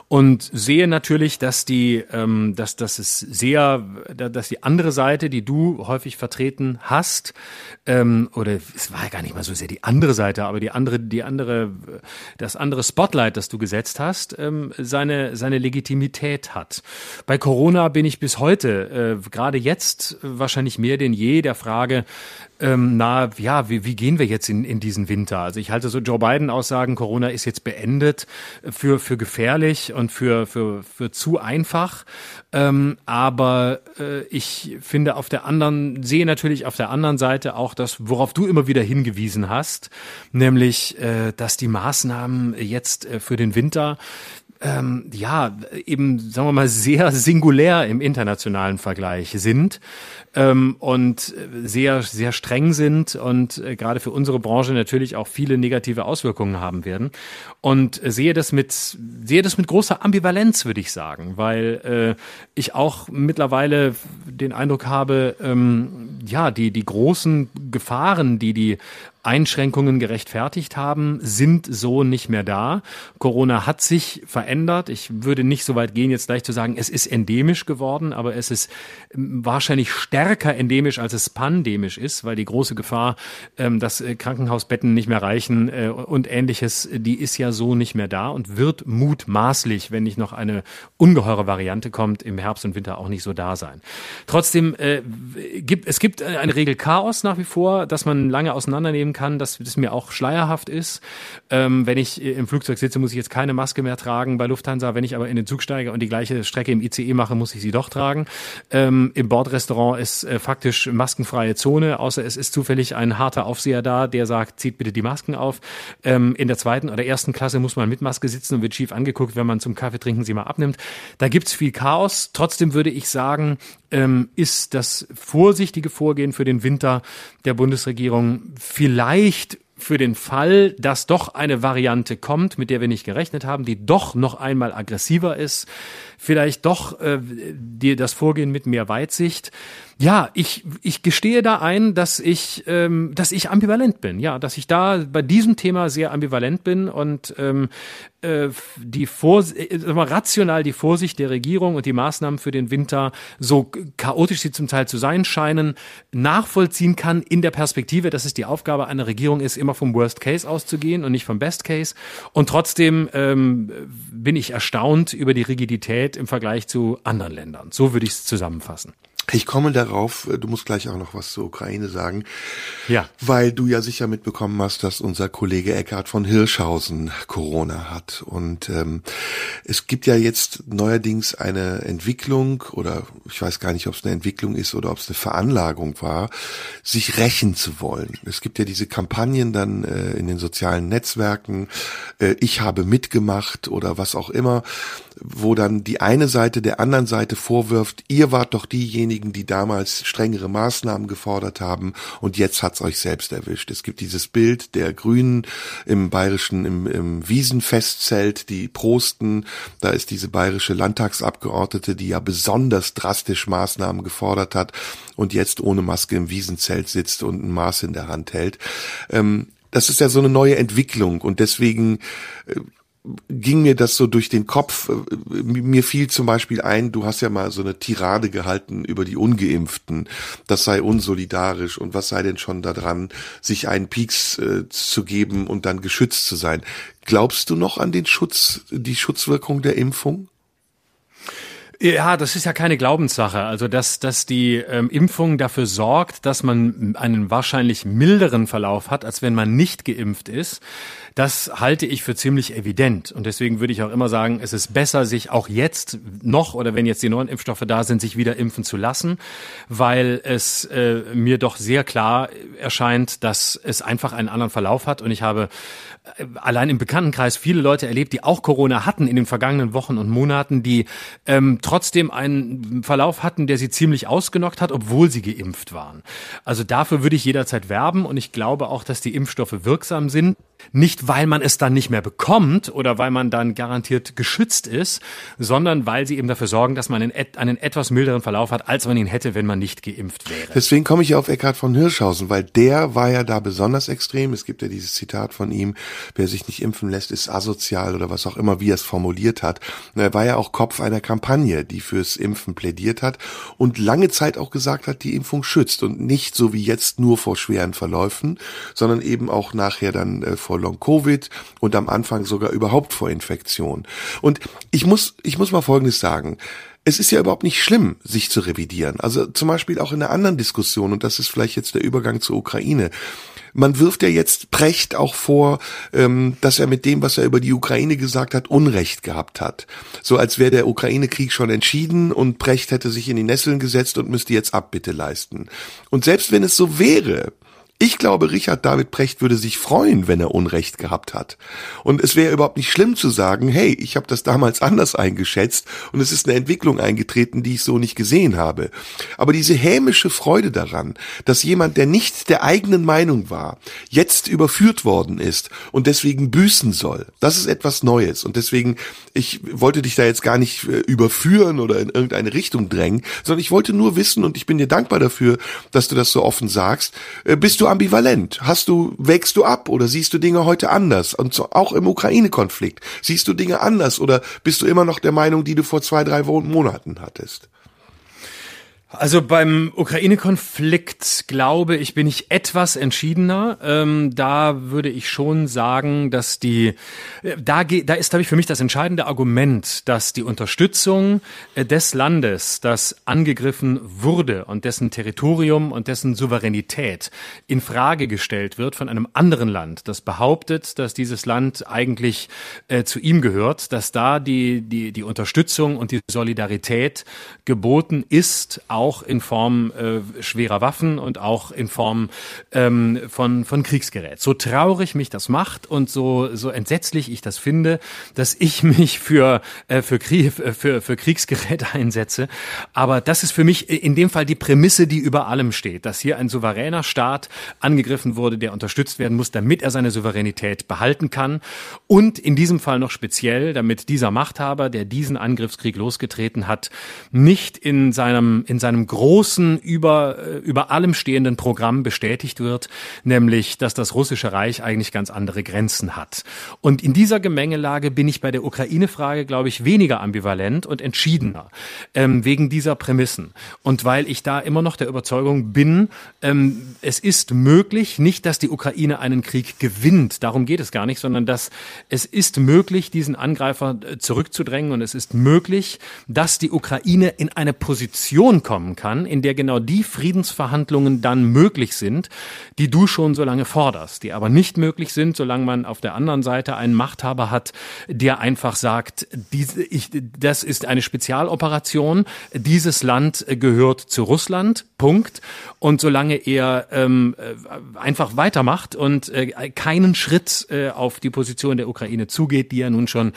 und sehe natürlich, dass die, ähm, dass dass es sehr, dass die andere Seite, die du häufig vertreten hast, ähm, oder es war ja gar nicht mal so sehr die andere Seite, aber die andere, die andere, das andere Spotlight, das du gesetzt hast, ähm, seine seine Legitimität hat. Bei Corona bin ich bis heute, äh, gerade jetzt wahrscheinlich mehr denn je der Frage, ähm, na ja, wie, wie gehen wir jetzt in, in diesen Winter? Also ich halte so Joe Biden Aussagen, Corona ist jetzt beendet, für, für gefährlich und für, für, für zu einfach. Ähm, aber äh, ich finde auf der anderen, sehe natürlich auf der anderen Seite auch das, worauf du immer wieder hingewiesen hast, nämlich, äh, dass die Maßnahmen jetzt äh, für den Winter ähm, ja, eben, sagen wir mal, sehr singulär im internationalen Vergleich sind ähm, und sehr, sehr streng sind und äh, gerade für unsere Branche natürlich auch viele negative Auswirkungen haben werden. Und sehe das mit, sehe das mit großer Ambivalenz, würde ich sagen, weil äh, ich auch mittlerweile den Eindruck habe, ähm, ja, die, die großen Gefahren, die die Einschränkungen gerechtfertigt haben, sind so nicht mehr da. Corona hat sich verändert. Ich würde nicht so weit gehen, jetzt gleich zu sagen, es ist endemisch geworden, aber es ist ähm, wahrscheinlich stärker endemisch, als es pandemisch ist, weil die große Gefahr, ähm, dass äh, Krankenhausbetten nicht mehr reichen äh, und ähnliches, die ist ja so nicht mehr da und wird mutmaßlich, wenn nicht noch eine ungeheure Variante kommt, im Herbst und Winter auch nicht so da sein. Trotzdem äh, gibt es gibt eine Regel Chaos nach wie vor, dass man lange auseinandernehmen kann, dass das mir auch schleierhaft ist. Ähm, wenn ich im Flugzeug sitze, muss ich jetzt keine Maske mehr tragen bei Lufthansa. Wenn ich aber in den Zug steige und die gleiche Strecke im ICE mache, muss ich sie doch tragen. Ähm, Im Bordrestaurant ist äh, faktisch maskenfreie Zone, außer es ist zufällig ein harter Aufseher da, der sagt, zieht bitte die Masken auf. Ähm, in der zweiten oder ersten Klasse muss man mit Maske sitzen und wird schief angeguckt, wenn man zum Kaffee trinken sie mal abnimmt. Da gibt's viel Chaos. Trotzdem würde ich sagen, ähm, ist das vorsichtige Vorgehen für den Winter der Bundesregierung vielleicht für den Fall, dass doch eine Variante kommt, mit der wir nicht gerechnet haben, die doch noch einmal aggressiver ist, vielleicht doch äh, die, das Vorgehen mit mehr Weitsicht. Ja, ich, ich gestehe da ein, dass ich, ähm, dass ich ambivalent bin. Ja, dass ich da bei diesem Thema sehr ambivalent bin und ähm, äh, die Vor äh, rational die Vorsicht der Regierung und die Maßnahmen für den Winter, so chaotisch sie zum Teil zu sein scheinen, nachvollziehen kann in der Perspektive, dass es die Aufgabe einer Regierung ist, immer vom Worst Case auszugehen und nicht vom Best Case. Und trotzdem ähm, bin ich erstaunt über die Rigidität im Vergleich zu anderen Ländern. So würde ich es zusammenfassen. Ich komme darauf, äh, du musst gleich auch noch was zur Ukraine sagen. Ja. Weil du ja sicher mitbekommen hast, dass unser Kollege Eckhard von Hirschhausen Corona hat. Und ähm, es gibt ja jetzt neuerdings eine Entwicklung, oder ich weiß gar nicht, ob es eine Entwicklung ist oder ob es eine Veranlagung war, sich rächen zu wollen. Es gibt ja diese Kampagnen dann äh, in den sozialen Netzwerken, äh, ich habe mitgemacht oder was auch immer, wo dann die eine Seite der anderen Seite vorwirft, ihr wart doch diejenigen, die damals strengere Maßnahmen gefordert haben und jetzt hat's euch selbst erwischt. Es gibt dieses Bild der Grünen im bayerischen, im, im Wiesenfestzelt, die prosten, da ist diese bayerische Landtagsabgeordnete, die ja besonders drastisch Maßnahmen gefordert hat und jetzt ohne Maske im Wiesenzelt sitzt und ein Maß in der Hand hält. Ähm, das ist ja so eine neue Entwicklung und deswegen äh, ging mir das so durch den Kopf. Mir fiel zum Beispiel ein, du hast ja mal so eine Tirade gehalten über die Ungeimpften. Das sei unsolidarisch und was sei denn schon daran, sich einen Pieks äh, zu geben und dann geschützt zu sein. Glaubst du noch an den Schutz, die Schutzwirkung der Impfung? Ja, das ist ja keine Glaubenssache. Also, dass, dass die ähm, Impfung dafür sorgt, dass man einen wahrscheinlich milderen Verlauf hat, als wenn man nicht geimpft ist. Das halte ich für ziemlich evident. Und deswegen würde ich auch immer sagen, es ist besser, sich auch jetzt noch oder wenn jetzt die neuen Impfstoffe da sind, sich wieder impfen zu lassen, weil es äh, mir doch sehr klar erscheint, dass es einfach einen anderen Verlauf hat. Und ich habe äh, allein im Bekanntenkreis viele Leute erlebt, die auch Corona hatten in den vergangenen Wochen und Monaten, die ähm, trotzdem einen Verlauf hatten, der sie ziemlich ausgenockt hat, obwohl sie geimpft waren. Also dafür würde ich jederzeit werben und ich glaube auch, dass die Impfstoffe wirksam sind. Nicht, weil man es dann nicht mehr bekommt oder weil man dann garantiert geschützt ist, sondern weil sie eben dafür sorgen, dass man einen, einen etwas milderen Verlauf hat, als man ihn hätte, wenn man nicht geimpft wäre. Deswegen komme ich auf Eckhard von Hirschhausen, weil der war ja da besonders extrem. Es gibt ja dieses Zitat von ihm, wer sich nicht impfen lässt, ist asozial oder was auch immer, wie er es formuliert hat. Er war ja auch Kopf einer Kampagne, die fürs Impfen plädiert hat und lange Zeit auch gesagt hat, die Impfung schützt und nicht so wie jetzt nur vor schweren Verläufen, sondern eben auch nachher dann äh, vor Long-Covid und am Anfang sogar überhaupt vor Infektion. Und ich muss, ich muss mal Folgendes sagen es ist ja überhaupt nicht schlimm, sich zu revidieren. Also zum Beispiel auch in einer anderen Diskussion, und das ist vielleicht jetzt der Übergang zur Ukraine. Man wirft ja jetzt Precht auch vor, ähm, dass er mit dem, was er über die Ukraine gesagt hat, Unrecht gehabt hat. So als wäre der Ukraine-Krieg schon entschieden und Precht hätte sich in die Nesseln gesetzt und müsste jetzt Abbitte leisten. Und selbst wenn es so wäre, ich glaube, Richard David Precht würde sich freuen, wenn er Unrecht gehabt hat. Und es wäre überhaupt nicht schlimm zu sagen, hey, ich habe das damals anders eingeschätzt und es ist eine Entwicklung eingetreten, die ich so nicht gesehen habe. Aber diese hämische Freude daran, dass jemand, der nicht der eigenen Meinung war, jetzt überführt worden ist und deswegen büßen soll, das ist etwas Neues. Und deswegen, ich wollte dich da jetzt gar nicht äh, überführen oder in irgendeine Richtung drängen, sondern ich wollte nur wissen und ich bin dir dankbar dafür, dass du das so offen sagst, äh, bist du ambivalent? Hast du, wägst du ab oder siehst du Dinge heute anders? Und so, auch im Ukraine-Konflikt. Siehst du Dinge anders oder bist du immer noch der Meinung, die du vor zwei, drei Monaten hattest? Also beim Ukraine-Konflikt glaube ich, bin ich etwas entschiedener. Ähm, da würde ich schon sagen, dass die, äh, da, da ist, glaube ich, für mich das entscheidende Argument, dass die Unterstützung äh, des Landes, das angegriffen wurde und dessen Territorium und dessen Souveränität in Frage gestellt wird von einem anderen Land, das behauptet, dass dieses Land eigentlich äh, zu ihm gehört, dass da die, die, die Unterstützung und die Solidarität geboten ist, auch in Form äh, schwerer Waffen und auch in Form ähm, von, von Kriegsgerät. So traurig mich das macht und so, so entsetzlich ich das finde, dass ich mich für, äh, für, Krieg, für, für Kriegsgerät einsetze. Aber das ist für mich in dem Fall die Prämisse, die über allem steht, dass hier ein souveräner Staat angegriffen wurde, der unterstützt werden muss, damit er seine Souveränität behalten kann. Und in diesem Fall noch speziell, damit dieser Machthaber, der diesen Angriffskrieg losgetreten hat, nicht in seinem, in seinem seinem großen, über, äh, über allem stehenden Programm bestätigt wird, nämlich, dass das russische Reich eigentlich ganz andere Grenzen hat. Und in dieser Gemengelage bin ich bei der Ukraine-Frage, glaube ich, weniger ambivalent und entschiedener, ähm, wegen dieser Prämissen. Und weil ich da immer noch der Überzeugung bin, ähm, es ist möglich, nicht, dass die Ukraine einen Krieg gewinnt, darum geht es gar nicht, sondern dass es ist möglich, diesen Angreifer äh, zurückzudrängen und es ist möglich, dass die Ukraine in eine Position kommt, kommen kann, in der genau die Friedensverhandlungen dann möglich sind, die du schon so lange forderst, die aber nicht möglich sind, solange man auf der anderen Seite einen Machthaber hat, der einfach sagt, diese, ich, das ist eine Spezialoperation, dieses Land gehört zu Russland, Punkt. Und solange er ähm, äh, einfach weitermacht und äh, keinen Schritt äh, auf die Position der Ukraine zugeht, die er nun schon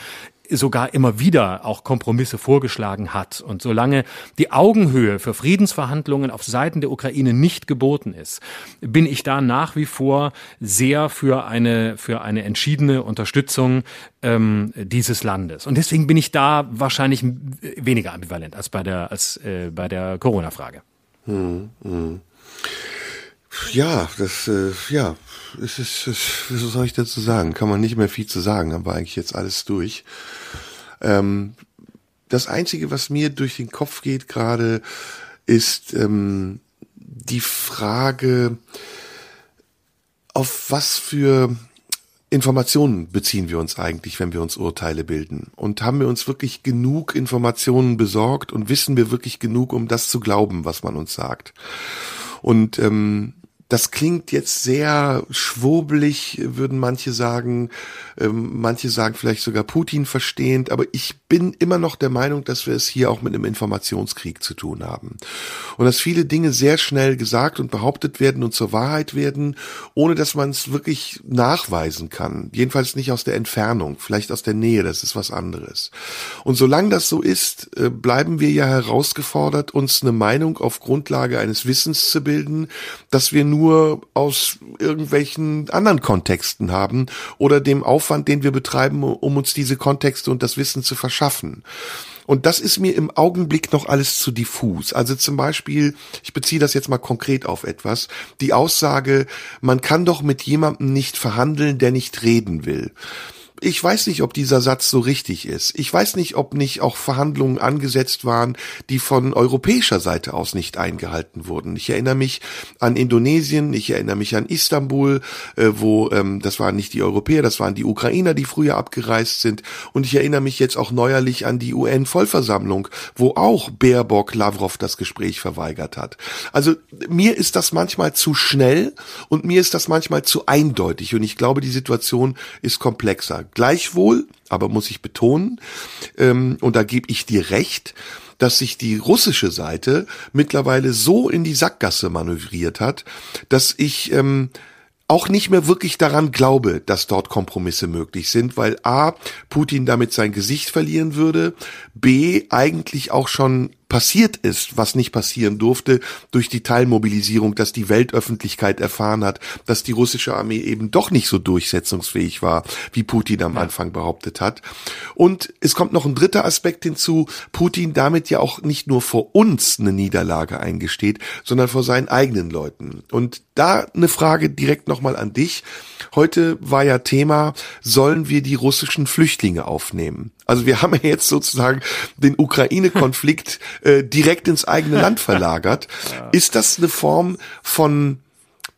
sogar immer wieder auch Kompromisse vorgeschlagen hat. Und solange die Augenhöhe für Friedensverhandlungen auf Seiten der Ukraine nicht geboten ist, bin ich da nach wie vor sehr für eine, für eine entschiedene Unterstützung ähm, dieses Landes. Und deswegen bin ich da wahrscheinlich weniger ambivalent als bei der, als, äh, bei der Corona-Frage. Hm, hm. Ja, das, äh, ja, es ist, es, was soll ich dazu sagen? Kann man nicht mehr viel zu sagen, haben wir eigentlich jetzt alles durch. Ähm, das Einzige, was mir durch den Kopf geht gerade, ist ähm, die Frage, auf was für Informationen beziehen wir uns eigentlich, wenn wir uns Urteile bilden? Und haben wir uns wirklich genug Informationen besorgt und wissen wir wirklich genug, um das zu glauben, was man uns sagt? Und ähm, das klingt jetzt sehr schwurbelig, würden manche sagen. Ähm, manche sagen vielleicht sogar Putin verstehend. Aber ich bin immer noch der Meinung, dass wir es hier auch mit einem Informationskrieg zu tun haben. Und dass viele Dinge sehr schnell gesagt und behauptet werden und zur Wahrheit werden, ohne dass man es wirklich nachweisen kann. Jedenfalls nicht aus der Entfernung, vielleicht aus der Nähe. Das ist was anderes. Und solange das so ist, äh, bleiben wir ja herausgefordert, uns eine Meinung auf Grundlage eines Wissens zu bilden, dass wir nur aus irgendwelchen anderen Kontexten haben oder dem Aufwand, den wir betreiben, um uns diese Kontexte und das Wissen zu verschaffen. Und das ist mir im Augenblick noch alles zu diffus. Also zum Beispiel, ich beziehe das jetzt mal konkret auf etwas, die Aussage, man kann doch mit jemandem nicht verhandeln, der nicht reden will ich weiß nicht, ob dieser Satz so richtig ist. Ich weiß nicht, ob nicht auch Verhandlungen angesetzt waren, die von europäischer Seite aus nicht eingehalten wurden. Ich erinnere mich an Indonesien, ich erinnere mich an Istanbul, äh, wo ähm, das waren nicht die Europäer, das waren die Ukrainer, die früher abgereist sind. Und ich erinnere mich jetzt auch neuerlich an die UN-Vollversammlung, wo auch Baerbock Lavrov das Gespräch verweigert hat. Also mir ist das manchmal zu schnell und mir ist das manchmal zu eindeutig. Und ich glaube, die Situation ist komplexer. Gleichwohl, aber muss ich betonen, ähm, und da gebe ich dir recht, dass sich die russische Seite mittlerweile so in die Sackgasse manövriert hat, dass ich ähm, auch nicht mehr wirklich daran glaube, dass dort Kompromisse möglich sind, weil A, Putin damit sein Gesicht verlieren würde, B, eigentlich auch schon passiert ist, was nicht passieren durfte, durch die Teilmobilisierung, dass die Weltöffentlichkeit erfahren hat, dass die russische Armee eben doch nicht so durchsetzungsfähig war, wie Putin am. Anfang behauptet hat. Und es kommt noch ein dritter Aspekt hinzu, Putin damit ja auch nicht nur vor uns eine Niederlage eingesteht, sondern vor seinen eigenen Leuten. Und da eine Frage direkt nochmal an dich. Heute war ja Thema, sollen wir die russischen Flüchtlinge aufnehmen? Also wir haben ja jetzt sozusagen den Ukraine-Konflikt äh, direkt ins eigene Land verlagert. Ja. Ist das eine Form von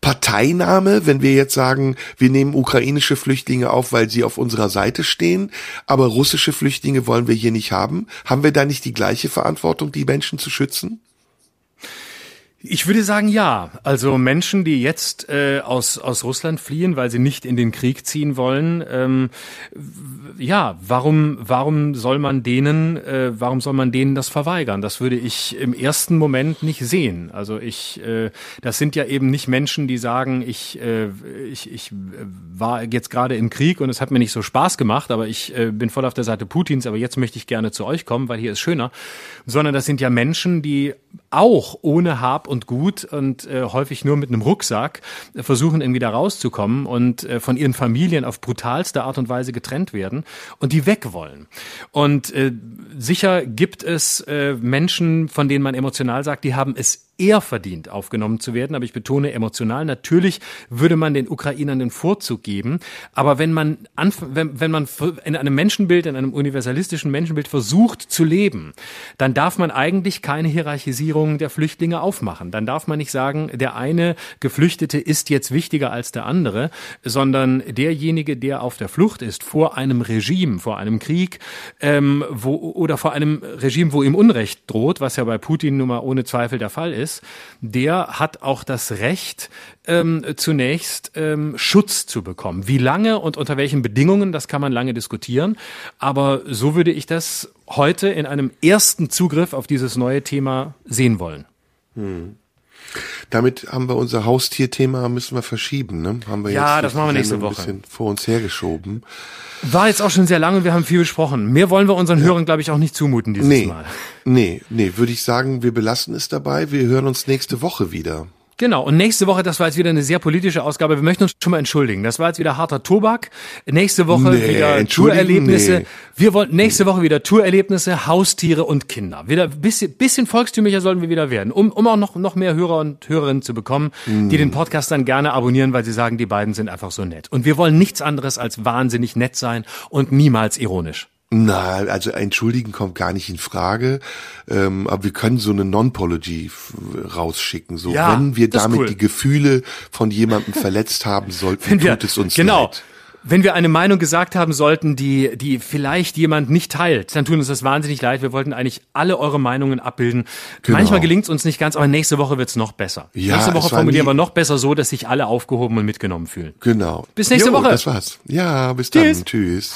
Parteinahme, wenn wir jetzt sagen, wir nehmen ukrainische Flüchtlinge auf, weil sie auf unserer Seite stehen, aber russische Flüchtlinge wollen wir hier nicht haben? Haben wir da nicht die gleiche Verantwortung, die Menschen zu schützen? Ich würde sagen ja. Also Menschen, die jetzt äh, aus, aus Russland fliehen, weil sie nicht in den Krieg ziehen wollen, ähm, ja, warum, warum soll man denen, äh, warum soll man denen das verweigern? Das würde ich im ersten Moment nicht sehen. Also ich, äh, das sind ja eben nicht Menschen, die sagen, ich, äh, ich, ich war jetzt gerade im Krieg und es hat mir nicht so Spaß gemacht, aber ich äh, bin voll auf der Seite Putins, aber jetzt möchte ich gerne zu euch kommen, weil hier ist schöner. Sondern das sind ja Menschen, die auch ohne Hab und Gut und äh, häufig nur mit einem Rucksack äh, versuchen irgendwie da rauszukommen und äh, von ihren Familien auf brutalste Art und Weise getrennt werden und die weg wollen. Und äh, sicher gibt es äh, Menschen, von denen man emotional sagt, die haben es eher verdient, aufgenommen zu werden. Aber ich betone emotional. Natürlich würde man den Ukrainern den Vorzug geben. Aber wenn man, wenn, wenn man in einem Menschenbild, in einem universalistischen Menschenbild versucht zu leben, dann darf man eigentlich keine Hierarchisierung der Flüchtlinge aufmachen. Dann darf man nicht sagen, der eine Geflüchtete ist jetzt wichtiger als der andere, sondern derjenige, der auf der Flucht ist vor einem Regime, vor einem Krieg, ähm, wo, oder vor einem Regime, wo ihm Unrecht droht, was ja bei Putin nun mal ohne Zweifel der Fall ist, ist, der hat auch das Recht, ähm, zunächst ähm, Schutz zu bekommen. Wie lange und unter welchen Bedingungen, das kann man lange diskutieren. Aber so würde ich das heute in einem ersten Zugriff auf dieses neue Thema sehen wollen. Hm. Damit haben wir unser Haustierthema müssen wir verschieben, ne? Haben wir ja, jetzt das machen wir nächste Woche. Ein bisschen vor uns hergeschoben. War jetzt auch schon sehr lange, wir haben viel besprochen. Mehr wollen wir unseren. Hörern, glaube ich, auch nicht zumuten dieses nee, Mal. Nee, nee, würde ich sagen, wir belassen es dabei. Wir hören uns nächste Woche wieder. Genau, und nächste Woche, das war jetzt wieder eine sehr politische Ausgabe. Wir möchten uns schon mal entschuldigen. Das war jetzt wieder harter Tobak. Nächste Woche nee, wieder Tourerlebnisse. Nee. Wir wollen nächste Woche wieder Tourerlebnisse, Haustiere und Kinder. Wieder bisschen, bisschen volkstümlicher sollen wir wieder werden, um, um auch noch, noch mehr Hörer und Hörerinnen zu bekommen, mm. die den Podcast dann gerne abonnieren, weil sie sagen, die beiden sind einfach so nett. Und wir wollen nichts anderes als wahnsinnig nett sein und niemals ironisch. Na, also entschuldigen kommt gar nicht in Frage. Ähm, aber wir können so eine Non-Pology rausschicken. So, ja, wenn wir damit cool. die Gefühle von jemandem verletzt haben sollten, wir, tut es uns genau. leid. Wenn wir eine Meinung gesagt haben sollten, die, die vielleicht jemand nicht teilt, dann tut uns das wahnsinnig leid. Wir wollten eigentlich alle eure Meinungen abbilden. Genau. Manchmal gelingt es uns nicht ganz, aber nächste Woche wird's noch besser. Ja, nächste Woche es formulieren wir noch besser so, dass sich alle aufgehoben und mitgenommen fühlen. Genau. Bis nächste jo, Woche. Das war's. Ja, bis dann. Tschüss. Tschüss.